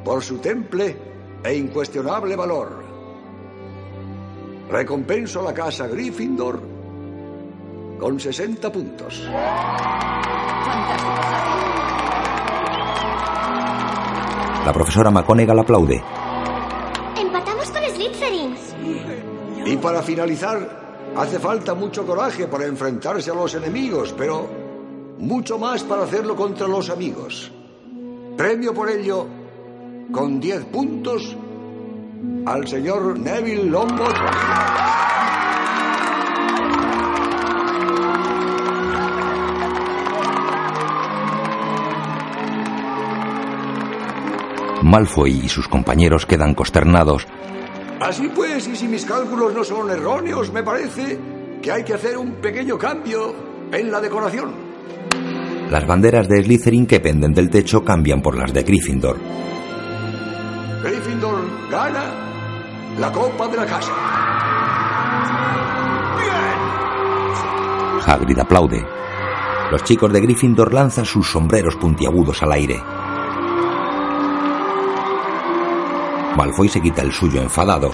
por su temple e incuestionable valor. Recompenso a la casa Gryffindor con 60 puntos. La profesora McGonagall aplaude. Empatamos con Slytherin. Y para finalizar, hace falta mucho coraje para enfrentarse a los enemigos, pero mucho más para hacerlo contra los amigos. Premio por ello, con 10 puntos, al señor Neville Longbottom. Malfoy y sus compañeros quedan consternados. Así pues, y si mis cálculos no son erróneos, me parece que hay que hacer un pequeño cambio en la decoración. Las banderas de Slytherin que penden del techo cambian por las de Gryffindor. Gryffindor gana la copa de la casa. Hagrid aplaude. Los chicos de Gryffindor lanzan sus sombreros puntiagudos al aire. Malfoy se quita el suyo enfadado.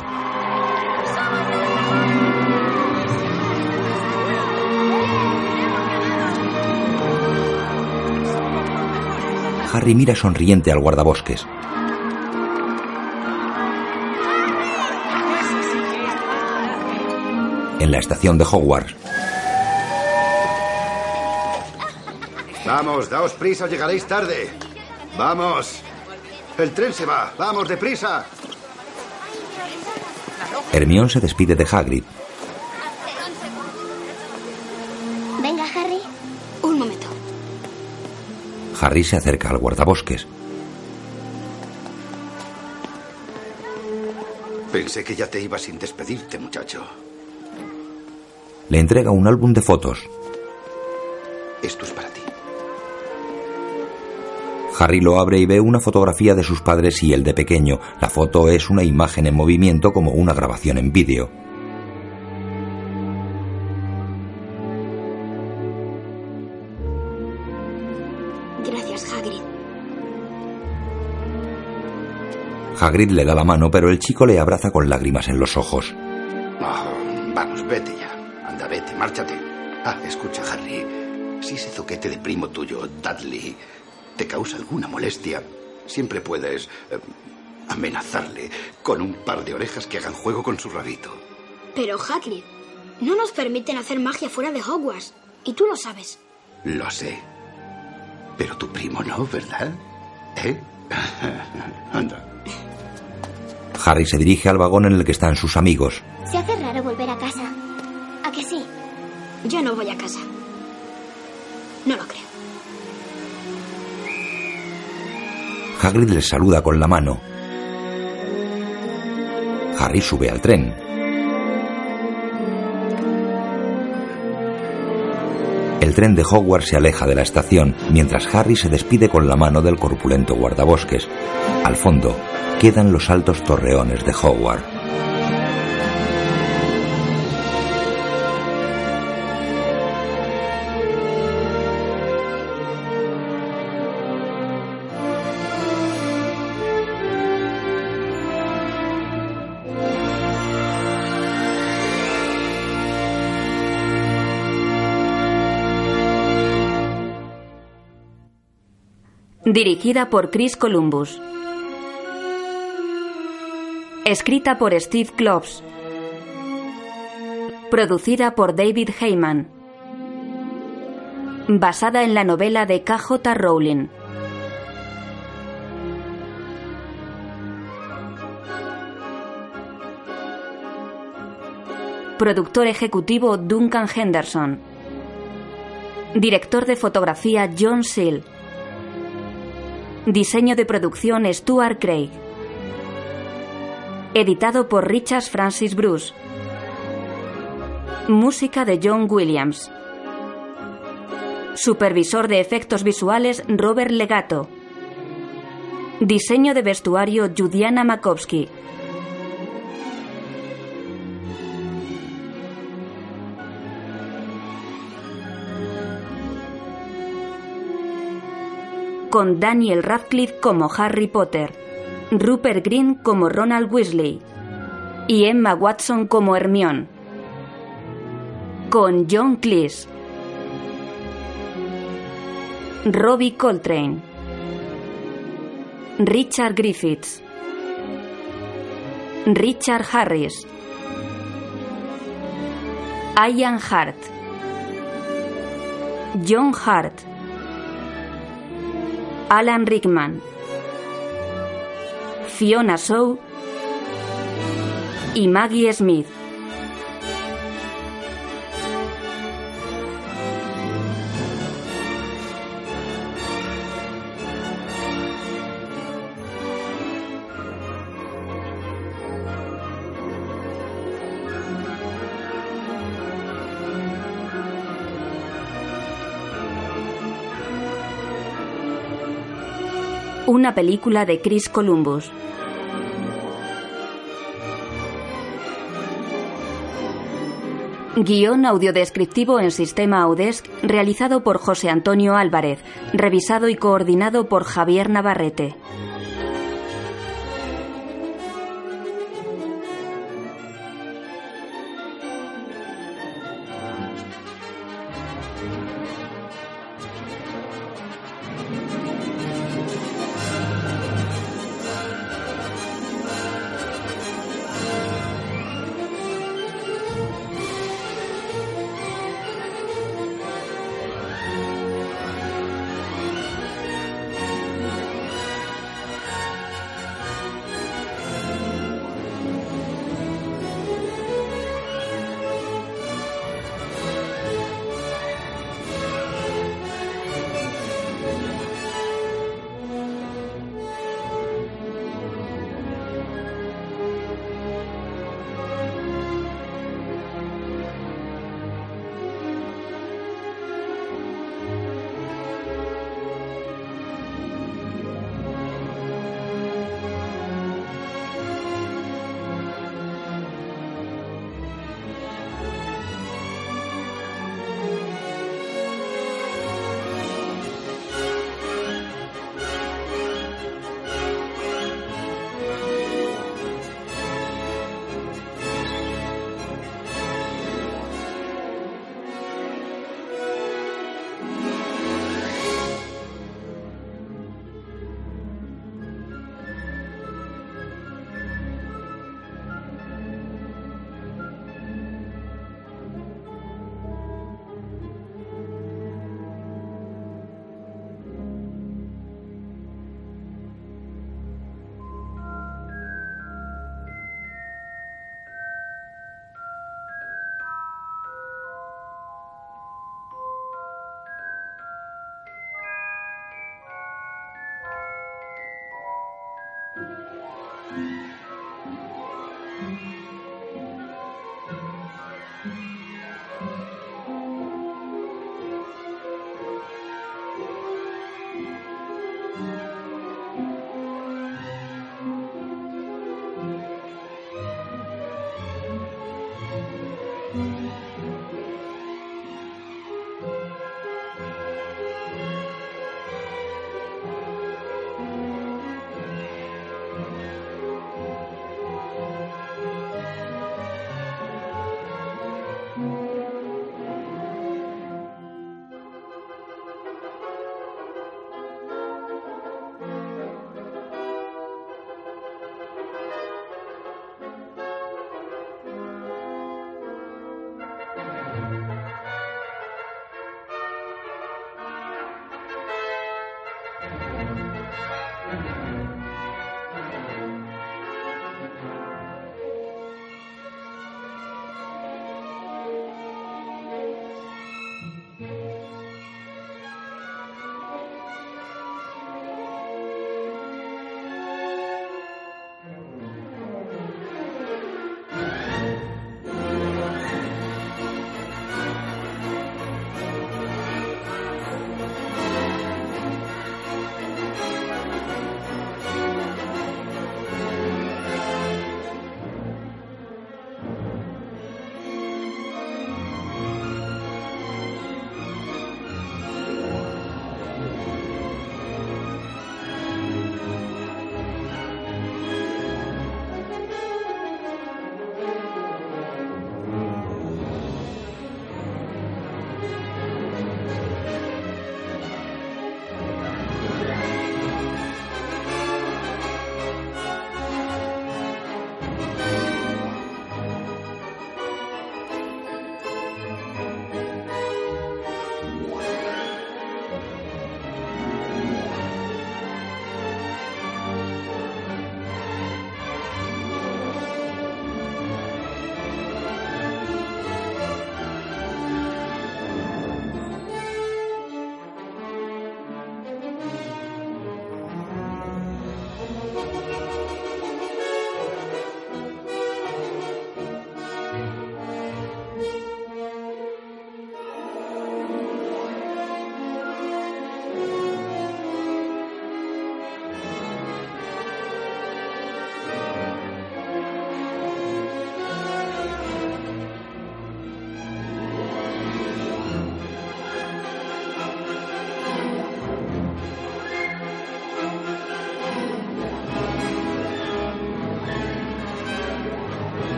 Harry mira sonriente al guardabosques. En la estación de Hogwarts, Vamos, daos prisa llegaréis tarde. Vamos. El tren se va. Vamos, deprisa. Hermione se despide de Hagrid. Venga, Harry. Un momento. Harry se acerca al guardabosques. Pensé que ya te ibas sin despedirte, muchacho. Le entrega un álbum de fotos. Esto es para ti. Harry lo abre y ve una fotografía de sus padres y el de pequeño. La foto es una imagen en movimiento como una grabación en vídeo. Gracias, Hagrid. Hagrid le da la mano, pero el chico le abraza con lágrimas en los ojos. Ah, vamos, vete ya. Anda, vete, márchate. Ah, escucha, Harry. Si ese zoquete de primo tuyo, Dudley, te causa alguna molestia, siempre puedes eh, amenazarle con un par de orejas que hagan juego con su rabito. Pero, Hagrid, no nos permiten hacer magia fuera de Hogwarts. Y tú lo sabes. Lo sé. Pero tu primo no, ¿verdad? ¿Eh? Anda. Harry se dirige al vagón en el que están sus amigos. Se hace raro volver a casa. ¿A que sí? Yo no voy a casa. No lo creo. Hagrid les saluda con la mano. Harry sube al tren. El tren de Hogwarts se aleja de la estación mientras Harry se despide con la mano del corpulento guardabosques. Al fondo quedan los altos torreones de Hogwarts. Dirigida por Chris Columbus. Escrita por Steve Kloves. Producida por David Heyman. Basada en la novela de K.J. Rowling. Productor ejecutivo Duncan Henderson. Director de fotografía John Seal. Diseño de producción Stuart Craig. Editado por Richard Francis Bruce. Música de John Williams. Supervisor de efectos visuales Robert Legato. Diseño de vestuario Judiana Makovsky. Con Daniel Radcliffe como Harry Potter, Rupert Green como Ronald Weasley y Emma Watson como Hermione. Con John Cleese, Robbie Coltrane, Richard Griffiths, Richard Harris, Ian Hart, John Hart, Alan Rickman, Fiona Shaw y Maggie Smith. Una película de Chris Columbus. Guión audiodescriptivo en sistema Audesc realizado por José Antonio Álvarez, revisado y coordinado por Javier Navarrete.